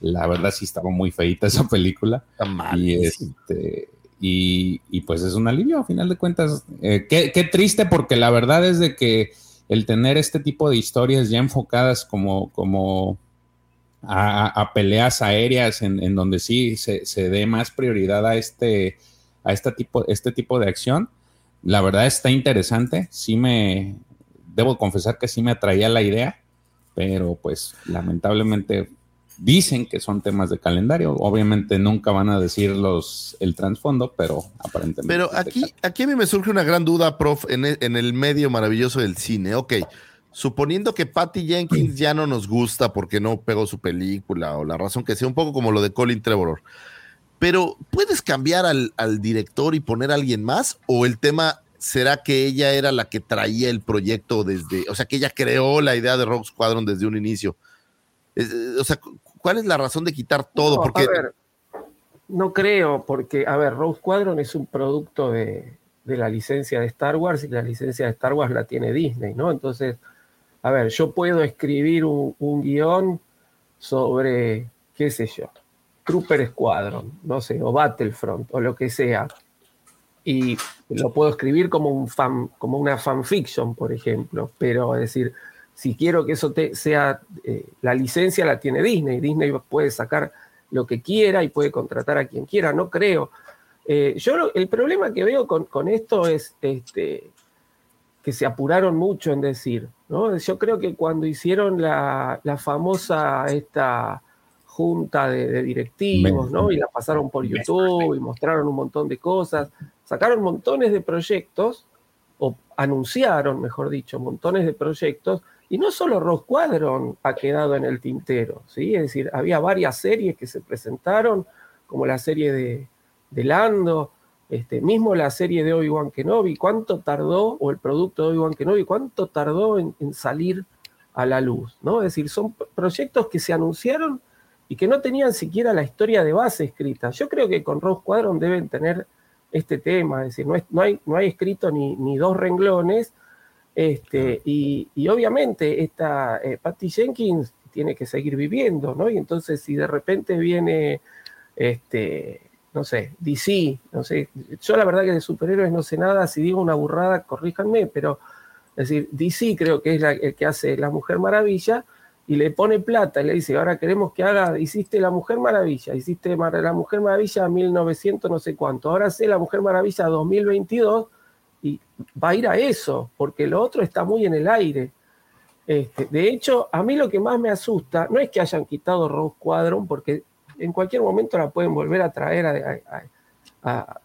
la verdad sí estaba muy feita esa película Está mal. y este y, pues es un alivio a final de cuentas Eh, qué, triste porque la verdad es de que el tener este tipo de historias ya enfocadas como como a, peleas aéreas en, en donde sí se, se dé más prioridad a este a este tipo, este tipo de acción. La verdad está interesante. Sí me, debo confesar que sí me atraía la idea, pero pues lamentablemente dicen que son temas de calendario. Obviamente nunca van a decir los, el trasfondo, pero aparentemente. Pero aquí, aquí a mí me surge una gran duda, prof, en el, en el medio maravilloso del cine. Ok, suponiendo que Patty Jenkins ya no nos gusta porque no pegó su película o la razón que sea, un poco como lo de Colin Trevorrow. Pero, ¿puedes cambiar al, al, director y poner a alguien más? ¿O el tema será que ella era la que traía el proyecto desde, o sea, que ella creó la idea de Rock Squadron desde un inicio? Es, o sea, ¿cuál es la razón de quitar todo? No, porque... A ver, no creo, porque, a ver, Rogue Squadron es un producto de, de la licencia de Star Wars y la licencia de Star Wars la tiene Disney, ¿no? Entonces, a ver, yo puedo escribir un, un guion sobre, qué sé yo, Trooper Squadron, no sé, o Battlefront, o lo que sea, y lo puedo escribir como, un fan, como una fanfiction, por ejemplo, pero es decir, si quiero que eso te, sea, eh, la licencia la tiene Disney, Disney puede sacar lo que quiera y puede contratar a quien quiera, no creo. Eh, yo el problema que veo con, con esto es este, que se apuraron mucho en decir, ¿no? Yo creo que cuando hicieron la, la famosa esta junta de, directivos, ¿no? Y la pasaron por YouTube y mostraron un montón de cosas, sacaron montones de proyectos, o anunciaron, mejor dicho, montones de proyectos, y no solo Rock Squadron ha quedado en el tintero, ¿sí? Es decir, había varias series que se presentaron, como la serie de, de Lando, este, mismo la serie de Obi-Wan Kenobi, cuánto tardó, o el producto de Obi-Wan Kenobi, cuánto tardó en, salir a la luz, ¿no? Es decir, son proyectos que se anunciaron y que no tenían siquiera la historia de base escrita. Yo creo que con Rogue Squadron deben tener este tema, es decir, no, no, hay, no hay escrito ni, ni dos renglones, este, y, y, obviamente esta eh, Patty Jenkins tiene que seguir viviendo, ¿no? Y entonces si de repente viene, este, no sé, DC, no sé, yo la verdad que de superhéroes no sé nada, si digo una burrada, corríjanme, pero es decir, DC creo que es la, el que hace La Mujer Maravilla, y le pone plata y le dice, ahora queremos que haga, hiciste la Mujer Maravilla, hiciste la Mujer Maravilla 1900 no sé cuánto, ahora sé la Mujer Maravilla 2022 y va a ir a eso, porque lo otro está muy en el aire. Este, de hecho, a mí lo que más me asusta no es que hayan quitado Rose Squadron, porque en cualquier momento la pueden volver a traer a,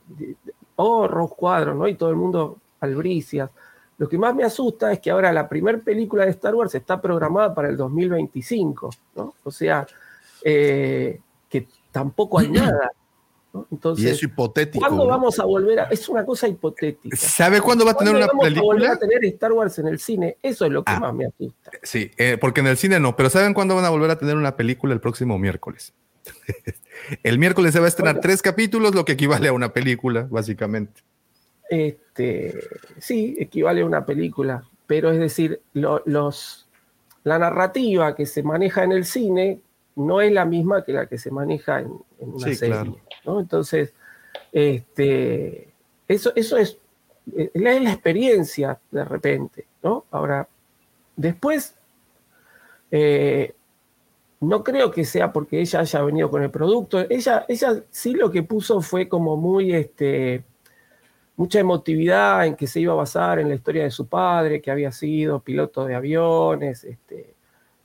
oh, Rose Squadron, ¿no? Y todo el mundo albricias. Lo que más me asusta es que ahora la primera película de Star Wars está programada para el 2025, ¿no? O sea, eh, que tampoco hay nada. ¿No? Entonces, y es hipotético. ¿Cuándo ¿no? vamos a volver a.? Es una cosa hipotética. ¿Sabe cuándo va a tener una vamos película? A volver a tener Star Wars en el cine? Eso es lo que Ah. más me asusta. Sí, eh, porque en el cine no, pero ¿saben cuándo van a volver a tener una película el próximo miércoles? [LAUGHS] el miércoles se va a estrenar tres capítulos, lo que equivale a una película, básicamente. Este, sí, equivale a una película, pero es decir, lo- los, la narrativa que se maneja en el cine no es la misma que la que se maneja en, en una Sí, serie. claro. ¿no? Entonces, este, eso, eso es, es la es la experiencia de repente. ¿no? Ahora, después, eh, no creo que sea porque ella haya venido con el producto. Ella, ella sí lo que puso fue como muy, este, mucha emotividad en que se iba a basar en la historia de su padre, que había sido piloto de aviones, este,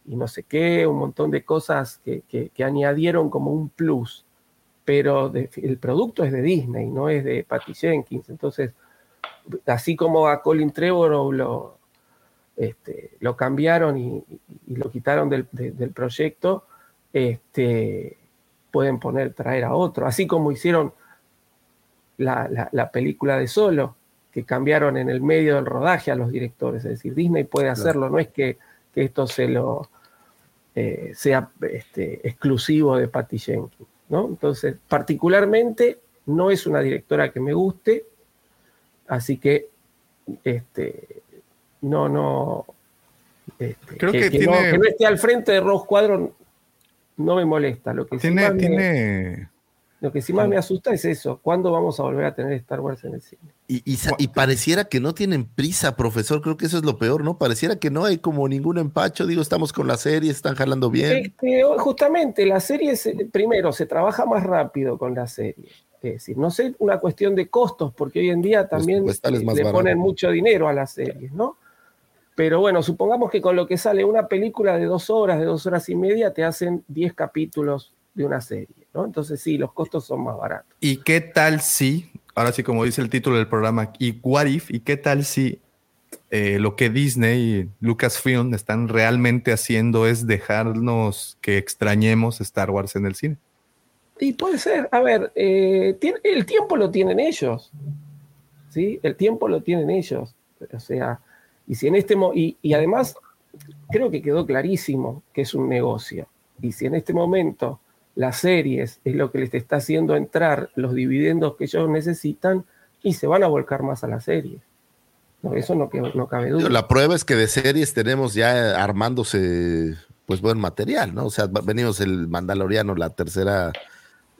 y no sé qué, un montón de cosas que, que- que añadieron como un plus. Pero de- el producto es de Disney, no es de Patty Jenkins. Entonces, así como a Colin Trevorrow lo, este, lo cambiaron y, y- y lo quitaron del, de- del proyecto, este, pueden poner, traer a otro. Así como hicieron la, la- la película de Solo, que cambiaron en el medio del rodaje a los directores. Es decir, Disney puede hacerlo, no es que, que esto se lo eh, sea este, exclusivo de Patty Jenkins. ¿no? Entonces, particularmente, no es una directora que me guste, así que este, no, no. este, Creo que no, tiene- que no esté al frente de Rogue Squadron no me molesta. Lo que Tiene, tiene, lo que sí más me asusta es eso. ¿Cuándo vamos a volver a tener Star Wars en el cine? Y, y sa- y pareciera que no tienen prisa, profesor. Creo que eso es lo peor, ¿no? Pareciera que no hay como ningún empacho. Digo, estamos con la serie, están jalando bien. Este, justamente la serie, se- primero, se trabaja más rápido con la serie. Es decir, no sé, una cuestión de costos, porque hoy en día también le barato. ponen mucho dinero a las series, ¿no? Pero bueno, supongamos que con lo que sale una película de dos horas, de dos horas y media, te hacen 10 capítulos de una serie, ¿no? Entonces sí, los costos son más baratos. ¿Y qué tal si, ahora sí como dice el título del programa, y what if, y qué tal si eh, lo que Disney y Lucasfilm están realmente haciendo es dejarnos que extrañemos Star Wars en el cine? Y puede ser, a ver, eh, tiene- el tiempo lo tienen ellos, ¿sí? El tiempo lo tienen ellos, o sea, y si en este y, y además creo que quedó clarísimo que es un negocio, y si en este momento las series es lo que les está haciendo entrar los dividendos que ellos necesitan, y se van a volcar más a las series. No, eso no, cabe duda. La prueba es que de series tenemos ya armándose, pues buen material, ¿no? O sea, venimos el Mandaloriano, la tercera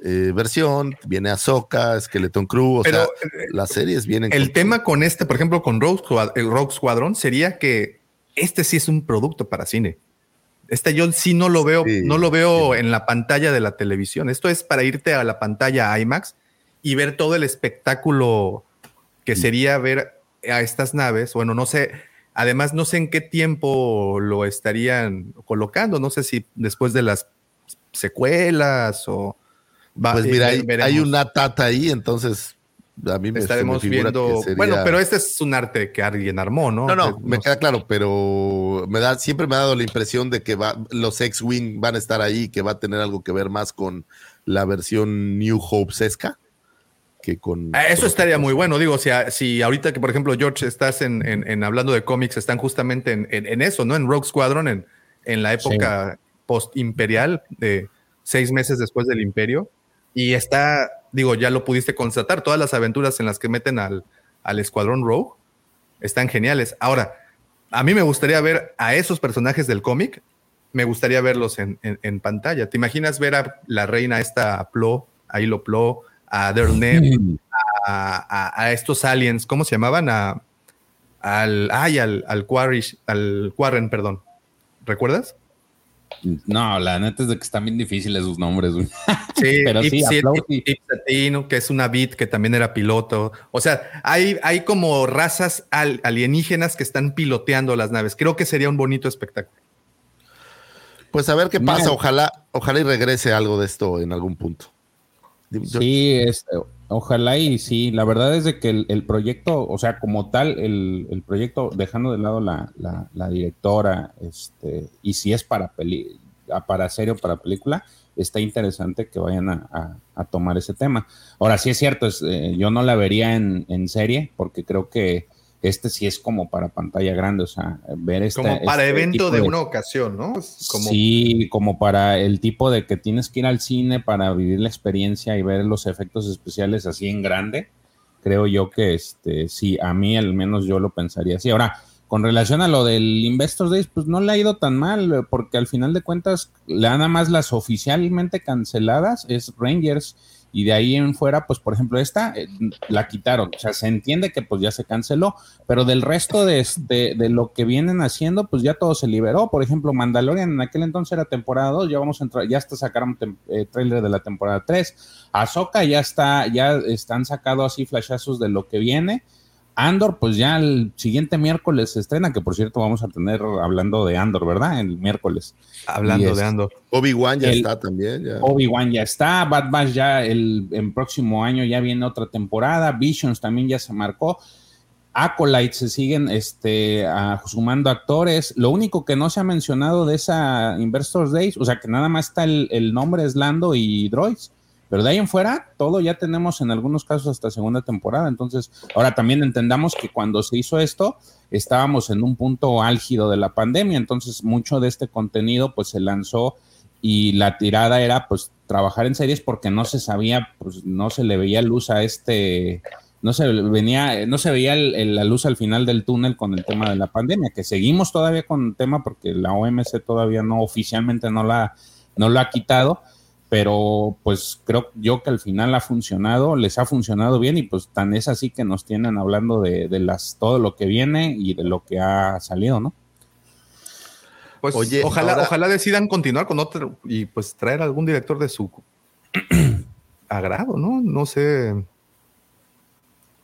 eh, versión, viene Ahsoka, Skeleton Crew, o Pero, sea, eh, las series vienen El con- tema con este, por ejemplo, con Rogue, el Rogue Squadron, sería que este sí es un producto para cine. Este yo sí no lo veo, Sí, no lo veo en la pantalla de la televisión. Esto es para irte a la pantalla IMAX y ver todo el espectáculo que sería ver a estas naves. Bueno, no sé. Además, no sé en qué tiempo lo estarían colocando. No sé si después de las secuelas o. va- Pues mira, eh, hay, veremos. hay una tata ahí, entonces a mí me, me Estaremos figura viendo. sería- Bueno, pero este es un arte que alguien armó, ¿no? No, no, me queda claro, pero me da, siempre me ha dado la impresión de que va, los X-Wing van a estar ahí, que va a tener algo que ver más con la versión New Hope-esca que con. Ah, Eso con- estaría muy bueno. Digo, si, a- si ahorita que, por ejemplo, George, estás en, en- en hablando de cómics, están justamente en, en- en eso, ¿no? En Rogue Squadron, en, en la época post-imperial, de seis meses después del imperio. Y está, digo, ya lo pudiste constatar, todas las aventuras en las que meten al, al escuadrón Rogue están geniales. Ahora, a mí me gustaría ver a esos personajes del cómic, me gustaría verlos en, en- en pantalla. ¿Te imaginas ver a la reina esta a Plo, a Hilo Plo, a Derneb, [LAUGHS] a, a- a estos aliens, ¿cómo se llamaban? A, al, ay, al, al, Quarrish- al Quarren, perdón. ¿Recuerdas? No, la neta es de que están bien difíciles sus nombres. güey. [LAUGHS] Sí, Pero sí, Ipsatino, que es una bit que también era piloto. O sea, hay, hay como razas al- alienígenas que están piloteando las naves. Creo que sería un bonito espectáculo. Pues a ver qué pasa, ojalá, ojalá y regrese algo de esto en algún punto. Sí, este, ojalá y sí. La verdad es de que el, proyecto, o sea, como tal, el, el proyecto, dejando de lado la, la- la directora, este, y si es para peli, a- para serie o para película, está interesante que vayan a, a- a tomar ese tema. Ahora, sí es cierto, es, eh, yo no la vería en, en serie, porque creo que este sí es como para pantalla grande, o sea, ver este. Como para este evento de una ocasión, ¿no? Como, Sí, como para el tipo de que tienes que ir al cine para vivir la experiencia y ver los efectos especiales así en grande. Creo yo que este, sí, a mí al menos yo lo pensaría así. Ahora, con relación a lo del Investors Days, pues no le ha ido tan mal, porque al final de cuentas, nada más las oficialmente canceladas es Rangers. Y de ahí en fuera, pues por ejemplo, esta eh, la quitaron. O sea, se entiende que pues ya se canceló, pero del resto de, este, de lo que vienen haciendo, pues ya todo se liberó. Por ejemplo, Mandalorian en aquel entonces era temporada 2, ya vamos a entrar, ya hasta sacaron eh, trailer de la temporada 3. Ahsoka ya está, ya están sacado así flashazos de lo que viene. Andor, pues ya el siguiente miércoles se estrena, que por cierto vamos a tener hablando de Andor, ¿verdad? El miércoles. hablando es- de Ando. Obi-Wan ya el- está también. ya. Obi-Wan ya está, Bad Batch ya el, en próximo año ya viene otra temporada, Visions también ya se marcó, Acolyte se siguen este, a- sumando actores, lo único que no se ha mencionado de esa Investors Days, o sea que nada más está el, el nombre es Lando y Droids, pero de ahí en fuera todo ya tenemos en algunos casos hasta segunda temporada, entonces ahora también entendamos que cuando se hizo esto estábamos en un punto álgido de la pandemia, entonces mucho de este contenido pues se lanzó y la tirada era pues trabajar en series porque no se sabía, pues no se le veía luz a este, no se venía, no se veía el- la luz al final del túnel con el tema de la pandemia, que seguimos todavía con el tema porque la OMC todavía no oficialmente no la, no lo ha quitado, pero pues creo yo que al final ha funcionado, les ha funcionado bien y pues tan es así que nos tienen hablando de, de las todo lo que viene y de lo que ha salido, ¿no? Pues Oye, ojalá, ahora- ojalá decidan continuar con otro y pues traer algún director de su [CLEARS THROAT] agrado, ¿no? No sé.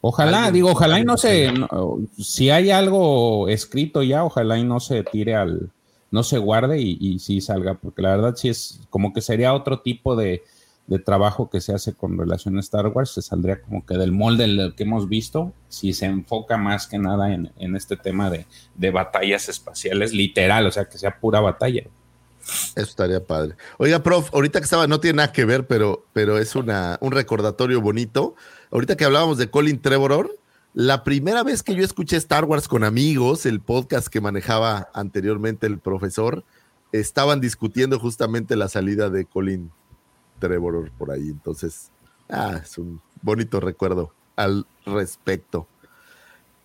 Ojalá, Alguien- digo, ojalá y no se, no- si hay algo escrito ya, ojalá y no se tire al, no se guarde y, sí salga, porque la verdad sí es como que sería otro tipo de, trabajo que se hace con relación a Star Wars, se saldría como que del molde del que hemos visto, si se enfoca más que nada en, en este tema de, de batallas espaciales, literal, o sea, que sea pura batalla. Eso estaría padre. Oiga, prof, ahorita que estaba, no tiene nada que ver, pero, pero es una, un recordatorio bonito. Ahorita que hablábamos de Colin Trevorrow, la primera vez que yo escuché Star Wars con amigos, el podcast que manejaba anteriormente el profesor, estaban discutiendo justamente la salida de Colin Trevorrow por ahí. Entonces, ah, es un bonito recuerdo al respecto.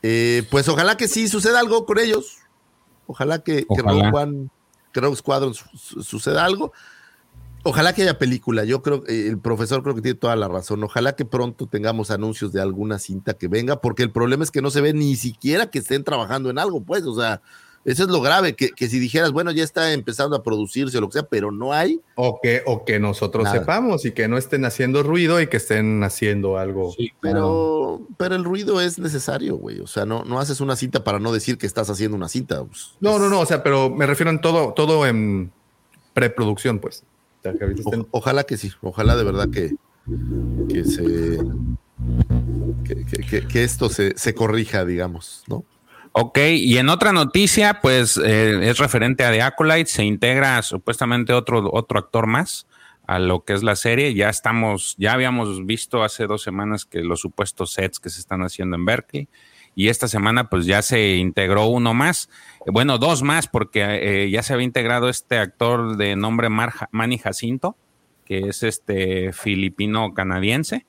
Eh, pues ojalá que sí suceda algo con ellos. Ojalá que, que Ojalá. Rogue One, que Rogue Squadron su- su- suceda algo. Ojalá que haya película. Yo creo que el profesor creo que tiene toda la razón. Ojalá que pronto tengamos anuncios de alguna cinta que venga, porque el problema es que no se ve ni siquiera que estén trabajando en algo, pues. O sea, eso es lo grave, que, que si dijeras, bueno, ya está empezando a producirse o lo que sea, pero no hay. O que, o que nosotros Nada. sepamos y que no estén haciendo ruido y que estén haciendo algo. Sí, Pero, pero el ruido es necesario, güey. O sea, no, no haces una cinta para no decir que estás haciendo una cinta. pues. No, no, no, o sea, pero me refiero en todo, todo en preproducción, pues. O sea, que ahorita estén- O- ojalá que sí, ojalá de verdad que, que se que, que- que- que esto se, se corrija, digamos, ¿no? Ok, y en otra noticia, pues eh, es referente a The Acolyte, se integra supuestamente otro, otro actor más a lo que es la serie. Ya estamos, ya habíamos visto hace dos semanas que los supuestos sets que se están haciendo en Berkeley. Y esta semana, pues ya se integró uno más, bueno, dos más, porque eh, ya se había integrado este actor de nombre Mar- Manny Jacinto, que es este filipino-canadiense.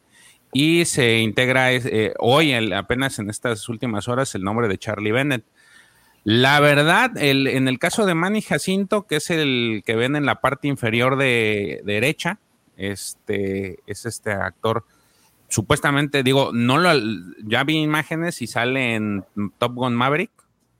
Y se integra eh, hoy, apenas en estas últimas horas, el nombre de Charlie Bennett. La verdad, el- en el caso de Manny Jacinto, que es el que ven en la parte inferior de derecha, este es este actor. Supuestamente, digo, no lo ya vi imágenes y sale en Top Gun Maverick.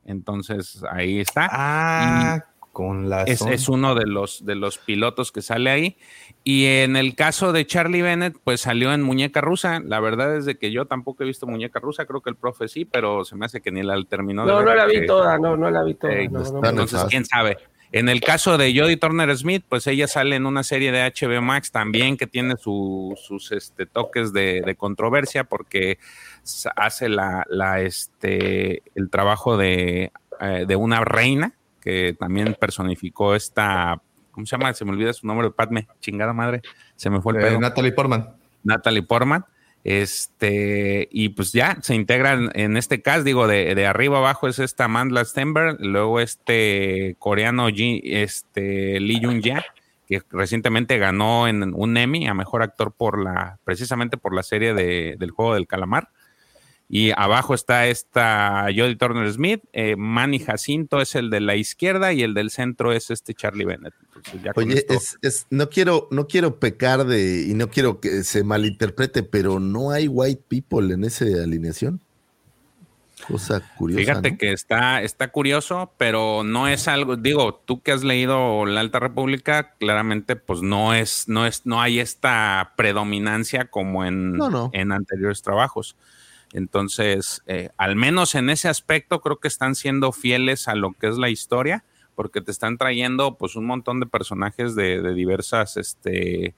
Entonces ahí está. Ah, con la Es, es uno de los, de los pilotos que sale ahí. Y en el caso de Charlie Bennett, pues salió en Muñeca Rusa. La verdad es de que yo tampoco he visto Muñeca Rusa, creo que el profe sí, pero se me hace que ni la terminó de No, ver no la vi toda, no, no la vi toda. No, pues, no, entonces, quién sabe. En el caso de Jodie Turner Smith, pues ella sale en una serie de HBO Max también que tiene su- sus este, toques de, de controversia porque hace la, la, este, el trabajo de, eh, de una reina que también personificó esta, ¿cómo se llama? Se me olvida su nombre, Padme, chingada madre, se me fue el Eh, pedo. Natalie Portman. Natalie Portman. Este, y pues ya se integran en este cast, digo, de, de arriba abajo es esta Amanda Stenberg, luego este coreano Ji- este, Lee Jun Ja, que recientemente ganó en un Emmy a mejor actor por la, precisamente por la serie de- del juego del calamar. Y abajo está esta Jodie Turner Smith, eh, Manny Jacinto es el de la izquierda y el del centro es este Charlie Bennett. Entonces, ya Oye, esto- es, es- no quiero, no quiero pecar de, y no quiero que se malinterprete, pero no hay white people en esa alineación. Cosa curiosa. Fíjate ¿no? que está, está curioso, pero no es algo, digo, tú que has leído La Alta República, claramente, pues no es, no es, no hay esta predominancia como en, No, no. en anteriores trabajos. Entonces, eh, al menos en ese aspecto, creo que están siendo fieles a lo que es la historia, porque te están trayendo pues un montón de personajes de, diversas, este,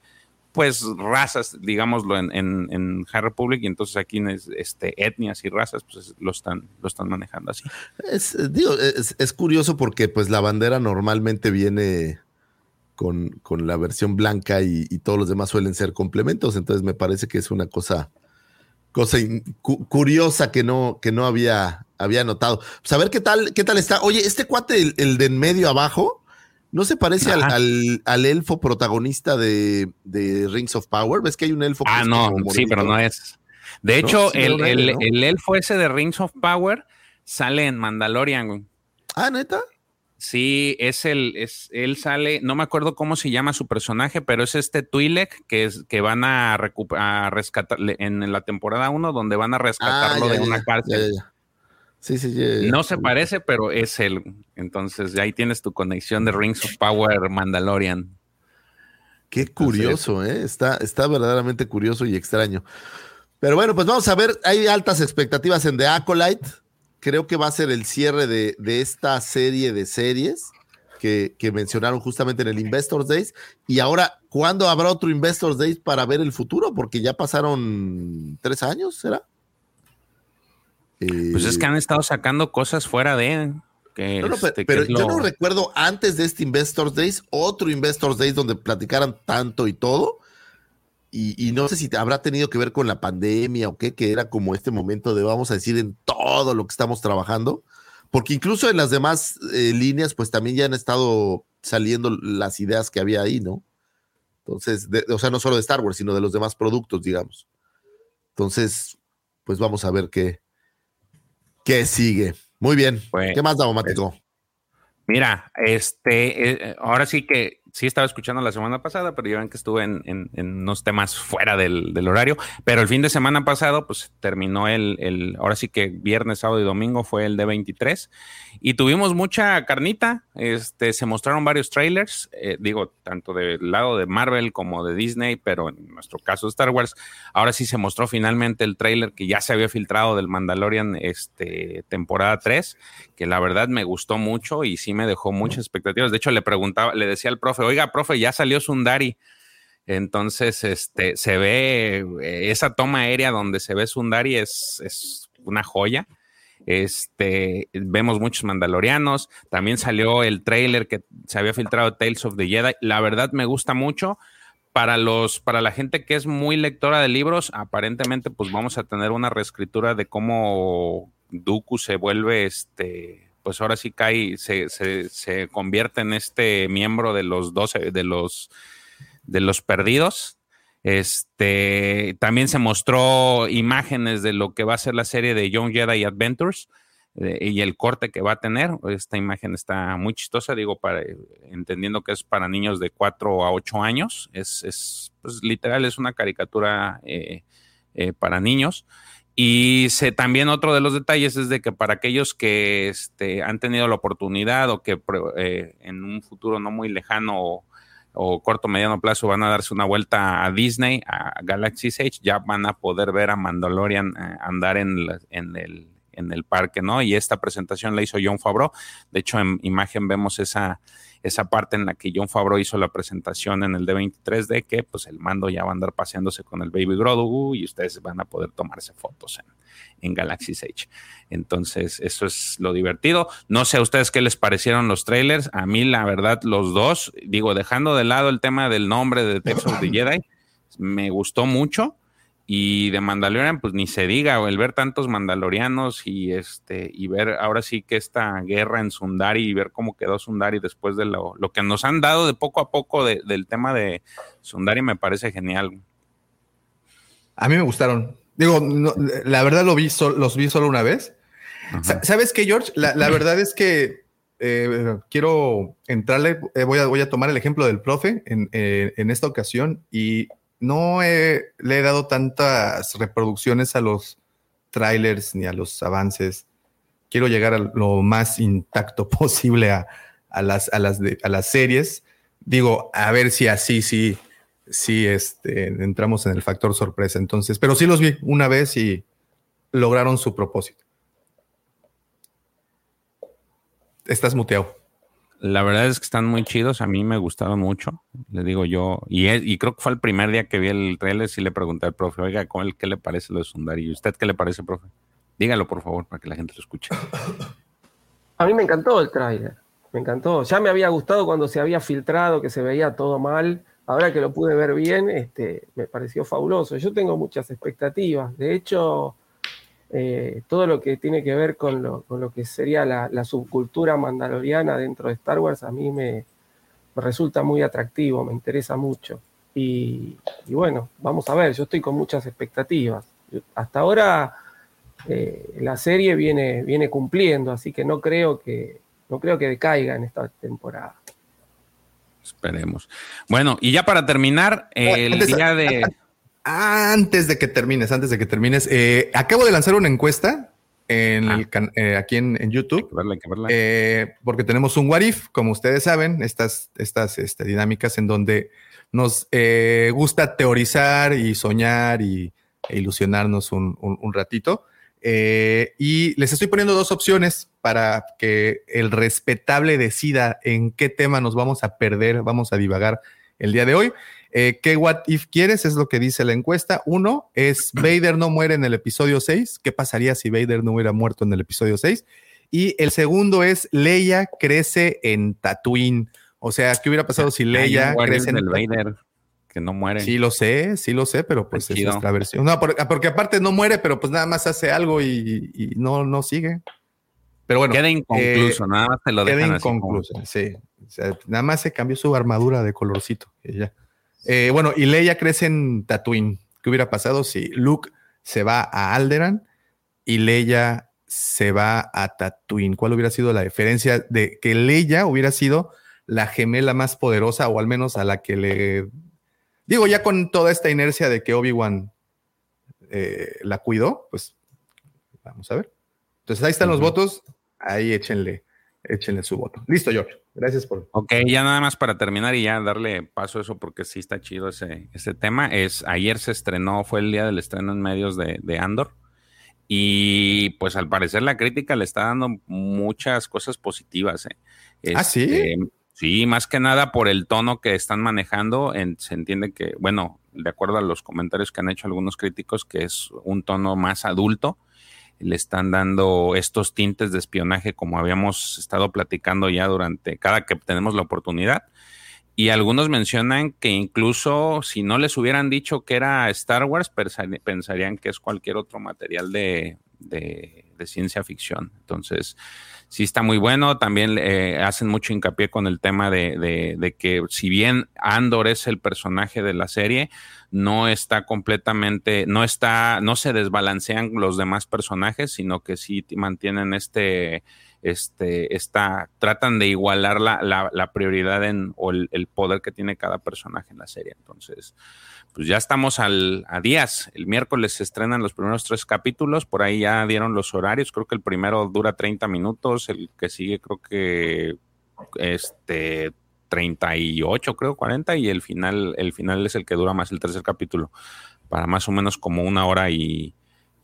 pues razas, digámoslo, en, High Republic, y entonces aquí este, etnias y razas, pues lo están, lo están manejando así. Es, eh, es, curioso porque pues la bandera normalmente viene con, con la versión blanca y todos los demás suelen ser complementos, entonces me parece que es una cosa, cosa cu- curiosa que no, que no había, había notado. Pues a ver qué tal, qué tal está. Oye, este cuate, el, el de en medio abajo, ¿no se parece al, al- al elfo protagonista de, de Rings of Power? ¿Ves que hay un elfo? que Ah, no, sí, pero no es. De No, hecho, sí, el, el- el elfo ese de Rings of Power sale en Mandalorian. Ah, neta. Sí, es el, es, él sale, no me acuerdo cómo se llama su personaje, pero es este Twi'lek que es, que van a, a rescatarle en la temporada 1, donde van a rescatarlo Ah, ya, de ya, una cárcel. ya. Sí, sí. No se parece, pero es él. Entonces, ahí tienes tu conexión de Rings of Power Mandalorian. Qué curioso, ¿eh? Está, está verdaderamente curioso y extraño. Pero bueno, pues vamos a ver, hay altas expectativas en The Acolyte. Creo que va a ser el cierre de, de esta serie de series que, que mencionaron justamente en el Investors Days. Y ahora, ¿cuándo habrá otro Investors Days para ver el futuro? Porque ya pasaron tres años, ¿será? Pues es que han estado sacando cosas fuera de. Que, No, no, este, pe- pero, que yo lo- no recuerdo antes de este Investors Days otro Investors Days donde platicaran tanto y todo. Y, y no sé si habrá tenido que ver con la pandemia o qué, que era como este momento de, vamos a decir, en todo lo que estamos trabajando. Porque incluso en las demás eh, líneas, pues también ya han estado saliendo las ideas que había ahí, ¿no? Entonces, de- o sea, no solo de Star Wars, sino de los demás productos, digamos. Entonces, pues vamos a ver qué, qué sigue. Muy bien. Pues, ¿Qué más, Daumático? Mira, este, eh, ahora sí que sí estaba escuchando la semana pasada, pero ya ven que estuve en, en- unos temas fuera del, del horario. Pero el fin de semana pasado, pues terminó el, el- ahora sí que viernes, sábado y domingo fue el D23 y tuvimos mucha carnita. Este, se mostraron varios trailers, eh, digo, tanto del lado de Marvel como de Disney, pero en nuestro caso Star Wars. Ahora sí se mostró finalmente el trailer que ya se había filtrado del Mandalorian este, temporada 3, que la verdad me gustó mucho y sí me dejó muchas expectativas. De hecho, le preguntaba, le decía al profe, oiga, profe, ya salió Sundari. Entonces, este, se ve eh, esa toma aérea donde se ve Sundari es, es una joya. Este, vemos muchos mandalorianos. También salió el trailer que se había filtrado Tales of the Jedi. La verdad me gusta mucho. Para los, para la gente que es muy lectora de libros, aparentemente, pues vamos a tener una reescritura de cómo Dooku se vuelve este, pues ahora sí cae, se, se, convierte en este miembro de los 12, de los de los perdidos. Este también se mostró imágenes de lo que va a ser la serie de Young Jedi Adventures eh, y el corte que va a tener. Esta imagen está muy chistosa, digo, para, entendiendo que es para niños de 4 a 8 años. Es, es pues, literal, es una caricatura eh, eh, para niños. Y se, también otro de los detalles es de que para aquellos que este, han tenido la oportunidad o que eh, en un futuro no muy lejano o, o corto mediano plazo van a darse una vuelta a Disney, a Galaxy's Edge, ya van a poder ver a Mandalorian eh, andar en, la, en, el, en el parque, ¿no? Y esta presentación la hizo John Favreau. De hecho, en imagen vemos esa, esa parte en la que John Favreau hizo la presentación en el D23 de que pues el mando ya va a andar paseándose con el Baby Grogu y ustedes van a poder tomarse fotos en, en Galaxy's Edge. Entonces, eso es lo divertido. No sé a ustedes qué les parecieron los trailers. A mí, la verdad, los dos, digo, dejando de lado el tema del nombre de Tales of the Jedi, me gustó mucho. Y de Mandalorian, pues ni se diga, el ver tantos mandalorianos y este, y ver ahora sí que esta guerra en Sundari y ver cómo quedó Sundari después de lo, lo que nos han dado de poco a poco de, del tema de Sundari me parece genial. A mí me gustaron. Digo, no, la verdad lo vi los vi solo una vez. Ajá. ¿Sabes qué, George? La, la [CLEARS THROAT] verdad es que eh, quiero entrarle, eh, voy, a, voy, a, tomar el ejemplo del profe en, eh, en esta ocasión y no he, le he dado tantas reproducciones a los trailers ni a los avances. Quiero llegar a lo más intacto [LAUGHS] posible a, a las, a, las a las series. Digo, a ver si así sí, sí este, entramos en el factor sorpresa. Entonces, pero sí los vi una vez y lograron su propósito. Estás muteado. La verdad es que están muy chidos. A mí me gustaron mucho. Le digo yo, y, es, y creo que fue el primer día que vi el trailer. Sí le pregunté al profe, oiga, ¿qué le parece lo de Sundari? ¿Y usted qué le parece, profe? Dígalo, por favor, para que la gente lo escuche. A mí me encantó el tráiler. Me encantó. Ya me había gustado cuando se había filtrado, que se veía todo mal. Ahora que lo pude ver bien, este, me pareció fabuloso. Yo tengo muchas expectativas. De hecho, eh, todo lo que tiene que ver con lo, con lo que sería la, la, subcultura mandaloriana dentro de Star Wars, a mí me, me resulta muy atractivo, me interesa mucho. Y, y, bueno, vamos a ver, yo estoy con muchas expectativas. Hasta ahora eh, la serie viene, viene cumpliendo, así que no creo que, no creo que decaiga en esta temporada. Esperemos. Bueno, y ya para terminar, el día de. [LAUGHS] Antes de que termines, antes de que termines, eh, acabo de lanzar una encuesta en ah. el, eh, aquí en, en, YouTube. Hay que verla, hay que verla. Eh, porque tenemos un what if, como ustedes saben, estas, estas este, dinámicas en donde nos eh, gusta teorizar y soñar y e ilusionarnos un, un, un ratito. Eh, y les estoy poniendo dos opciones para que el respetable decida en qué tema nos vamos a perder, vamos a divagar el día de hoy. Eh, ¿Qué what if quieres? Es lo que dice la encuesta. Uno es [CLEARS THROAT] Vader no muere en el episodio 6. ¿Qué pasaría si Vader no hubiera muerto en el episodio 6? Y el segundo es Leia crece en Tatooine. O sea, ¿qué hubiera pasado si Leia crece en el Vader? que no muere. Sí lo sé, sí lo sé, pero pues es nuestra versión. No, porque, porque, aparte no muere, pero pues nada más hace algo y, y no, no sigue. Pero bueno. Queda inconcluso, eh, nada más te lo queda dejan inconcluso, como... sí. O sea, nada más se cambió su armadura de colorcito. Y ya. Eh, bueno, y Leia crece en Tatooine. ¿Qué hubiera pasado si Luke se va a Alderan y Leia se va a Tatooine? ¿Cuál hubiera sido la diferencia de que Leia hubiera sido la gemela más poderosa o al menos a la que le... Digo, ya con toda esta inercia de que Obi-Wan eh, la cuidó, pues vamos a ver. Entonces ahí están los votos, ahí échenle, échenle su voto. Listo, George. Gracias por. Ok, ya nada más para terminar y ya darle paso a eso porque sí está chido ese, ese tema. Es ayer se estrenó, fue el día del estreno en medios de, de Andor. Y pues al parecer la crítica le está dando muchas cosas positivas. ¿eh? ¿Ah, sí? Este, sí, más que nada por el tono que están manejando. En- se entiende que, bueno, de acuerdo a los comentarios que han hecho algunos críticos, que es un tono más adulto. Le están dando estos tintes de espionaje como habíamos estado platicando ya durante cada que tenemos la oportunidad. Y algunos mencionan que incluso si no les hubieran dicho que era Star Wars, pensa- pensarían que es cualquier otro material de, de- de ciencia ficción. Entonces, sí está muy bueno. También eh, hacen mucho hincapié con el tema de, de- de que si bien Andor es el personaje de la serie, no está completamente, no está, no se desbalancean los demás personajes, sino que sí mantienen este, este, esta, tratan de igualar la, la- la prioridad en, o el, el poder que tiene cada personaje en la serie. Entonces, pues ya estamos al, a días. El miércoles se estrenan los primeros tres capítulos, por ahí ya dieron los horarios, creo que el primero dura 30 minutos, el que sigue creo que este 38, creo 40 y el final el final es el que dura más el tercer capítulo para más o menos como una hora y,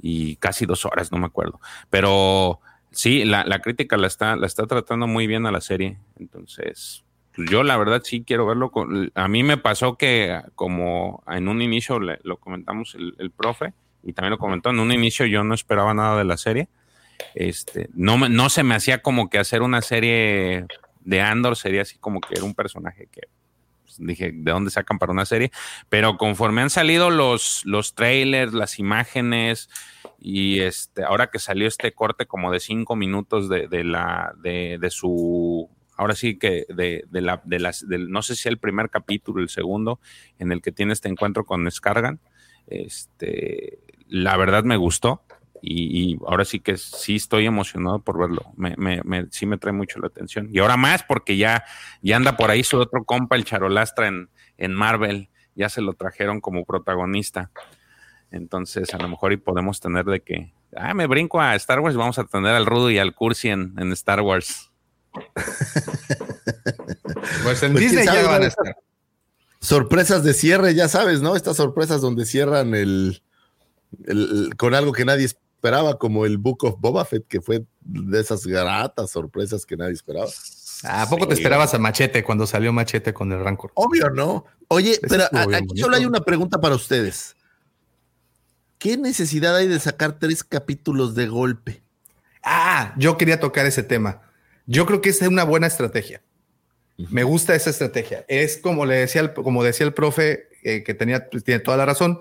y casi dos horas, no me acuerdo. Pero sí, la, la crítica la está, la está tratando muy bien a la serie. Entonces, pues yo la verdad sí quiero verlo. A mí me pasó que como en un inicio le- lo comentamos el, profe y también lo comentó, en un inicio yo no esperaba nada de la serie. Este, no, no se me hacía como que hacer una serie de Andor sería así como que era un personaje que dije, ¿de dónde sacan para una serie? Pero conforme han salido los, los trailers, las imágenes, y este, ahora que salió este corte como de cinco minutos de, de la, de, de su, ahora sí que de, de la, de las, del, no sé si el primer capítulo, el segundo, en el que tiene este encuentro con Scargan, este, la verdad me gustó. Y, y ahora sí que sí estoy emocionado por verlo. Me, me, me- sí me trae mucho la atención. Y ahora más porque ya, ya anda por ahí su otro compa, el Charolastra, en, en Marvel. Ya se lo trajeron como protagonista. Entonces, a lo mejor y podemos tener de que, ah, me brinco a Star Wars, vamos a tener al Rudo y al Cursi en, en Star Wars. [LAUGHS] Pues en Pues, Disney ¿quién sabe, ya van a estar. Sorpresas de cierre, ya sabes, ¿no? Estas sorpresas donde cierran el, el- con algo que nadie esperaba, como el Book of Boba Fett, que fue de esas gratas sorpresas que nadie esperaba. ¿A poco te esperabas a Machete cuando salió Machete con el Rancor? Obvio, ¿no? Oye, pero a- aquí bonito. solo hay una pregunta para ustedes. ¿Qué necesidad hay de sacar tres capítulos de golpe? Ah, yo quería tocar ese tema. Yo creo que es una buena estrategia. Me gusta esa estrategia. Es como le decía, el, como decía el profe, eh, que tenía, tiene toda la razón.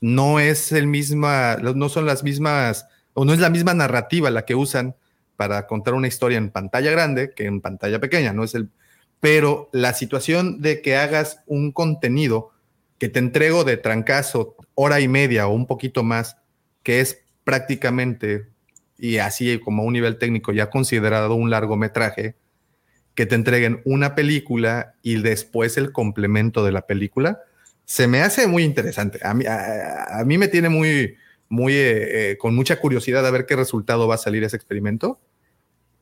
No es el misma, no son las mismas, o no es la misma narrativa la que usan para contar una historia en pantalla grande que en pantalla pequeña. No es el, pero la situación de que hagas un contenido que te entrego de trancazo hora y media o un poquito más, que es prácticamente y así como a un nivel técnico ya considerado un largometraje, que te entreguen una película y después el complemento de la película, se me hace muy interesante. A mí, a, a mí me tiene muy, muy, eh, eh, con mucha curiosidad a ver qué resultado va a salir ese experimento,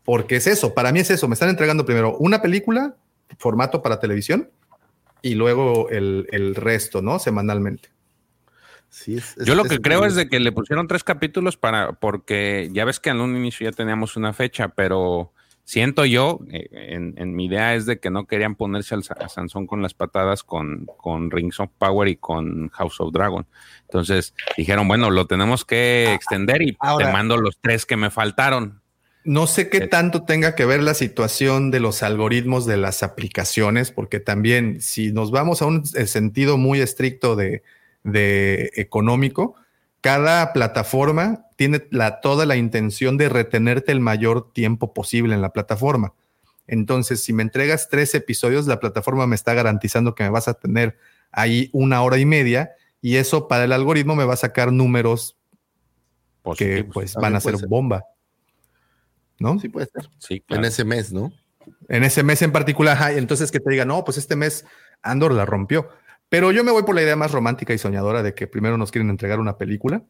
porque es eso, para mí es eso, me están entregando primero una película, formato para televisión, y luego el, el resto, ¿no? Semanalmente. Sí, es- es- Yo lo es que creo muy- es de que le pusieron tres capítulos para, porque ya ves que en un inicio ya teníamos una fecha, pero siento yo, eh, en, en mi idea es de que no querían ponerse al, a Sansón con las patadas con, con Rings of Power y con House of Dragon. Entonces dijeron, bueno, lo tenemos que extender y Ahora- te mando los tres que me faltaron. No sé qué Eh. tanto tenga que ver la situación de los algoritmos de las aplicaciones, porque también si nos vamos a un eh, sentido muy estricto de, de económico, cada plataforma tiene la, toda la intención de retenerte el mayor tiempo posible en la plataforma. Entonces, si me entregas tres episodios, la plataforma me está garantizando que me vas a tener ahí una hora y media y eso para el algoritmo me va a sacar números que pues También van a ser bomba. ¿No? Sí, puede ser. Sí, En ese mes, ¿no? En ese mes en particular, entonces que te diga, no, pues este mes Andor la rompió. Pero yo me voy por la idea más romántica y soñadora de que primero nos quieren entregar una película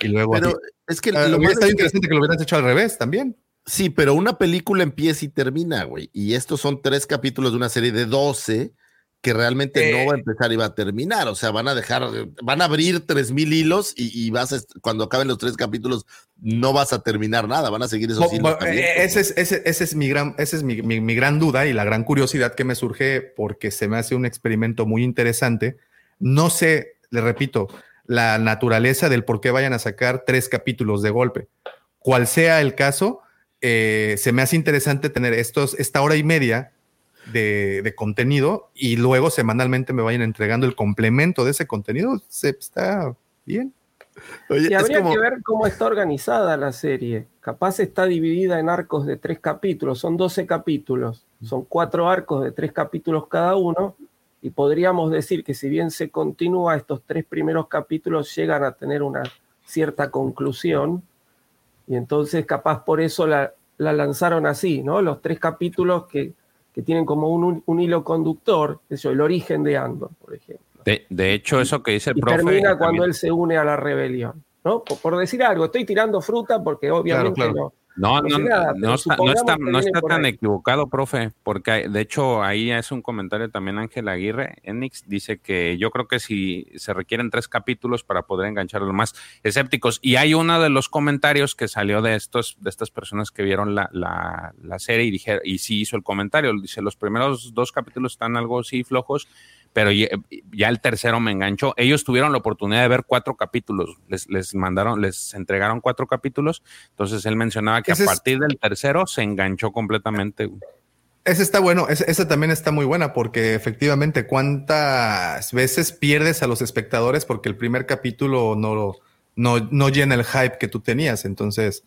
y luego. Pero es que Ah, lo hubiera estado interesante que lo hubieras hecho al revés también. Sí, pero una película empieza y termina, güey. Y estos son tres capítulos de una serie de 12 que realmente Eh. no va a empezar y va a terminar. O sea, van a dejar, van a abrir tres mil hilos y, y vas a, cuando acaben los tres capítulos, no vas a terminar nada. Van a seguir esos hilos. eh, ese es, ese, ese es, mi, gran, ese es mi, mi- mi gran duda y la gran curiosidad que me surge porque se me hace un experimento muy interesante. No sé, le repito, la naturaleza del por qué vayan a sacar tres capítulos de golpe. Cual sea el caso, eh, se me hace interesante tener estos, esta hora y media de, de contenido y luego semanalmente me vayan entregando el complemento de ese contenido. Se, está bien. Oye, Y es habría como- que ver cómo está organizada la serie. Capaz está dividida en arcos de tres capítulos, son 12 capítulos, son cuatro arcos de tres capítulos cada uno, y podríamos decir que si bien se continúa, estos tres primeros capítulos llegan a tener una cierta conclusión, y entonces capaz por eso la, la lanzaron así, ¿no? Los tres capítulos que, que tienen como un, un hilo conductor, eso, el origen de Andor, por ejemplo. De, de hecho, eso que dice el Y profe. termina también- cuando él se une a la rebelión. ¿no? Por, por decir algo, estoy tirando fruta porque obviamente claro. no. No, No no, nada, no está, no está, no está tan equivocado, profe, porque hay- de hecho ahí es un comentario también Ángel Aguirre, Enix, dice que yo creo que si se requieren tres capítulos para poder enganchar a los más escépticos. Y hay uno de los comentarios que salió de estos, de estas personas que vieron la, la, la serie y dije, y sí hizo el comentario, dice, los primeros dos capítulos están algo sí flojos, pero ya, ya el tercero me enganchó. Ellos tuvieron la oportunidad de ver cuatro capítulos, les, les mandaron, les entregaron cuatro capítulos, entonces él mencionaba que Ese a es- partir del tercero se enganchó completamente. Ese está bueno, ese- esa también está muy buena porque efectivamente cuántas veces pierdes a los espectadores porque el primer capítulo no, no, no llena el hype que tú tenías, entonces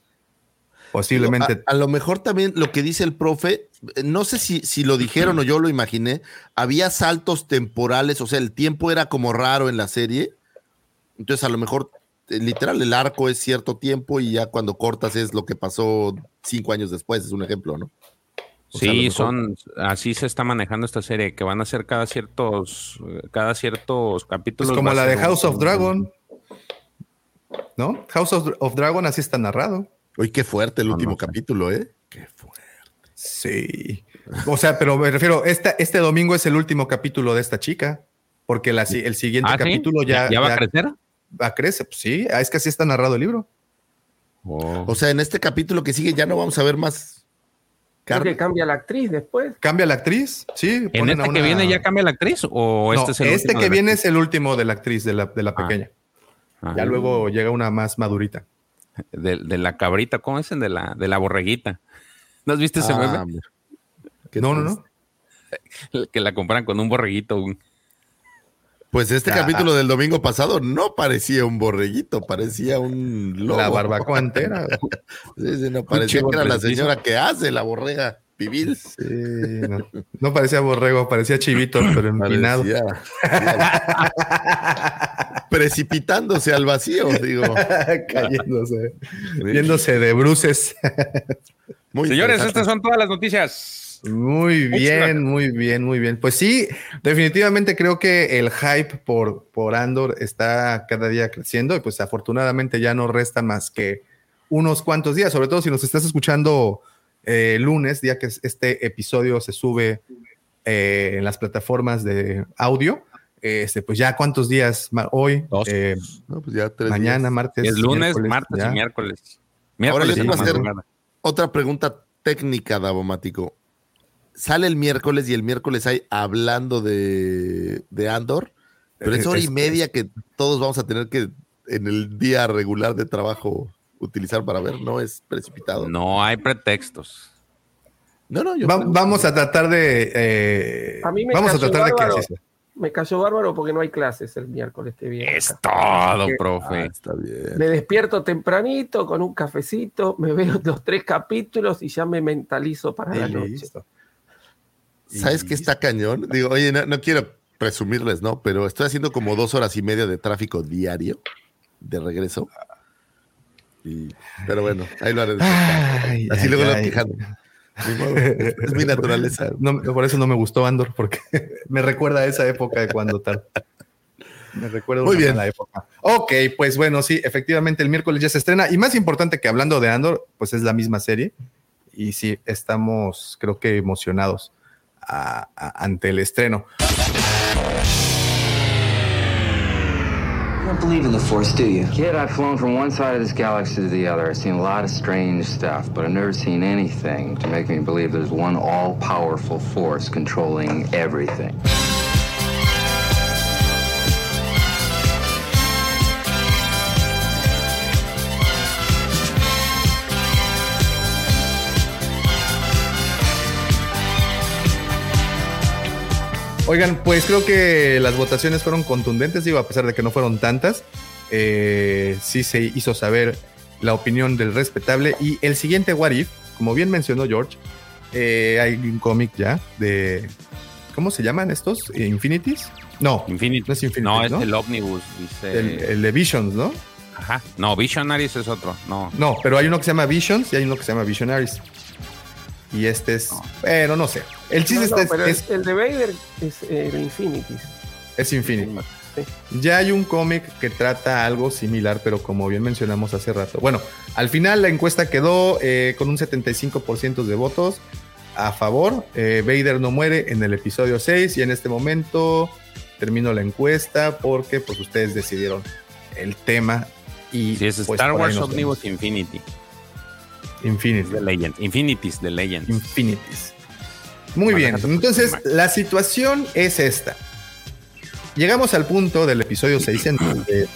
posiblemente... A, a lo mejor también lo que dice el profe, eh, no sé si, si lo dijeron o yo lo imaginé, había saltos temporales, o sea, el tiempo era como raro en la serie. Entonces, a lo mejor, eh, literal, el arco es cierto tiempo y ya cuando cortas es lo que pasó cinco años después, es un ejemplo, ¿no? O sea, Sí, mejor- son, así se está manejando esta serie, que van a ser cada ciertos, cada ciertos capítulos. pues como la de un- House of un- Dragon, ¿no? House of, of Dragon así está narrado. Oye, qué fuerte el No, último no sé. capítulo, ¿eh? Sí. O sea, pero me refiero, esta, este domingo es el último capítulo de esta chica, porque la el siguiente Ah, ¿sí? capítulo ya, ¿Ya va a crecer? Va a crecer, pues sí, ah, es que así está narrado el libro. Oh. O sea, en este capítulo que sigue ya no vamos a ver más Creo carne. que cambia la actriz después. Cambia la actriz, sí. ¿En este a que viene ya cambia la actriz o No, este es el este último que viene actriz? es el último de la actriz, de la, de la Ah. pequeña. Ah, Ya luego llega una más madurita. De, de la cabrita, ¿cómo dicen? De la, de la borreguita. ¿No has visto ese Ah, meme? No, no, no. Que la comparan con un borreguito. un- Pues este Ah. capítulo del domingo pasado no parecía un borreguito, parecía un lobo. La barbacoa entera. [LAUGHS] Sí, sí, no, parecía que era la señora que hace la borrega. Sí, no, no parecía borrego, parecía chivito, pero [CLEARS THROAT] empinado. Parecía- [LAUGHS] precipitándose al vacío, digo. [LAUGHS] Cayéndose, viéndose de bruces. Muy Señores, estas son todas las noticias. Muy bien, muy bien, muy bien. Pues sí, definitivamente creo que el hype por, por Andor está cada día creciendo y pues afortunadamente ya no restan más que unos cuantos días, sobre todo si nos estás escuchando eh, lunes, día que este episodio se sube eh, en las plataformas de audio. Este, pues ya cuántos días hoy, Dos. eh, No, pues ya tres mañana, días. martes, Es lunes, miércoles, martes ya. y miércoles. Ahora Miércoles yo te en iba la a hacer-. Otra pregunta técnica, Davomático. Sale el miércoles y el miércoles hay hablando de, de Andor, pero es hora y media que todos vamos a tener que en el día regular de trabajo utilizar para ver, no es precipitado. No hay pretextos. no, no, yo Va- vamos a tratar de. eh, A mí me vamos a tratar de que bárbaro. así sea. Me cayó bárbaro porque no hay clases el miércoles que viene. Es todo, profe. Ah, está bien. Me despierto tempranito con un cafecito, me veo [LAUGHS] los tres capítulos y ya me mentalizo para la noche. ¿Sabes qué está cañón? Digo, oye, no, no quiero presumirles, ¿no? Pero estoy haciendo como dos horas y media de tráfico diario de regreso. Y- pero bueno, ahí lo haré. Ay, Así ay, luego lo ay. quejando. [LAUGHS] es mi naturaleza. No, por eso no me gustó Andor, porque [LAUGHS] me recuerda a esa época de cuando tal. Me recuerda Muy bien. la época. Ok, pues bueno, sí, efectivamente el miércoles ya se estrena. Y más importante que hablando de Andor, pues es la misma serie. Y sí, estamos, creo que emocionados a- a- ante el estreno. You don't believe in the Force, do you? Kid, I've flown from one side of this galaxy to the other. I've seen a lot of strange stuff, but I've never seen anything to make me believe there's one all powerful force controlling everything. Oigan, pues creo que las votaciones fueron contundentes, digo, a pesar de que no fueron tantas. eh, sí se hizo saber la opinión del respetable. Y el siguiente What If, como bien mencionó George, eh, hay un cómic ya de. ¿Cómo se llaman estos? ¿Infinities? No, Infinity. no es Infinities. No, es ¿no? el Omnibus, dice. El, el de Visions, ¿no? Ajá. No, Visionaries es otro. No. No, pero hay uno que se llama Visions y hay uno que se llama Visionaries. Y este es. Pero no sé. El chiste No, no, está- pero es, el de Vader es eh, el Infinities. es Infinity. Ya hay un cómic que trata algo similar, pero como bien mencionamos hace rato. Bueno, al final la encuesta quedó eh, con un 75% de votos a favor. Eh, Vader no muere en el episodio 6 y en este momento termino la encuesta porque pues ustedes decidieron el tema y es pues, Star Wars Omnibus Infinity. Infinity. The Legend. Infinities, The Legends. Infinities. Muy bien, entonces la situación es esta. Llegamos al punto del episodio 6 en [CLEARS THROAT] donde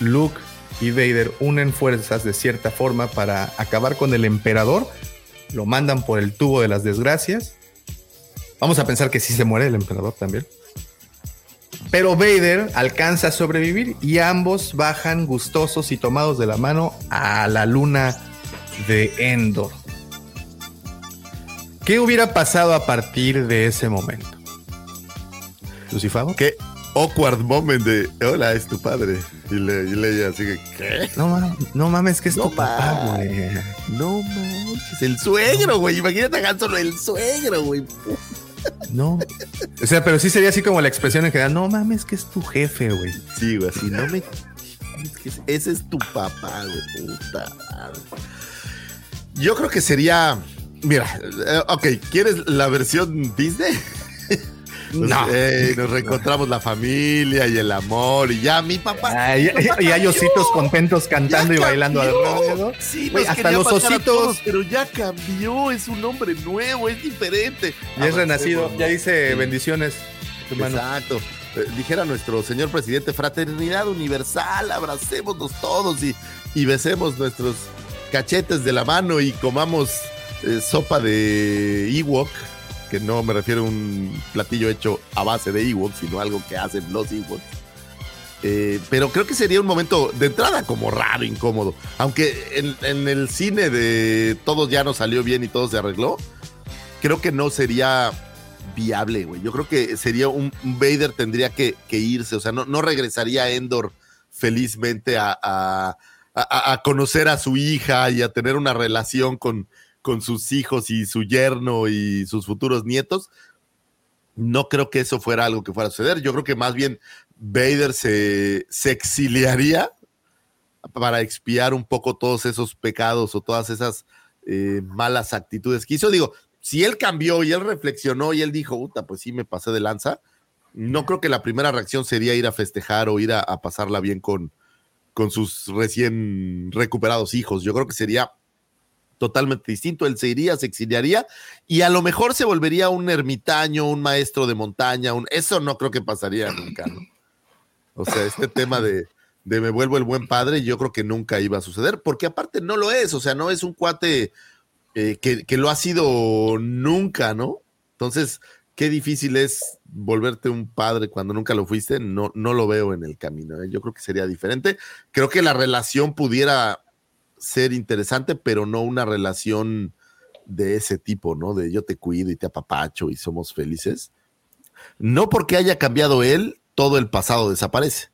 Luke y Vader unen fuerzas de cierta forma para acabar con el emperador. Lo mandan por el tubo de las desgracias. Vamos a pensar que sí se muere el emperador también. Pero Vader alcanza a sobrevivir y ambos bajan gustosos y tomados de la mano a la luna de Endor. ¿Qué hubiera pasado a partir de ese momento? ¿Lucifavo? Qué awkward moment de hola, es tu padre. Y le, y le así que, ¿qué? No, ma- no mames, que es No tu papá, mames. güey. No manches, el suegro, güey. Imagínate a Solo, el suegro, güey. No. O sea, pero sí sería así como la expresión en general. No mames, que es tu jefe, güey. Sí, güey, así no me. es que ese es tu papá, güey. Puta madre. Yo creo que sería. Mira, eh, ok, ¿quieres la versión Disney? [LAUGHS] Pues, No. eh, nos reencontramos la familia y el amor y ya mi papá. Papá y hay ositos contentos cantando y bailando alrededor. Sí, Güey, nos hasta los ositos. todos, pero ya cambió, es un hombre nuevo, es diferente. Ya es renacido. Ya dice Sí. bendiciones, hermano. Exacto. Eh, dijera nuestro señor presidente, fraternidad universal, abracémonos todos y, y besemos nuestros cachetes de la mano y comamos eh, sopa de Ewok, que no me refiero a un platillo hecho a base de Ewok, sino algo que hacen los Ewoks. Eh, pero creo que sería un momento de entrada como raro, incómodo. Aunque en, el cine de todo ya nos salió bien y todo se arregló, creo que no sería viable, güey. Yo creo que sería un, Vader tendría que, irse, o sea, no, regresaría Endor felizmente a- a- conocer a su hija y a tener una relación con, con sus hijos y su yerno y sus futuros nietos. No creo que eso fuera algo que fuera a suceder. Yo creo que más bien Vader se, se exiliaría para expiar un poco todos esos pecados o todas esas eh, malas actitudes que hizo. Digo, si él cambió y él reflexionó y él dijo, puta, pues sí me pasé de lanza, no creo que la primera reacción sería ir a festejar o ir a pasarla bien con, con sus recién recuperados hijos. Yo creo que sería totalmente distinto. Él se iría, se exiliaría y a lo mejor se volvería un ermitaño, un maestro de montaña. Un... Eso no creo que pasaría nunca, ¿no? O sea, este tema de, de me vuelvo el buen padre, yo creo que nunca iba a suceder, porque aparte no lo es, o sea, no es un cuate eh, que, que lo ha sido nunca, ¿no? Entonces, qué difícil es volverte un padre cuando nunca lo fuiste, no, no lo veo en el camino, ¿eh? yo creo que sería diferente. Creo que la relación pudiera ser interesante, pero no una relación de ese tipo, ¿no? De yo te cuido y te apapacho y somos felices. No porque haya cambiado él, todo el pasado desaparece.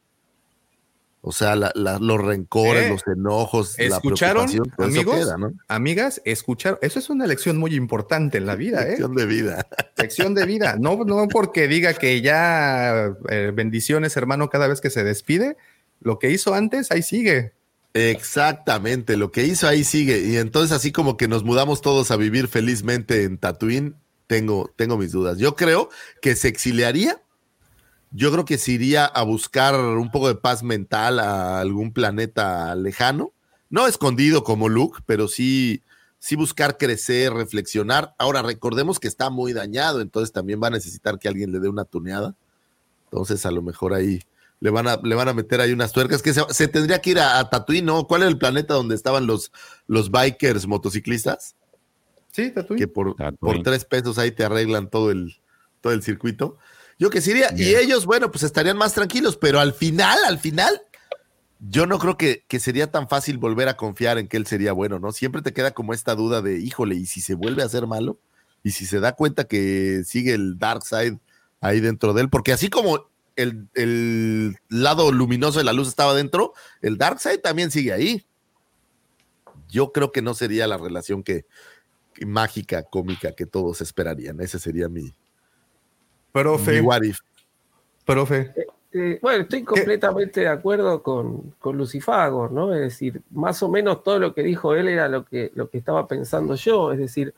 O sea, la- la- los rencores, ¿Eh? los enojos, ¿Escucharon, la preocupación, amigos? queda, ¿no? Amigas, escucharon. Eso es una lección muy importante en la vida, ¿eh? Lección de vida. [LAUGHS] Lección de vida. No, no porque diga que ya eh, bendiciones, hermano, cada vez que se despide. Lo que hizo antes, ahí sigue. Exactamente, lo que hizo ahí sigue. Y entonces, así como que nos mudamos todos a vivir felizmente en Tatooine, tengo, tengo mis dudas. Yo creo que se exiliaría. Yo creo que se iría a buscar un poco de paz mental a algún planeta lejano. No escondido como Luke, pero sí, sí buscar crecer, reflexionar. Ahora, recordemos que está muy dañado, entonces también va a necesitar que alguien le dé una tuneada. Entonces, a lo mejor ahí le van a, le van a meter ahí unas tuercas que se, se tendría que ir a, a Tatooine, ¿no? ¿Cuál es el planeta donde estaban los, los bikers motociclistas? Sí, Tatooine. Que por, Tatooine. por tres pesos ahí te arreglan todo el, todo el circuito. Yo que sí y ellos, bueno, pues estarían más tranquilos, pero al final, al final, yo no creo que, que sería tan fácil volver a confiar en que él sería bueno, ¿no? Siempre te queda como esta duda de, híjole, ¿y si se vuelve a hacer malo? ¿Y si se da cuenta que sigue el dark side ahí dentro de él? Porque así como el, el lado luminoso de la luz estaba dentro, el dark side también sigue ahí. Yo creo que no sería la relación que, que mágica, cómica que todos esperarían. Ese sería mi, Profe, what if. profe. Eh, bueno, estoy completamente de acuerdo con, con Lucifagor, ¿no? Es decir, más o menos todo lo que dijo él era lo que, lo que estaba pensando yo. Es decir,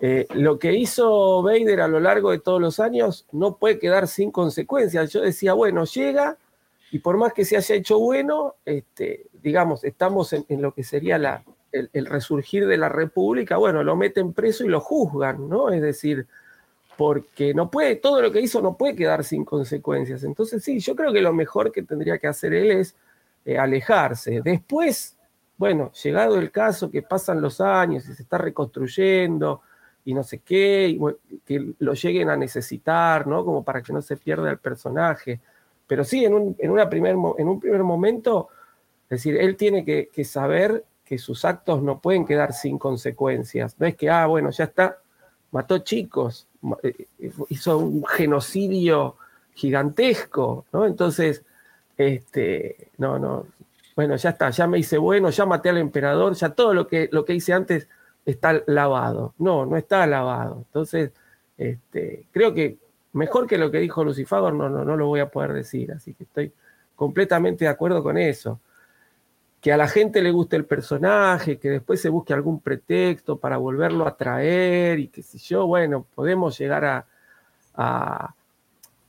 eh, lo que hizo Vader a lo largo de todos los años no puede quedar sin consecuencias. Yo decía, bueno, llega y por más que se haya hecho bueno, este, digamos, estamos en, en lo que sería la, el, el resurgir de la República, bueno, lo meten preso y lo juzgan, ¿no? Es decir, porque no puede, todo lo que hizo no puede quedar sin consecuencias. Entonces, sí, yo creo que lo mejor que tendría que hacer él es eh, alejarse. Después, bueno, llegado el caso que pasan los años y se está reconstruyendo y no sé qué, que lo lleguen a necesitar, ¿no? Como para que no se pierda el personaje. Pero sí, en un, en una primer, en un primer momento, es decir, él tiene que, saber que sus actos no pueden quedar sin consecuencias. No es que, ah, bueno, ya está, mató chicos, hizo un genocidio gigantesco, ¿no? Entonces, este, no, no, bueno, ya está, ya me hice bueno, ya maté al emperador, ya todo lo que, lo que hice antes está lavado. No, no está lavado. Entonces, este, creo que mejor que lo que dijo Lucifagor no, no, no lo voy a poder decir, así que estoy completamente de acuerdo con eso. Que a la gente le guste el personaje, que después se busque algún pretexto para volverlo a traer y que si yo, bueno, podemos llegar a, a,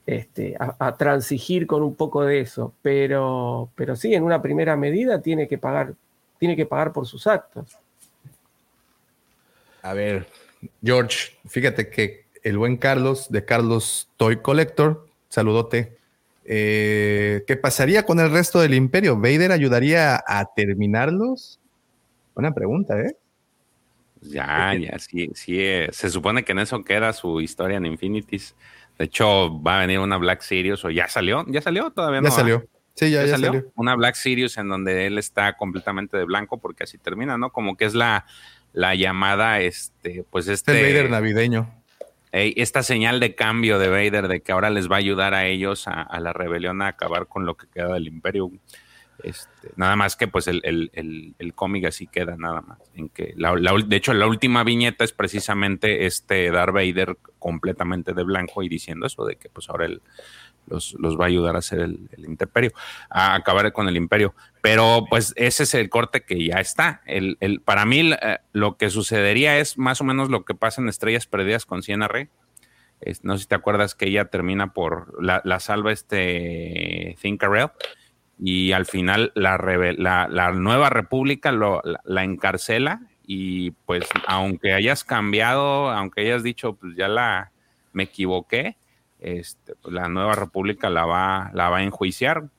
este, a, transigir con un poco de eso, pero, pero sí, en una primera medida tiene que pagar, tiene que pagar por sus actos. A ver, George, fíjate que el buen Carlos de Carlos Toy Collector, saludote. Eh, ¿Qué pasaría con el resto del imperio? ¿Vader ayudaría a terminarlos? Buena pregunta, ¿eh? Ya, ya, sí, sí. eh, se supone que en eso queda su historia en Infinities. De hecho, va a venir una Black Series o ya salió, ya salió todavía no. Ya ah? salió. Sí, ya, ya salió. Una Black Series en donde él está completamente de blanco porque así termina, ¿no? Como que es la, la llamada, este, pues Es este. el Vader navideño. Ey, esta señal de cambio de Vader, de que ahora les va a ayudar a ellos a, la rebelión a acabar con lo que queda del imperio. Este, nada más que pues el, el, el, el cómic así queda nada más. En que la, la de hecho, la última viñeta es precisamente este Darth Vader completamente de blanco y diciendo eso, de que pues ahora él los, los va a ayudar a hacer el, imperio, a acabar con el imperio. Pero pues ese es el corte que ya está. El, el, para mí eh, lo que sucedería es más o menos lo que pasa en Estrellas Perdidas con Sienna Rey. Es- no sé si te acuerdas que ella termina por la, la salva este Thinkarel y al final la, la, la nueva república lo, la encarcela y pues aunque hayas cambiado, aunque hayas dicho pues ya la me equivoqué, este, pues, la nueva república la va, la va a enjuiciar.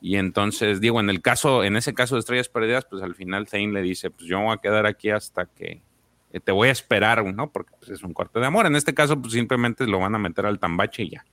Y entonces, digo, en el caso, en ese caso de Estrellas Perdidas, pues al final Zane le dice, pues yo me voy a quedar aquí hasta que eh, te voy a esperar, ¿no? Porque pues, es un corte de amor. En este caso, pues simplemente lo van a meter al tambache y ya.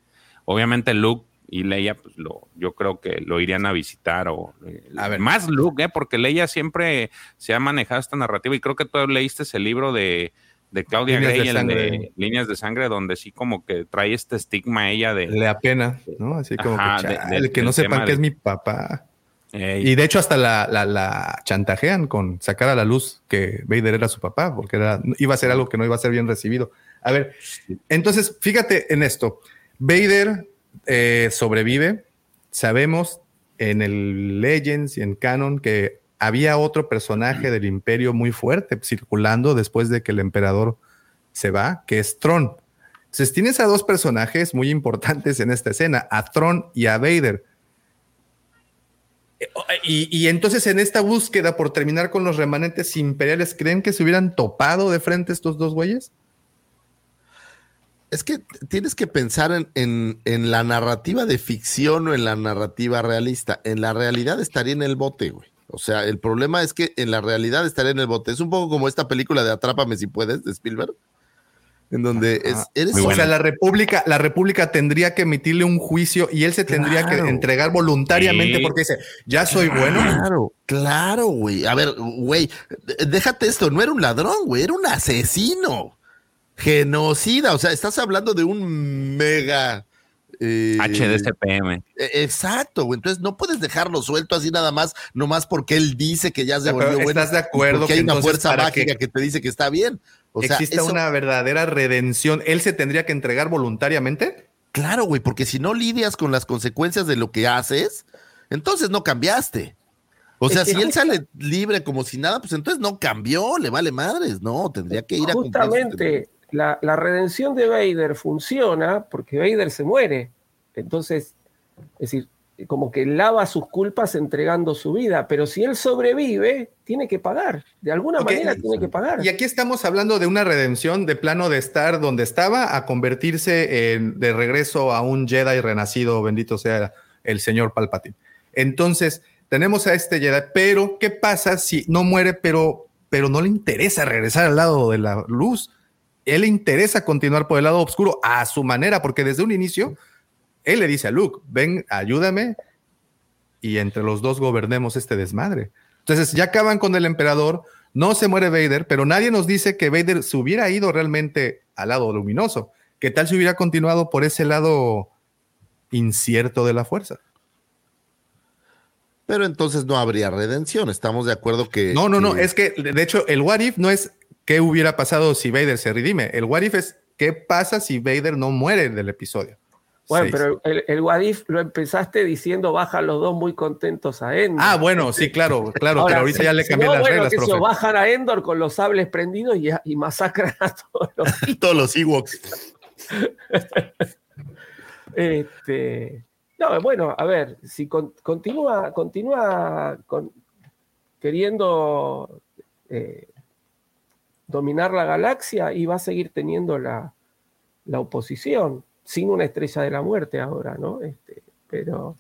Obviamente Luke y Leia, pues lo, yo creo que lo irían a visitar o eh, A ver. más Luke, ¿eh? Porque Leia siempre se ha manejado esta narrativa y creo que tú leíste ese libro de, de Claudia Líneas de el sangre. de Líneas de Sangre, donde sí como que trae este estigma ella de... Le apena, ¿no? Así como Ajá, que, de- chale, del- que no sepan que de- es mi papá. Y de hecho hasta la, la, la, chantajean con sacar a la luz que Vader era su papá, porque era, iba a ser algo que no iba a ser bien recibido. A ver, entonces fíjate en esto. Vader eh, sobrevive. Sabemos en el Legends y en Canon que había otro personaje del imperio muy fuerte circulando después de que el emperador se va, que es Tron. Entonces tienes a dos personajes muy importantes en esta escena, a Tron y a Vader. Y, entonces en esta búsqueda por terminar con los remanentes imperiales, ¿creen que se hubieran topado de frente estos dos güeyes? Es que tienes que pensar en, en, la narrativa de ficción o en la narrativa realista. En la realidad estaría en el bote, güey. O sea, el problema es que en la realidad estaría en el bote. Es un poco como esta película de Atrápame si puedes, de Spielberg en donde es, eres o sea la república la república tendría que emitirle un juicio y él se tendría que entregar voluntariamente porque dice ya soy bueno claro claro güey. A ver güey déjate esto no era un ladrón güey era un asesino. Genocida o sea estás hablando de un mega eh, HDCPM. E, exacto, güey. Entonces no puedes dejarlo suelto así nada más, nomás porque él dice que ya se volvió bueno. ¿Estás de acuerdo? Que hay una fuerza mágica que, te dice que está bien. O existe una verdadera redención. ¿Él se tendría que entregar voluntariamente? Claro, güey, porque si no lidias con las consecuencias de lo que haces, entonces no cambiaste. O sea, si él sale libre como si nada, pues entonces no cambió, le vale madres, no, tendría que ir a Justamente, la, la, redención de Vader funciona porque Vader se muere. Entonces, es decir, como que lava sus culpas entregando su vida, pero si él sobrevive, tiene que pagar, de alguna manera tiene que pagar. Y aquí estamos hablando de una redención de plano de estar donde estaba a convertirse en, de regreso a un Jedi renacido, bendito sea el señor Palpatine. Entonces, tenemos a este Jedi, pero ¿qué pasa si no muere, pero, pero no le interesa regresar al lado de la luz? Él le interesa continuar por el lado oscuro a su manera, porque desde un inicio él le dice a Luke, ven, ayúdame y entre los dos gobernemos este desmadre. Entonces ya acaban con el emperador, no se muere Vader, pero nadie nos dice que Vader se hubiera ido realmente al lado luminoso. ¿Qué tal si hubiera continuado por ese lado incierto de la fuerza? Pero entonces no habría redención. Estamos de acuerdo que. No, no, no. Es que de hecho el what if no es qué hubiera pasado si Vader se redime. El what if es qué pasa si Vader no muere del episodio. Bueno, pero el, el Wadif lo empezaste diciendo bajan los dos muy contentos a Endor. Ah, bueno, sí, claro, claro, pero ahorita ya le cambié las reglas, que profe. bajan a Endor con los sables prendidos y, y masacran a todos los, [LAUGHS] todos los Ewoks. [LAUGHS] este, no, bueno, a ver, si continúa, continúa con, queriendo eh, dominar la galaxia y va a seguir teniendo la, la oposición sin una estrella de la muerte ahora, ¿no? Este, pero,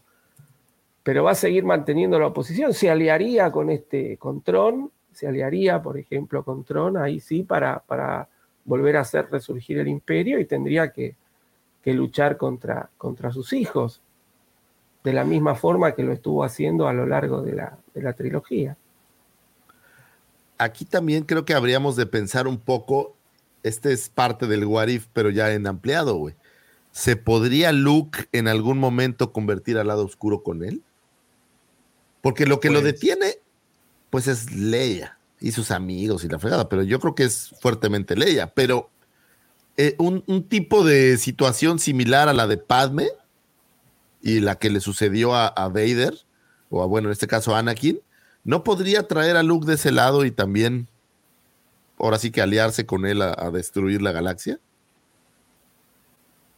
pero va a seguir manteniendo la oposición. Se aliaría con este, con Tron, se aliaría, por ejemplo, con Tron, ahí sí, para, para volver a hacer resurgir el imperio y tendría que, luchar contra, contra sus hijos, de la misma forma que lo estuvo haciendo a lo largo de la, de la trilogía. Aquí también creo que habríamos de pensar un poco, este es parte del Warif, pero ya en ampliado, güey. ¿Se podría Luke en algún momento convertir al lado oscuro con él? Porque lo que lo pues detiene, pues es Leia y sus amigos y la fregada, pero yo creo que es fuertemente Leia. Pero eh, un, tipo de situación similar a la de Padme y la que le sucedió a, Vader, o a, bueno, en este caso a Anakin, ¿no podría traer a Luke de ese lado y también, ahora sí que aliarse con él a destruir la galaxia?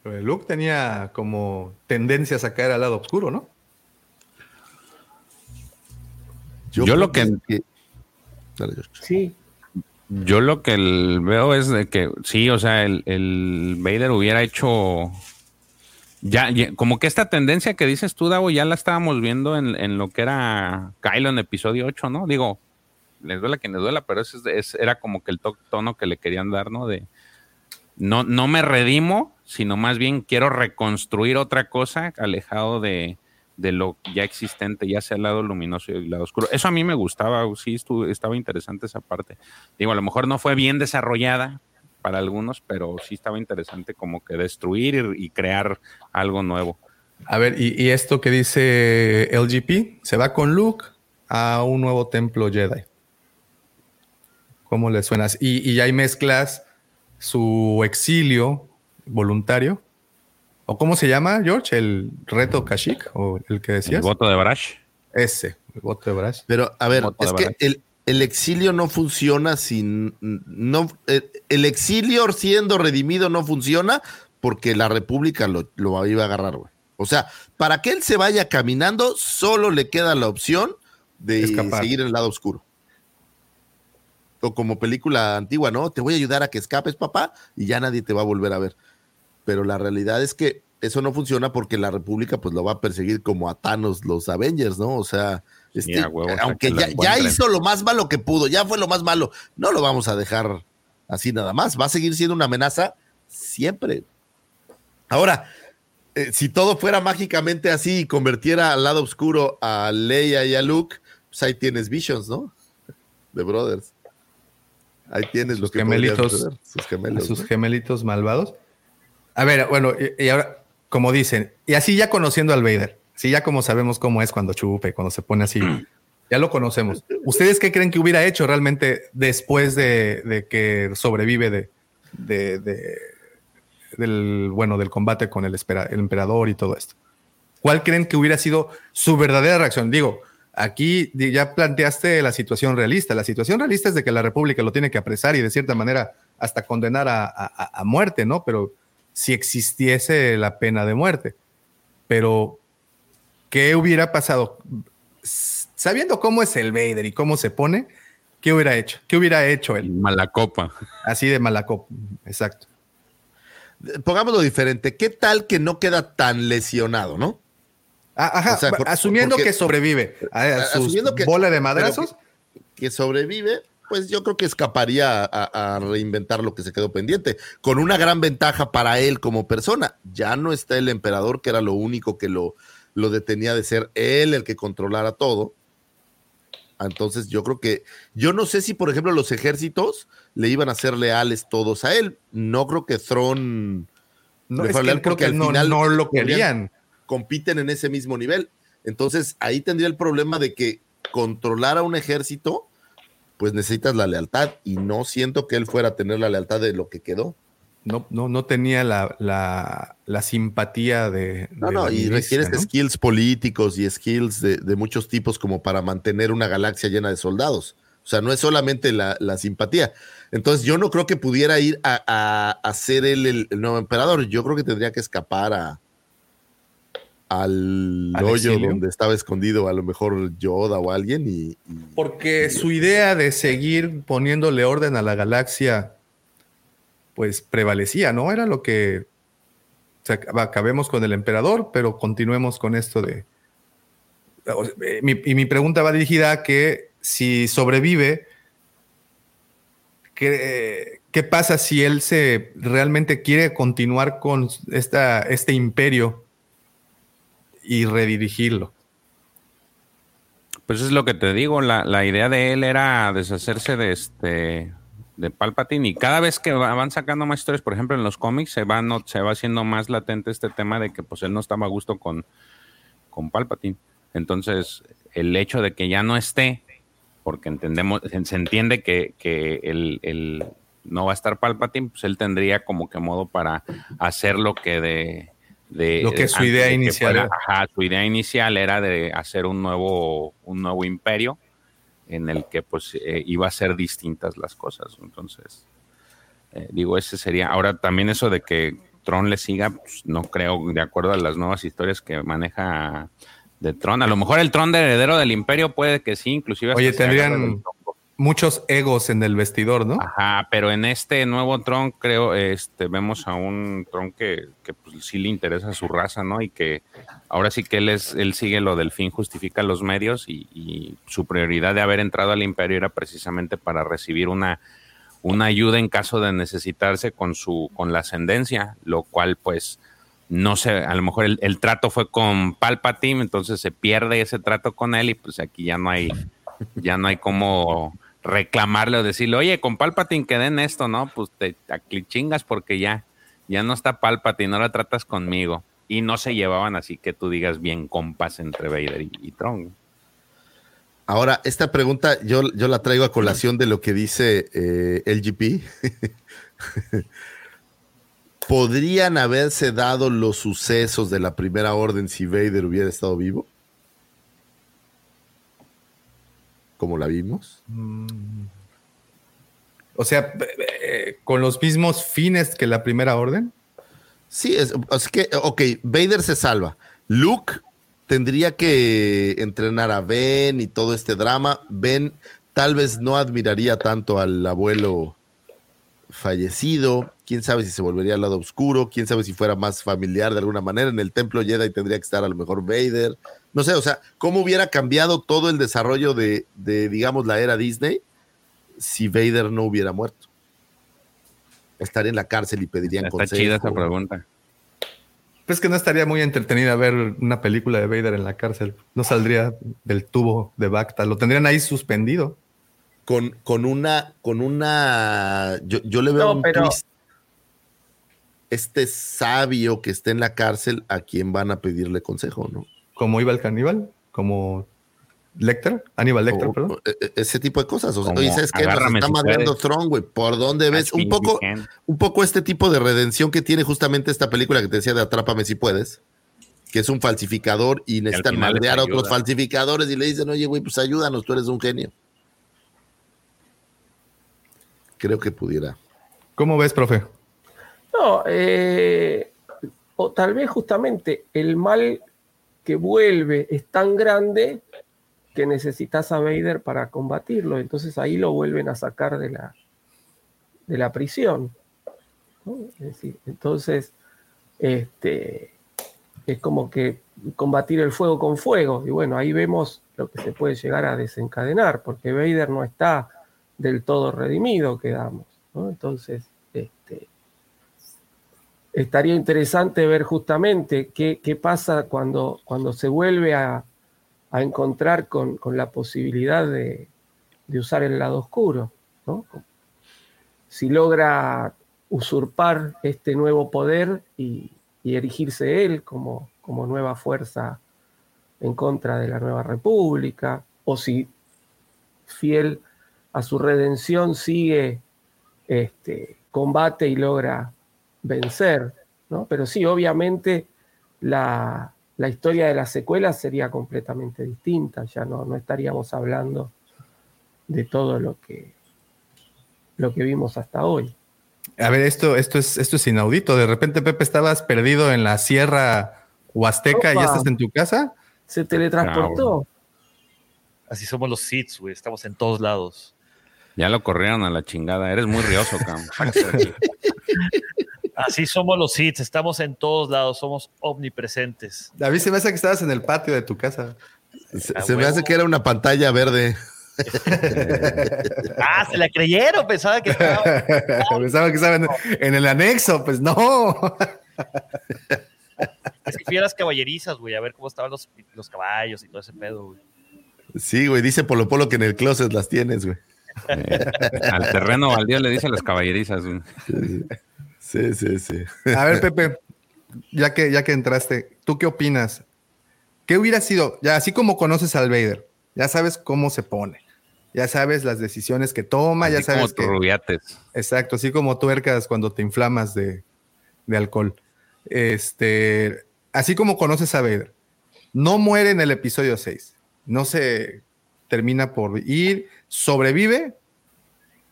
Luke tenía como tendencias a caer al lado oscuro, ¿no? Yo, lo que, sí. Yo lo que veo es de que sí, o sea, el, Vader hubiera hecho ya, como que esta tendencia que dices tú, Davo, ya la estábamos viendo en, lo que era Kylo en episodio 8, ¿no? Digo, les duela quien les duela, pero ese es, era como que el tono que le querían dar, ¿no? De no, no me redimo, sino más bien quiero reconstruir otra cosa alejado de, lo ya existente, ya sea el lado luminoso y el lado oscuro. Eso a mí me gustaba, sí estuvo, estaba interesante esa parte. Digo, a lo mejor no fue bien desarrollada para algunos, pero sí estaba interesante como que destruir y, crear algo nuevo. A ver, y, y esto que dice LGP, se va con Luke a un nuevo templo Jedi. ¿Cómo le suenas? Y, y ahí mezclas su exilio voluntario. ¿O cómo se llama, George? ¿El reto Kashyyyk? ¿O el que decías? El voto de Brash. Ese, el voto de Brash. Pero, a ver, es que el, el exilio no funciona sin. No, el, el exilio siendo redimido no funciona porque la República lo, lo iba a agarrar, güey. O sea, para que él se vaya caminando, solo le queda la opción de Escapar. seguir en el lado oscuro. O como película antigua, ¿no? Te voy a ayudar a que escapes, papá, y ya nadie te va a volver a ver. Pero la realidad es que eso no funciona porque la República pues lo va a perseguir como a Thanos los Avengers, ¿no? O sea, este, huevo, aunque ya, hizo lo más malo que pudo, ya fue lo más malo, no lo vamos a dejar así nada más, va a seguir siendo una amenaza siempre. Ahora, eh, si todo fuera mágicamente así y convirtiera al lado oscuro a Leia y a Luke, pues ahí tienes Visions, ¿no? De Brothers. Ahí tienes los gemelitos, sus gemelos. sus ¿no? gemelitos malvados. A ver, bueno, y, y ahora, como dicen, y así ya conociendo al Vader, sí, ya como sabemos cómo es cuando chupe, cuando se pone así, ya lo conocemos. ¿Ustedes qué creen que hubiera hecho realmente después de, que sobrevive de, de- de- del, bueno, del combate con el, emperador y todo esto? ¿Cuál creen que hubiera sido su verdadera reacción? Digo, aquí ya planteaste la situación realista. La situación realista es de que la República lo tiene que apresar y de cierta manera hasta condenar a muerte, ¿no? Pero si existiese la pena de muerte. Pero, ¿qué hubiera pasado? Sabiendo cómo es el Vader y cómo se pone, ¿qué hubiera hecho? ¿Qué hubiera hecho él? Mala copa. Así de malacopa. Exacto. Pongámoslo diferente, ¿qué tal que no queda tan lesionado, no? Ah, Ajá, O sea, por- asumiendo porque- que sobrevive a, a sus Asumiendo que- bola de madrazos. que sobrevive, pues yo creo que escaparía a, a reinventar lo que se quedó pendiente, con una gran ventaja para él como persona. Ya no está el emperador, que era lo único que lo, lo detenía de ser él el que controlara todo. Entonces yo creo que, yo no sé si por ejemplo los ejércitos le iban a ser leales todos a él. No creo que Thron No, es que creo porque que al no, final no lo querían. compiten en ese mismo nivel. Entonces ahí tendría el problema de que controlar a un ejército, pues necesitas la lealtad y no siento que él fuera a tener la lealtad de lo que quedó. No, no, no tenía la, la, la simpatía de. No, de no, y requieres ¿no? skills políticos y skills de, de muchos tipos como para mantener una galaxia llena de soldados. O sea, no es solamente la, la simpatía. Entonces yo no creo que pudiera ir a, a- a ser él el, el nuevo emperador. Yo creo que tendría que escapar a al, ¿Al hoyo exilio? donde estaba escondido a lo mejor Yoda o alguien y, y- Porque su idea de seguir poniéndole orden a la galaxia, pues prevalecía, ¿no? Era lo que. Acabemos con el emperador, pero continuemos con esto de. eh, mi- y mi pregunta va dirigida a que si sobrevive, ¿qué, qué pasa si él se realmente quiere continuar con esta, este imperio y redirigirlo? Pues es lo que te digo, la, la idea de él era deshacerse de este de Palpatine y cada vez que va- van sacando más historias, por ejemplo en los cómics se va, no, se va haciendo más latente este tema de que pues él no estaba a gusto con, con Palpatine. Entonces el hecho de que ya no esté, porque entendemos, se, entiende que, que el, el- no va a estar Palpatine, pues él tendría como que modo para hacer lo que de... de Lo que su idea de que inicial fuera-. Ajá, su idea inicial era de hacer un nuevo, un nuevo imperio en el que pues eh, iba a ser distintas las cosas. Entonces, eh, digo, ese sería. Ahora también eso de que Tron le siga, pues, no creo, de acuerdo a las nuevas historias que maneja de Tron. A lo mejor el Tron de heredero del imperio puede que sí, inclusive. Oye, tendrían muchos egos en el vestidor, ¿no? Ajá, pero en este nuevo Tron creo, este, vemos a un Tron que, que pues, sí le interesa su raza, ¿no? Y que ahora sí que él es, él sigue lo del fin, justifica los medios y, su prioridad de haber entrado al imperio era precisamente para recibir una, una ayuda en caso de necesitarse con su, con la ascendencia, lo cual pues no sé, a lo mejor el, el trato fue con Palpatine, entonces se pierde ese trato con él y pues aquí ya no hay, ya no hay como reclamarle o decirle, oye, con Palpatine quedé en esto, ¿no? Pues te, te chingas porque ya, ya no está Palpatine, ahora tratas conmigo. y no se llevaban así que tú digas bien compas entre Vader y, y Tron. Ahora, esta pregunta yo, yo la traigo a colación de lo que dice eh, LGP. [LAUGHS] ¿Podrían haberse dado los sucesos de la primera orden si Vader hubiera estado vivo? Como la vimos. O sea, eh, con los mismos fines que la primera orden. Sí, es, es que, ok, Vader se salva. Luke tendría que entrenar a Ben y todo este drama. Ben tal vez no admiraría tanto al abuelo fallecido. Quién sabe si se volvería al lado oscuro. Quién sabe si fuera más familiar de alguna manera. En el templo Jedi tendría que estar a lo mejor Vader. No sé, o sea, ¿cómo hubiera cambiado todo el desarrollo de, de digamos, la era Disney si Vader no hubiera muerto? Estaría en la cárcel y pedirían Está consejo. chida esa pregunta. Pues que no estaría muy entretenida ver una película de Vader en la cárcel. No saldría del tubo de Bacta. Lo tendrían ahí suspendido. Con, con una, con una, yo, yo le veo No, un pero- twist. Este sabio que está en la cárcel, ¿a quién van a pedirle consejo, no? Como iba el caníbal, como Lecter, Aníbal Lecter, O- perdón. e- e- ese tipo de cosas. O sea, oye, ¿sabes qué? Nos está madreando. Tron, güey. ¿Por dónde ves? Un poco, un poco este tipo de redención que tiene justamente esta película que te decía de Atrápame si puedes, que es un falsificador y necesitan madrear a otros falsificadores y le dicen, oye, güey, pues ayúdanos, tú eres un genio. Creo que pudiera. ¿Cómo ves, profe? No, eh, o tal vez justamente el mal que vuelve es tan grande que necesitas a Vader para combatirlo. Entonces ahí lo vuelven a sacar de la, de la prisión. entonces, este, es como que combatir el fuego con fuego. Y bueno, ahí vemos lo que se puede llegar a desencadenar, porque Vader no está del todo redimido, quedamos. Entonces, este, estaría interesante ver justamente qué, qué pasa cuando, cuando se vuelve a, a encontrar con, con la posibilidad de, de usar el lado oscuro. ¿no? Si logra usurpar este nuevo poder y, y erigirse él como, como nueva fuerza en contra de la nueva república, o si fiel a su redención sigue este, combate y logra vencer, ¿no? Pero sí, obviamente la, la historia de las secuelas sería completamente distinta, ya no, no estaríamos hablando de todo lo que, lo que vimos hasta hoy. A ver, esto, esto, es, esto es inaudito. De repente, Pepe, estabas perdido en la Sierra Huasteca y ya estás en tu casa. Se teletransportó. Así somos los Seeds, güey. Estamos en todos lados. Ya lo corrieron a la chingada. Eres muy rioso, [LAUGHS] Cam. Así somos los Seeds. Estamos en todos lados. Somos omnipresentes. A mí se me hace que estabas en el patio de tu casa. Se, me hace que era una pantalla verde. [LAUGHS] Ah, se la creyeron. Pensaba que estaba. [LAUGHS] Pensaba que estaban en el anexo. Pues no. [LAUGHS] Es que fui a las caballerizas, güey, a ver cómo estaban los, los caballos y todo ese pedo, güey. Sí, güey, dice Polo Polo que en el closet las tienes, güey. Eh, al terreno baldío le dicen las caballerizas. güey. Sí, sí, sí. A ver, [LAUGHS] Pepe, ya que, ya que entraste, ¿tú qué opinas? ¿Qué hubiera sido? Ya así como conoces al Vader, ya sabes cómo se pone, ya sabes las decisiones que toma, ya Así como sabes tus que... rubiates. Exacto, así como tuercas cuando te inflamas de, de alcohol. Este, así como conoces a Vader, no muere en el episodio 6, no se termina por ir, sobrevive.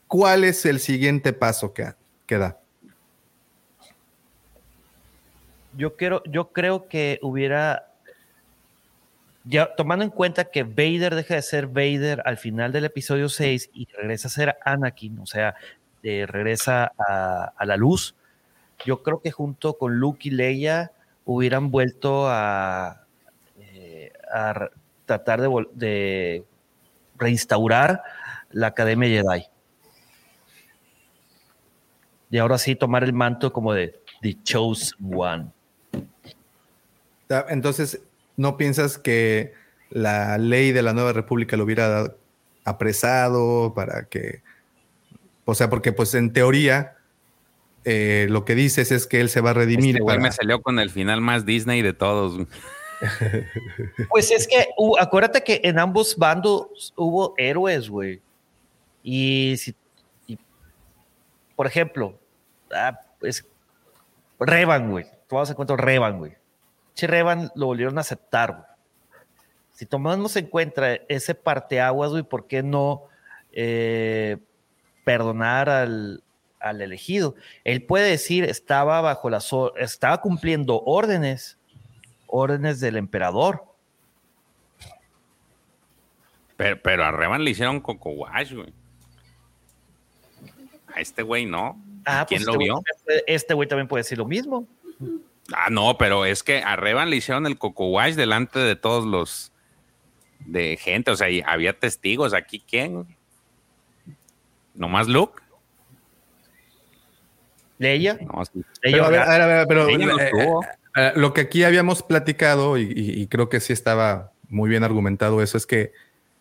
¿Cuál es el siguiente paso que, que da? Yo, quiero, yo creo que hubiera. Ya tomando en cuenta que Vader deja de ser Vader al final del episodio 6 y regresa a ser Anakin, o sea, eh, regresa a, la luz, yo creo que junto con Luke y Leia hubieran vuelto a, eh, tratar de, de reinstaurar la Academia Jedi. Y ahora sí tomar el manto como de The Chosen One. Ah, Entonces, ¿no piensas que la ley de la nueva república lo hubiera dado- apresado para que, o sea, porque pues en teoría eh, lo que dices es que él se va a redimir. Este güey para- me salió con el final más Disney de todos. [LAUGHS] Pues es que uh, acuérdate que en ambos bandos hubo héroes, güey. Y si, y, por ejemplo, ah, pues, Revan, güey. Tomamos en cuenta Revan, güey. Che, Revan lo volvieron a aceptar, güey. Si tomamos en cuenta ese parteaguas, güey, ¿por qué no eh, perdonar al, al elegido? Él puede decir, estaba bajo las, or- estaba cumpliendo órdenes, órdenes del emperador. Pero, pero a Revan le hicieron Coco Wash, güey. A este güey no. Ah, ¿Quién pues lo este güey vio? puede- Este güey también puede decir lo mismo. Ah, no, pero es que a Revan le hicieron el Coco Wash delante de todos los de gente. O sea, y había testigos. ¿Aquí quién? ¿Nomás Luke? ¿Leia? No, sí. Pero, a ver, a ver, a ver, pero, Ella no eh, eh, eh, lo que aquí habíamos platicado, y, y- y creo que sí estaba muy bien argumentado eso, es que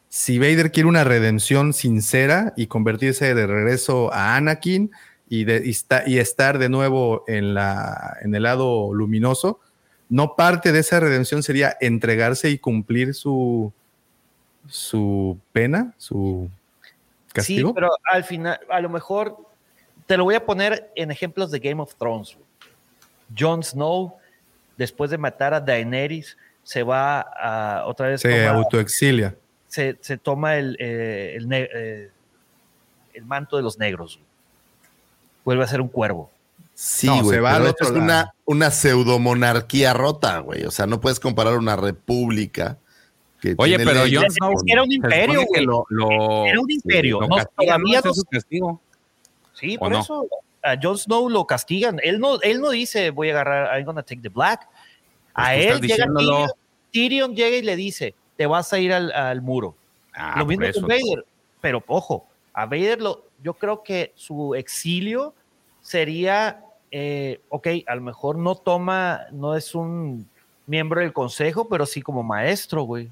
si Vader quiere una redención sincera y convertirse de regreso a Anakin y, de, y, esta- y estar de nuevo en, la, en el lado luminoso, no parte de esa redención sería entregarse y cumplir su, su pena, su castigo. Sí, pero al final, a lo mejor te lo voy a poner en ejemplos de Game of Thrones. Jon Snow, después de matar a Daenerys, se va a otra vez. se toma- autoexilia. se, se toma el, eh, el, eh, el manto de los negros. Vuelve a ser un cuervo. Sí, No, güey. se va al otro es una, lado. una pseudomonarquía rota, güey. O sea, no puedes comparar una república. que Oye, tiene pero Snow con- Era un imperio, supone que güey. lo, lo- Era un imperio. lo No, todavía no- castigo. Sí, ¿O por no? eso a Jon Snow lo castigan. Él no, él no dice voy a agarrar, I'm gonna take the black. A Pues tú él llega. Tyrion, Tyrion llega y le dice, te vas a ir al, al muro. Ah, lo mismo eso. con Vader. Pero ojo, a Vader lo, yo creo que su exilio sería, eh, ok, a lo mejor no toma, no es un miembro del consejo, pero sí como maestro, güey.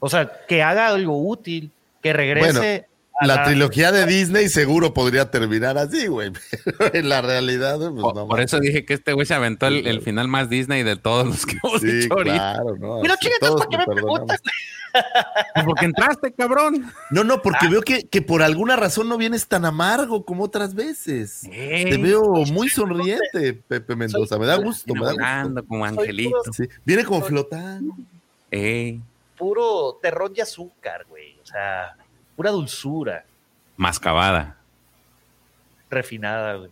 O sea, que haga algo útil, que regrese. La trilogía de Disney seguro podría terminar así, güey. Pero en la realidad, pues Por, no. por eso dije que este güey se aventó el, el final más Disney de todos los que hemos Sí, dicho ahorita. claro, no. Pero todos ¿por qué me preguntas? [LAUGHS] Pues porque entraste, cabrón. No, no, porque Ah. veo que, que por alguna razón no vienes tan amargo como otras veces. Te veo muy sonriente, Pepe Mendoza. Me da gusto, me da gusto. como angelito. Sí, Viene como flotando. Puro terrón y azúcar, güey. O sea, pura dulzura mascabada. refinada, güey.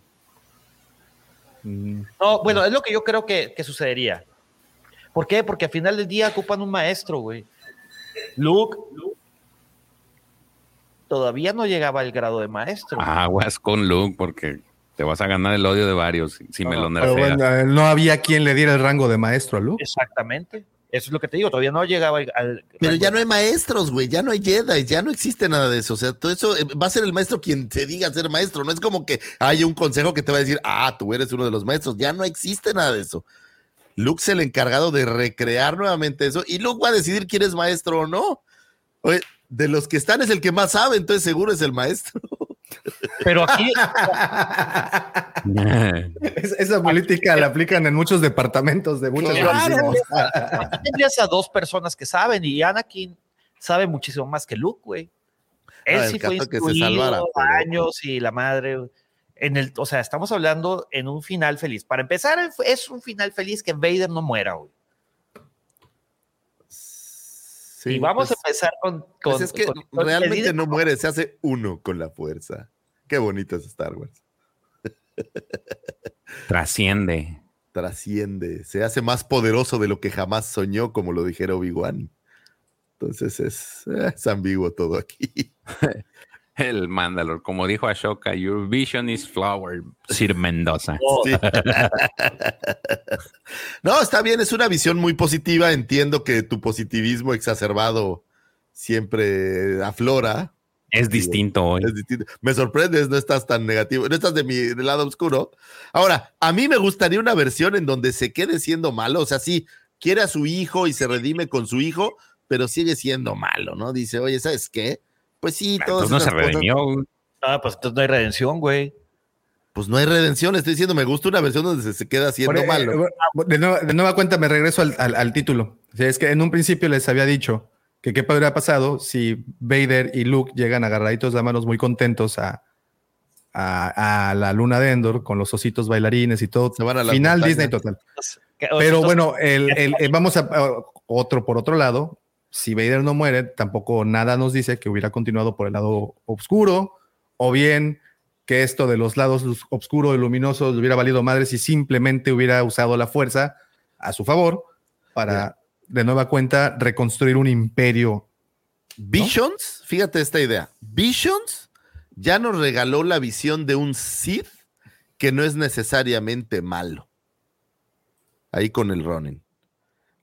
Mm, No, bueno, es lo que yo creo que, que sucedería. ¿Por qué? Porque al final del día ocupan un maestro, güey. Luke todavía no llegaba al grado de maestro. Aguas con Luke porque te vas a ganar el odio de varios si, si me lo Pero nerfeas. bueno, no había quien le diera el rango de maestro a Luke. Exactamente. Eso es lo que te digo, todavía no llegaba al... al- Pero ya no hay maestros, güey, ya no hay Jedi, ya no existe nada de eso. O sea, todo eso eh, va a ser el maestro quien te diga ser maestro. No es como que hay un consejo que te va a decir, ah, tú eres uno de los maestros. Ya no existe nada de eso. Luke es el encargado de recrear nuevamente eso y Luke va a decidir quién es maestro o no. Oye, de los que están es el que más sabe, entonces seguro es el maestro. Pero aquí, [LAUGHS] Es- esa política la aplican en muchos departamentos de muchas Claro. tendrías a dos personas que saben y Anakin sabe muchísimo más que Luke, güey. Él sí fue caso que se instruido pero- años y la madre. En el, o sea, estamos hablando en un final feliz. Para empezar, es un final feliz que Vader no muera, güey. Sí, y vamos pues, a empezar con. pues con- es que con- realmente no muere, se hace uno con la fuerza. Qué bonito es Star Wars. [LAUGHS] Trasciende. trasciende, se hace más poderoso de lo que jamás soñó, como lo dijera Obi-Wan. Entonces es, es ambiguo todo aquí. [LAUGHS] El Mandalor, como dijo Ashoka, your vision is flower, Sir Mendoza. [LAUGHS] Sí. [LAUGHS] no, está bien, es una visión muy positiva. Entiendo que tu positivismo exacerbado siempre aflora. Es distinto hoy. Es distinto. Me sorprendes, no estás tan negativo, no estás de mi del lado oscuro. Ahora, a mí me gustaría una versión en donde se quede siendo malo, o sea, sí, quiere a su hijo y se redime con su hijo, pero sigue siendo malo, ¿no? Dice, oye, ¿sabes qué? Pues sí, Entonces no se cosas- redimió. Ah, pues entonces no hay redención, güey. Pues no hay redención, estoy diciendo, me gusta una versión donde se, se queda haciendo eh, malo. eh, de, nueva, de nueva cuenta, me regreso al, al- al título. O sea, es que en un principio les había dicho que qué habría pasado si Vader y Luke llegan agarraditos de manos muy contentos a, a, a la luna de Endor con los ositos bailarines y todo. Se van a las Final montañas. Disney total. Pero bueno, el, el- el- vamos a, a otro por otro lado. Si Vader no muere, tampoco nada nos dice que hubiera continuado por el lado oscuro o bien que esto de los lados luz- oscuro y luminoso le hubiera valido madre si simplemente hubiera usado la fuerza a su favor para de nueva cuenta reconstruir un imperio. Visions, fíjate esta idea. Visions ya nos regaló la visión de un Sith que no es necesariamente malo. Ahí con el Ronin.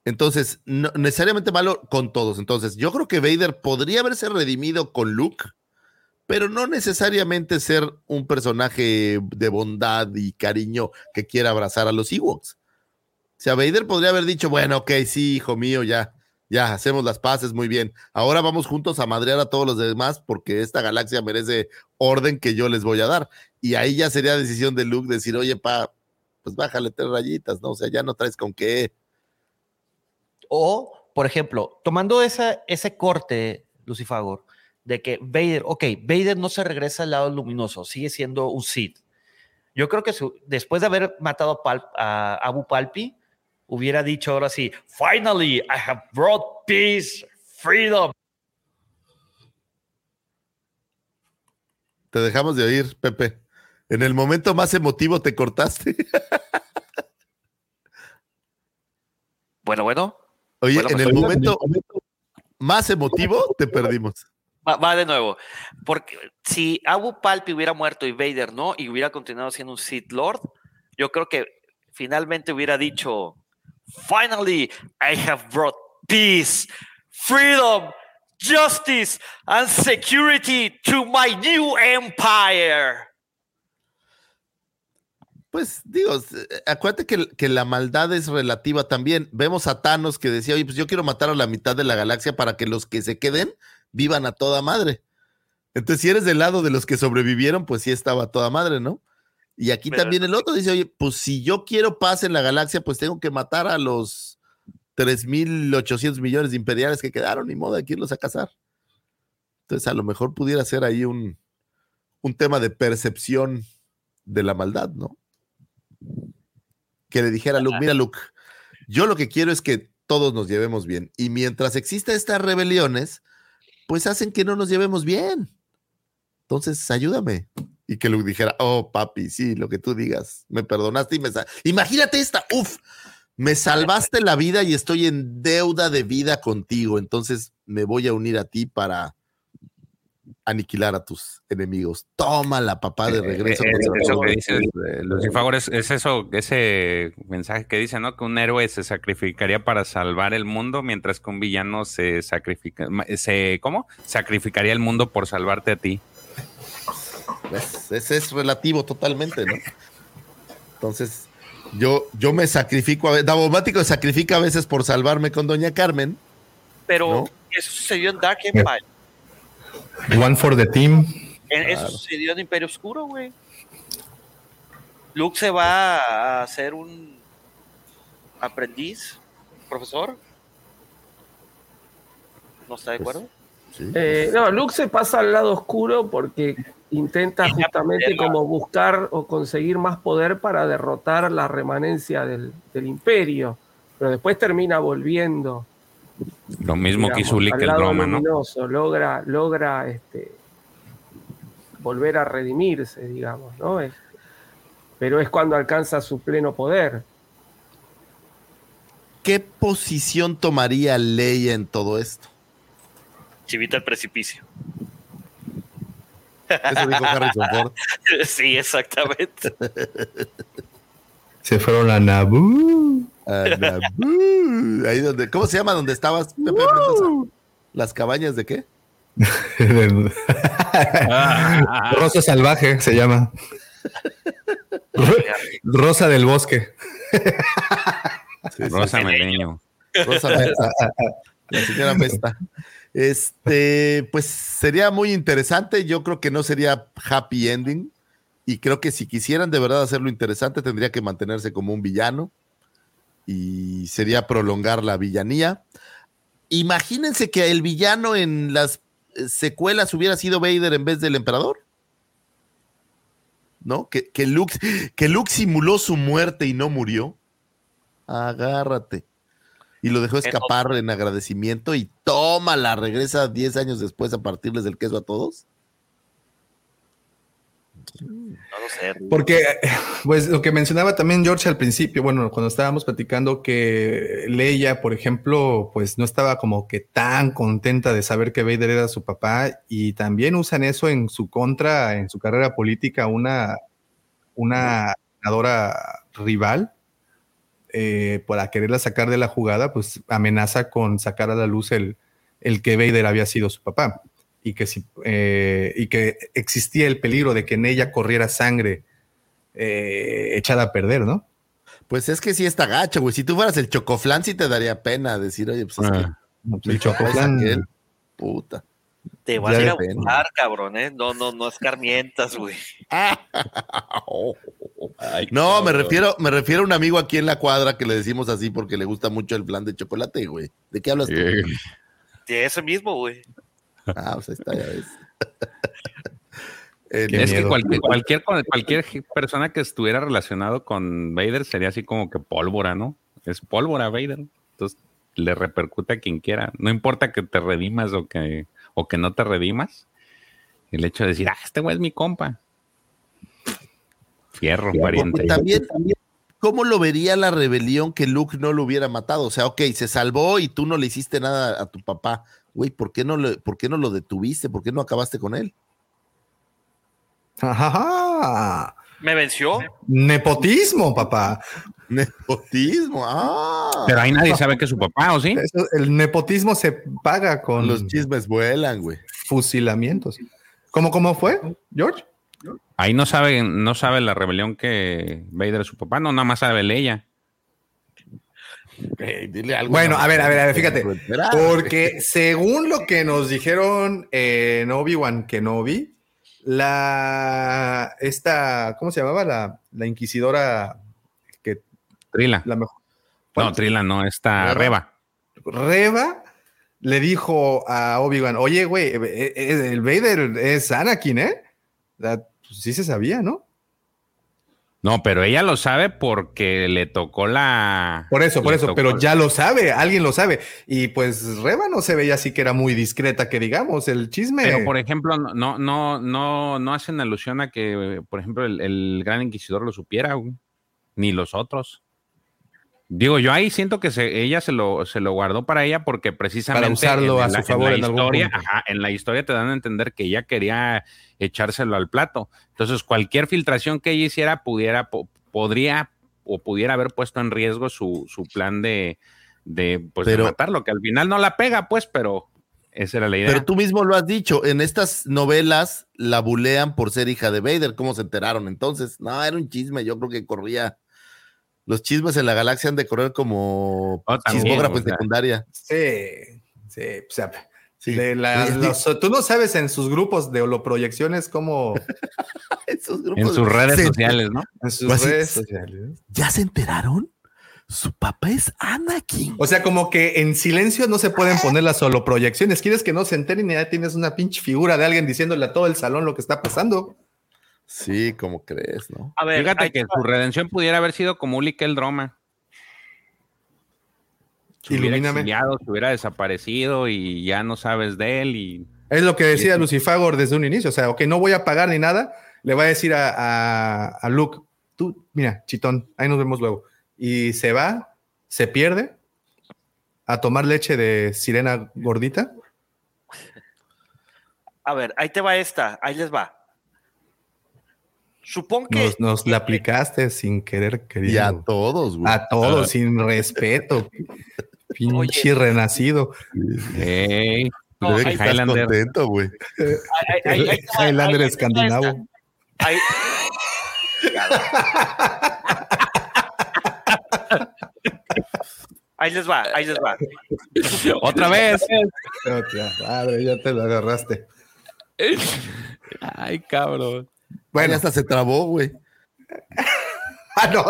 Entonces, no necesariamente malo con todos. Entonces, yo creo que Vader podría haberse redimido con Luke, pero no necesariamente ser un personaje de bondad y cariño que quiera abrazar a los Ewoks. O sea, Vader podría haber dicho, bueno, ok, sí, hijo mío, ya, ya, hacemos las paces, muy bien. Ahora vamos juntos a madrear a todos los demás porque esta galaxia merece orden que yo les voy a dar. Y ahí ya sería decisión de Luke decir, oye, pa, pues bájale tres rayitas, ¿no? O sea, ya no traes con qué. O, por ejemplo, tomando esa, ese corte, Lucifagor, de que Vader, ok, Vader no se regresa al lado luminoso, sigue siendo un Sith. Yo creo que su- después de haber matado a, Pal- a Abu Palpi, hubiera dicho ahora sí, finally, I have brought peace, freedom. Te dejamos de oír, Pepe. En el momento más emotivo te cortaste. Bueno, bueno. Oye, Bueno, en pues, el ahorita- momento más emotivo te perdimos. Va, va de nuevo. Porque si Abu Palpi hubiera muerto y Vader no, y hubiera continuado siendo un Sith Lord, yo creo que finalmente hubiera dicho: Finally, I have brought peace, freedom, justice, and security to my new empire. Pues digo, eh, acuérdate que, que la maldad es relativa también. Vemos a Thanos que decía, oye, pues yo quiero matar a la mitad de la galaxia para que los que se queden vivan a toda madre. Entonces, si eres del lado de los que sobrevivieron, pues sí estaba a toda madre, ¿no? Y aquí Pero también el otro dice, oye, pues si yo quiero paz en la galaxia, pues tengo que matar a los 3.800 millones de imperiales que quedaron, ni modo de que irlos a cazar. Entonces, a lo mejor pudiera ser ahí un, un tema de percepción de la maldad, ¿no? Que le dijera a Luke, mira Luke, yo lo que quiero es que todos nos llevemos bien. Y mientras exista estas rebeliones, pues hacen que no nos llevemos bien. Entonces, ayúdame. Y que Luke dijera, oh, papi, sí, lo que tú digas, me perdonaste y me... Imagínate esta, uf, me salvaste la vida y estoy en deuda de vida contigo, entonces me voy a unir a ti para aniquilar a tus enemigos. Toma la papá de regreso. Eh, es su eso que dice eh, Lucifer, es, es eso, ese mensaje que dice, ¿no? Que un héroe se sacrificaría para salvar el mundo, mientras que un villano se sacrifica, se, ¿cómo? Sacrificaría el mundo por salvarte a ti. Ese es relativo totalmente, ¿no? Entonces, yo, yo me sacrifico, a veces, Davomático se sacrifica a veces por salvarme con Doña Carmen. Pero ¿No? eso sucedió en Dark Empire. One for the team. En- Eso sucedió en Imperio Oscuro, güey. Luke se va a hacer un aprendiz, profesor. ¿No está de acuerdo? Eh, no, Luke se pasa al lado oscuro porque intenta justamente como buscar o conseguir más poder para derrotar la remanencia del, del imperio, pero después termina volviendo. Lo mismo que hizo el broma, ¿no? logra, logra este, volver a redimirse, digamos, ¿no? Este, pero es cuando alcanza su pleno poder. ¿Qué posición tomaría Leia en todo esto? Chivita al precipicio. Eso dijo Harrison [LAUGHS] Ford. sí, exactamente. Se fueron a Naboo. Naboo. [LAUGHS] Ahí donde, ¿Cómo se llama donde estabas, Pepe Mendoza? ¿Las cabañas de qué? [LAUGHS] Rosa salvaje se llama. [LAUGHS] Rosa del bosque. Rosa Meleño. Rosa Mesta. La señora Mesta. Este, pues sería muy interesante. Yo creo que no sería happy ending. Y creo que si quisieran de verdad hacerlo interesante, tendría que mantenerse como un villano y sería prolongar la villanía. Imagínense que el villano en las eh, secuelas hubiera sido Vader en vez del emperador. ¿No? Que, que, Luke, que Luke simuló su muerte y no murió. Agárrate. Y lo dejó escapar en agradecimiento y toma la regresa 10 años después a partirles del queso a todos. No lo sé. Porque, [LAUGHS] pues lo que mencionaba también George al principio, bueno, cuando estábamos platicando que Leia, por ejemplo, pues no estaba como que tan contenta de saber que Vader era su papá y también usan eso en su contra, en su carrera política, una, una senadora rival. Eh, para quererla sacar de la jugada, pues amenaza con sacar a la luz el, el que Vader había sido su papá y que, si, eh, y que existía el peligro de que en ella corriera sangre eh, echada a perder, ¿no? Pues es que sí está gacho, güey. Si tú fueras el chocoflán, sí te daría pena decir, oye, pues es que Ah, el chocoflán. aquel, puta. Te vas a ir a buscar, cabrón, ¿eh? No, no, no escarmientas, güey. [LAUGHS] No, me refiero, me refiero a un amigo aquí en la cuadra que le decimos así porque le gusta mucho el plan de chocolate, güey. ¿De qué hablas tú? De ese mismo, güey. Ah, pues ahí está, ya ves. Es que cualquier, cualquier, cualquier persona que estuviera relacionado con Vader sería así como que pólvora, ¿no? Es pólvora Vader. Entonces le repercute a quien quiera. No importa que te redimas o que, o que no te redimas. El hecho de decir, ah, este güey es mi compa. Fierro, pariente. También, ¿cómo lo vería la rebelión que Luke no lo hubiera matado? O sea, ok, se salvó y tú no le hiciste nada a tu papá. Güey, ¿por qué no, le- por qué no lo detuviste? ¿Por qué no acabaste con él? Ajá. Me venció. Nepotismo, papá. Nepotismo, ah. Pero ahí nadie sabe que es su papá, ¿o sí? Eso- el nepotismo se paga con Los chismes vuelan, güey. fusilamientos. ¿Cómo, cómo fue, George? Ahí no sabe, no sabe la rebelión que Vader es su papá, no, nada más sabe Leia. Ey, dile algo. Bueno, no, a ver, a ver, a ver, fíjate. Porque según lo que nos dijeron en Obi-Wan Kenobi, la esta, ¿cómo se llamaba? La, la inquisidora que Trila. la mejor. No, Trila no, está Reba. Reba. Reba le dijo a Obi-Wan, oye, güey, eh, eh, el Vader es Anakin, ¿eh? Pues sí se sabía, ¿no? No, pero ella lo sabe porque le tocó la. Por eso, por eso, pero ya lo sabe, alguien lo sabe. Y pues Reba no se veía así que era muy discreta, que digamos, el chisme. Pero, por ejemplo, no, no, no, no, no hacen alusión a que, por ejemplo, el, el gran inquisidor lo supiera, ni los otros. Digo, yo ahí siento que se, ella se lo, se lo guardó para ella porque precisamente Para usarlo en a su favor en la historia, ajá, en la historia te dan a entender que ella quería echárselo al plato. Entonces, cualquier filtración que ella hiciera pudiera, po- podría o pudiera haber puesto en riesgo su, su plan de, de, pues, de Pero- matarlo, que al final no la pega, pues, pero esa era la idea. Pero tú mismo lo has dicho, en estas novelas la bulean por ser hija de Vader. ¿Cómo se enteraron entonces? No, era un chisme, yo creo que corría. Los chismes en la galaxia han de correr como Oh, también, chismógrafo en secundaria. Sí, sí, o sea, Sí. de la- los- tú no sabes en sus grupos de holoproyecciones cómo [LAUGHS] en grupos sus redes [LAUGHS] se- sociales, ¿no? en sus Pues redes sociales. ¿Ya se enteraron? Su papá es Anakin. O sea, como que en silencio no se pueden poner las holoproyecciones. Quieres que no se enteren y ya tienes una pinche figura de alguien diciéndole a todo el salón lo que está pasando. Sí, como crees, ¿no? A ver, Fíjate que su redención pudiera haber sido como Uli el Droma. Se hubiera Ilumíname. exiliado, se hubiera desaparecido y ya no sabes de él y Es lo que decía Sí. Lucifagor desde un inicio. O sea, ok, no voy a pagar ni nada. Le va a decir a, a, a Luke, tú, mira, chitón, ahí nos vemos luego. Y se va, se pierde a tomar leche de sirena gordita. A ver, ahí te va esta, ahí les va. Supongo que Nos, nos la aplicaste sin querer, querido. Y a todos, güey. A todos, sin respeto. Pinche renacido. Ey, No, Se ve que ahí estás Highlander. contento, güey. Highlander escandinavo. Ahí- Ahí les va, ahí les va. otra vez. Madre, ya te lo agarraste. Ay, cabrón. Bueno, hasta se trabó, güey. [LAUGHS] ah, no.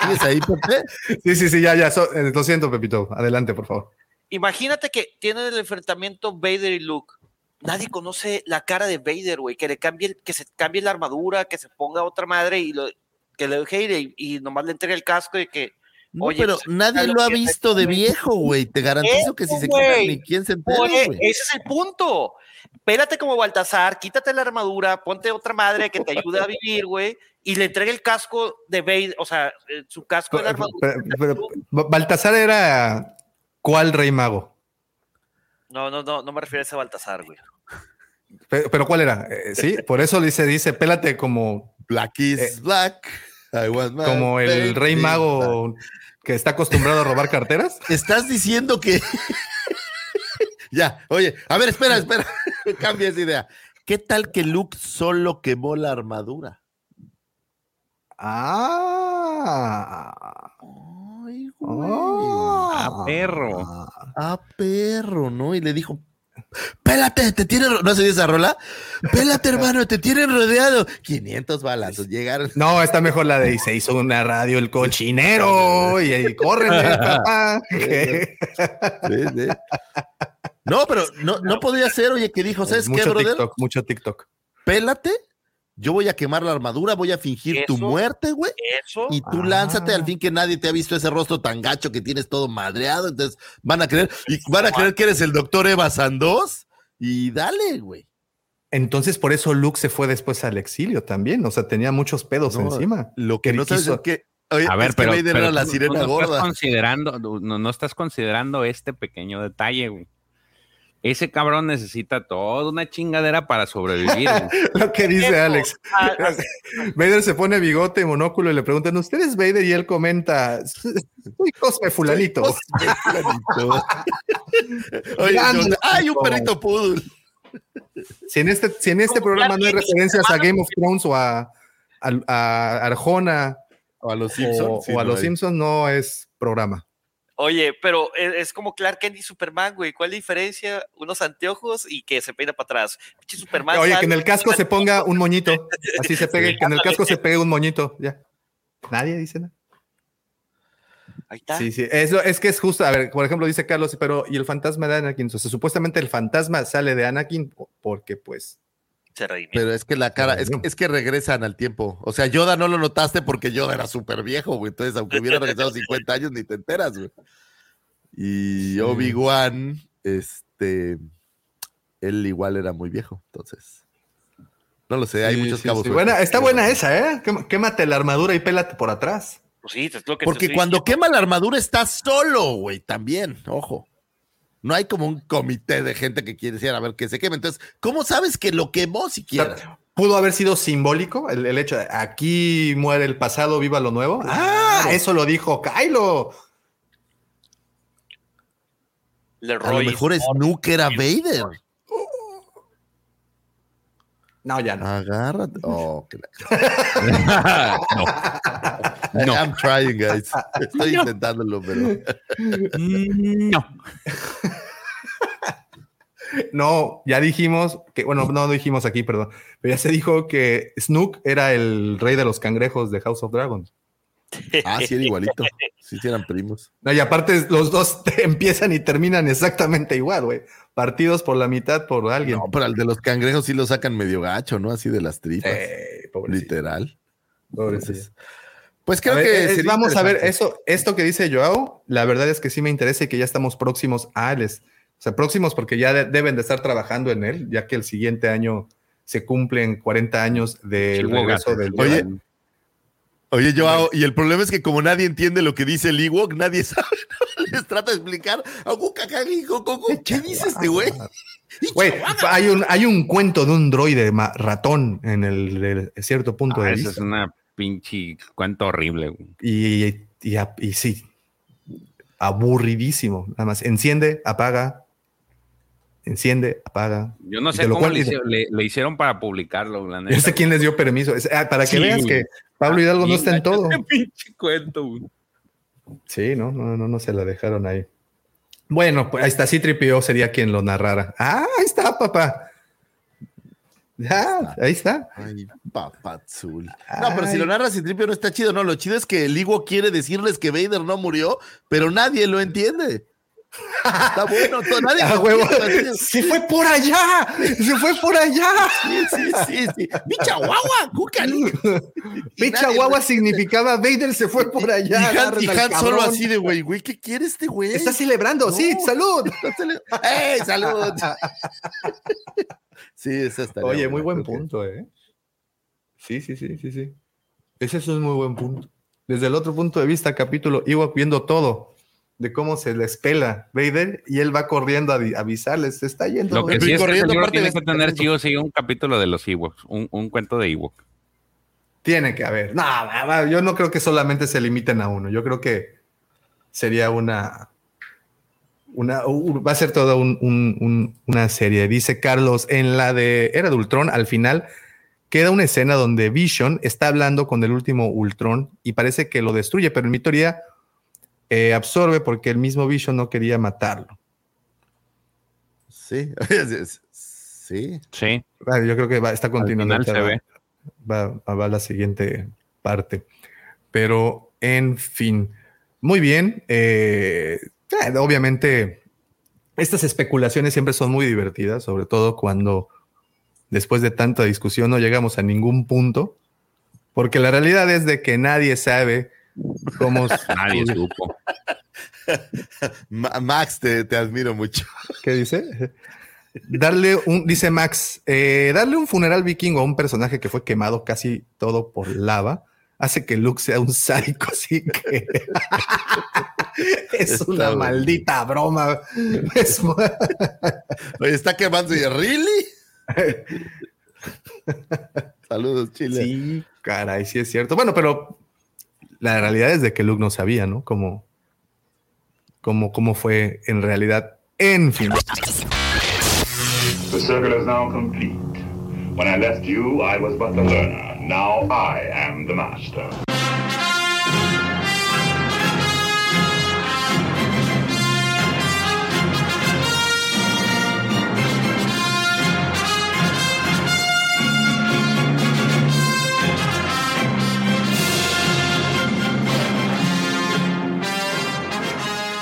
¿Tienes ahí, Pepe? Sí, sí, sí, ya, ya. so- eh, lo siento, Pepito. Adelante, por favor. Imagínate que tienen el enfrentamiento Vader y Luke. Nadie conoce la cara de Vader, güey. Que le cambie, el- que se cambie la armadura, que se ponga otra madre y lo, que le deje ir y, y nomás le entregue el casco y que. No, oye, pero pues, nadie lo lo ha visto de viejo, güey. Te garantizo que si se quita ni quién se entera, Oye, güey. ese es el punto. Espérate como Baltasar, quítate la armadura, ponte otra madre que te ayude a vivir, güey, y le entregue el casco de Vader, o sea, eh, su casco de la armadura. Pero, pero, Ba- Baltasar era ¿cuál rey mago? No, no, no, no me refiero a ese Baltasar, güey. Pero, pero ¿cuál era? Eh, sí, por eso dice, dice, pélate como, Black is Eh, black. I want my como el baby rey mago que está acostumbrado a robar carteras. Estás diciendo que. Ya, oye, a ver, espera, espera. [LAUGHS] Cambia esa idea. ¿Qué tal que Luke solo quemó la armadura? Ah. Ay, güey. Ah, perro. Ah, perro, ¿no? Y le dijo, pélate, te tienen, ro-". ¿no se dio esa rola? Pélate, hermano, te tienen rodeado. 500 balazos, llegaron. No, está mejor la de y se hizo una radio el cochinero y ahí córrele, [LAUGHS] papá. Sí, sí. No, pero no, no podía ser, oye, que dijo, ¿sabes qué, mucho brother? TikTok, mucho TikTok. Pélate, yo voy a quemar la armadura, voy a fingir tu muerte, güey. Eso. Y tú Ah. lánzate al fin que nadie te ha visto ese rostro tan gacho que tienes todo madreado. Entonces van a creer, y van a creer que eres el doctor Eva Sandoz. Y dale, güey. Entonces, por eso Luke se fue después al exilio también. O sea, tenía muchos pedos No, encima. Lo que Que no sabes quiso- es que. oye, A ver, es que pero, Vader pero era la sirena no gorda. Estás considerando, no, no estás considerando este pequeño detalle, güey. Ese cabrón necesita toda una chingadera para sobrevivir. [LAUGHS] Lo que dice. Alex. Ah, Vader se pone bigote y monóculo y le preguntan, ¿usted es Vader? Y él comenta, soy Cosme Fulanito. [LAUGHS] Oye, ¡ay, un perrito poodle! Si en este, si en este programa no hay referencias a Game of Thrones o a, a, a Arjona O a los o, Simpsons. sí, o a no los. Simpsons, no es programa. Oye, pero es, es como Clark Kent y Superman, güey. ¿Cuál es la diferencia? Unos anteojos y que se peina para atrás. Superman. Oye, que en el casco se ponga un moñito. [LAUGHS] Así se pegue, que en el casco se pegue un moñito. Ya. Nadie dice nada. Ahí está. Sí, sí. Es, es que es justo. A ver, por ejemplo, dice Carlos, pero ¿y el fantasma de Anakin? O sea, supuestamente el fantasma sale de Anakin porque, pues. Se redimió. Pero es que la cara, es, es que regresan al tiempo. O sea, Yoda no lo notaste porque Yoda era súper viejo, güey. Entonces, aunque hubiera regresado [LAUGHS] 50 años, ni te enteras, güey. Y Obi-Wan, este, él igual era muy viejo. Entonces, no lo sé, hay Sí, muchos sí, cabos. sí. sueltos. Buena, está buena esa, ¿eh? Quém- Quémate la armadura y pélate por atrás. Pues sí, es lo que te Porque cuando diciendo. quema la armadura está solo, güey, también, ojo. No hay como un comité de gente que quiere decir, a ver, que se queme. Entonces, ¿cómo sabes que lo quemó O siquiera? sea, Pudo haber sido simbólico el, el hecho de aquí muere el pasado, viva lo nuevo. Ah, eso lo dijo Kylo. A lo mejor Snook era Vader. No, ya no. Agárrate. Oh, que la- [LAUGHS] [LAUGHS] no. No. I'm trying, guys. Estoy intentándolo, pero. No. [LAUGHS] No, ya dijimos que, bueno, no dijimos aquí, perdón, pero ya se dijo que Snook era el rey de los cangrejos de House of Dragons. [LAUGHS] Ah, sí, era igualito. Sí, sí, eran primos. No, y aparte los dos [LAUGHS] empiezan y terminan exactamente igual, güey. Partidos por la mitad por alguien. No, pero al de los cangrejos sí lo sacan medio gacho, ¿no? Así de las tripas. Eh, literal. Entonces, pues A creo ver, que. eh, sería vamos a ver eso, esto que dice Joao, la verdad es que sí me interesa y que ya estamos próximos a Alex. O sea, próximos porque ya de- deben de estar trabajando en él, ya que el siguiente año se cumplen 40 años del regreso del Oye. Oye, Joao, y el problema es que como nadie entiende lo que dice el Ewok, nadie [LAUGHS] sabe, ¿no? les trata de explicar. ¿Qué dice este güey? Güey, hay un, hay un cuento de un droide ratón en el cierto punto Ah, de esa vista. es una pinche cuento horrible. güey. Y, y, y sí, aburridísimo. Nada más, enciende, apaga, enciende, apaga. Yo no sé cómo cual- le, hice- le- le hicieron para publicarlo, la Yo sé quién les dio permiso. Es- ah, para que Sí, veas güey. que Pablo Hidalgo no está en [LAUGHS] todo. pinche cuento, güey. Sí, no, no, no, no se la dejaron ahí. Bueno, pues ahí está, sí tripió sería quien lo narrara. Ah, ahí está, papá. Ya, ahí está. Ay, papazul. No, pero si lo narras Citripio no está chido, no. Lo chido es que el Iwo quiere decirles que Vader no murió, pero nadie lo entiende. Está bueno, todo, nadie Ah, huevo. Se fue por allá. Se fue por allá. Sí, sí, sí, sí. Bicha guagua, cúcali. Picha nadie- guagua significaba Vader se fue por Y allá. Han, y Han solo así de, güey, güey, ¿qué quiere este güey? Está celebrando, sí, salud. [LAUGHS] Cele- ¡Ey, salud! [LAUGHS] Sí, esa está. Oye, muy buen punto, ¿eh? Sí, sí, sí, sí, sí. Ese es un muy buen punto. Desde el otro punto de vista, capítulo, iba viendo todo de cómo se les pela Vader y él va corriendo a avisarles, se está yendo. Lo que güey". sí es que corriendo, tiene que tener sí o sí un capítulo de los Ewoks, un, un cuento de Ewok. Tiene que haber. No, yo no creo que solamente se limiten a uno. Yo creo que sería una. una va a ser toda un- un- un- una serie. Dice Carlos, en la de Era de Ultron, al final queda una escena donde Vision está hablando con el último Ultron y parece que lo destruye, pero en mi teoría eh, absorbe porque el mismo Vision no quería matarlo. Sí, [LAUGHS] sí. Sí. Ah, Yo creo que va, está continuando. final se ahorita ve. Va, va- va la siguiente parte. Pero, en fin, muy bien. eh, eh, obviamente, estas especulaciones siempre son muy divertidas, sobre todo cuando después de tanta discusión no llegamos a ningún punto, porque la realidad es de que nadie sabe cómo... [LAUGHS] Nadie supo. Ma- Max, te, te admiro mucho. ¿Qué dice? Darle un, dice Max, eh, darle un funeral vikingo a un personaje que fue quemado casi todo por lava hace que Luke sea un sádico, [LAUGHS] así que [LAUGHS] es Está una maldita broma. Oye, está quemando y ¿really? Saludos, Chile. sí, caray, sí es cierto. Bueno, pero la realidad es de que Luke no sabía, ¿no? Cómo, cómo, cómo fue en realidad. En fin. The circle is now complete. When I left you, I was but the learner. Now I am the master.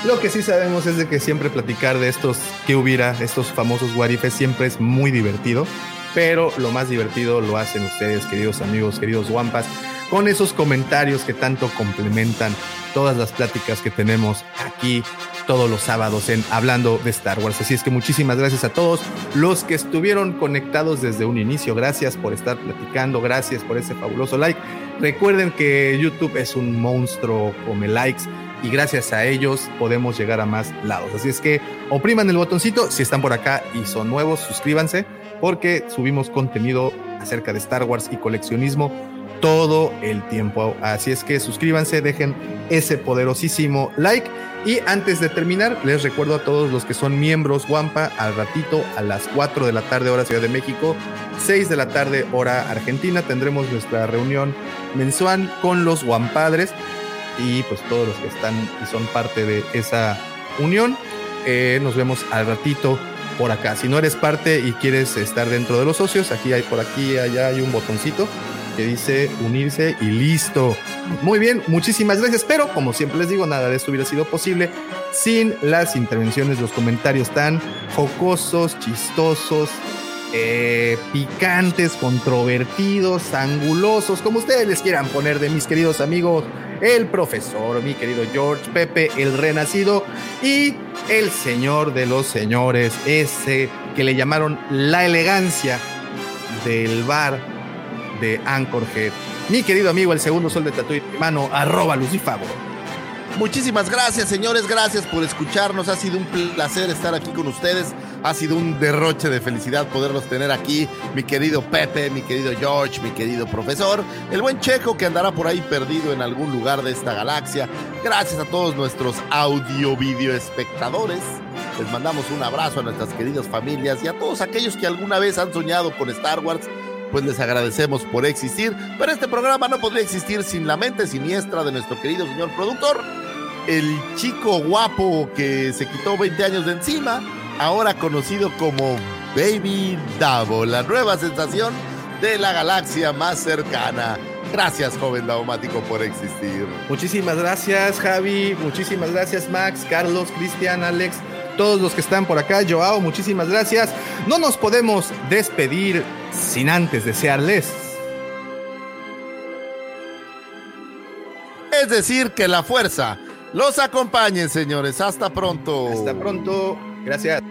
Lo que sí sabemos es de que siempre platicar de estos que hubiera, estos famosos guarifes, siempre es muy divertido. Pero lo más divertido lo hacen ustedes, queridos amigos, queridos guampas, con esos comentarios que tanto complementan todas las pláticas que tenemos aquí todos los sábados en Hablando de Star Wars. Así es que muchísimas gracias a todos los que estuvieron conectados desde un inicio. Gracias por estar platicando, gracias por ese fabuloso like. Recuerden que YouTube es un monstruo come likes y gracias a ellos podemos llegar a más lados. Así es que opriman el botoncito si están por acá y son nuevos, suscríbanse porque subimos contenido acerca de Star Wars y coleccionismo todo el tiempo. Así es que suscríbanse, dejen ese poderosísimo like. Y antes de terminar, les recuerdo a todos los que son miembros Wampa, al ratito a las 4 de la tarde hora Ciudad de México, 6 de la tarde hora Argentina, tendremos nuestra reunión mensual con los Wampadres y pues todos los que están y son parte de esa unión. Eh, nos vemos al ratito por acá. Si no eres parte y quieres estar dentro de los socios, aquí hay por aquí, allá hay un botoncito que dice unirse y listo. Muy bien, muchísimas gracias, pero como siempre les digo, nada de esto hubiera sido posible sin las intervenciones, los comentarios tan jocosos, chistosos, eh, picantes, controvertidos, angulosos, como ustedes les quieran poner de mis queridos amigos, el profesor, mi querido George, Pepe, el renacido y el señor de los señores, ese que le llamaron la elegancia del bar de Anchorhead. Mi querido amigo, el segundo sol de Tatuí, mano, arroba Lucifago. Muchísimas gracias, señores. Gracias por escucharnos. Ha sido un placer estar aquí con ustedes. Ha sido un derroche de felicidad poderlos tener aquí. Mi querido Pepe, mi querido George, mi querido profesor, el buen Checo que andará por ahí perdido en algún lugar de esta galaxia. Gracias a todos nuestros audio video espectadores. Les mandamos un abrazo a nuestras queridas familias y a todos aquellos que alguna vez han soñado con Star Wars pues les agradecemos por existir. Pero este programa no podría existir sin la mente siniestra de nuestro querido señor productor, el chico guapo que se quitó 20 años de encima, ahora conocido como Baby Davo, la nueva sensación de la galaxia más cercana. Gracias, joven daumático, por existir. Muchísimas gracias, Javi. Muchísimas gracias, Max, Carlos, Cristian, Alex, todos los que están por acá. Joao, muchísimas gracias. No nos podemos despedir sin antes desearles. Es decir, que la fuerza los acompañe, señores. Hasta pronto. Hasta pronto. Gracias.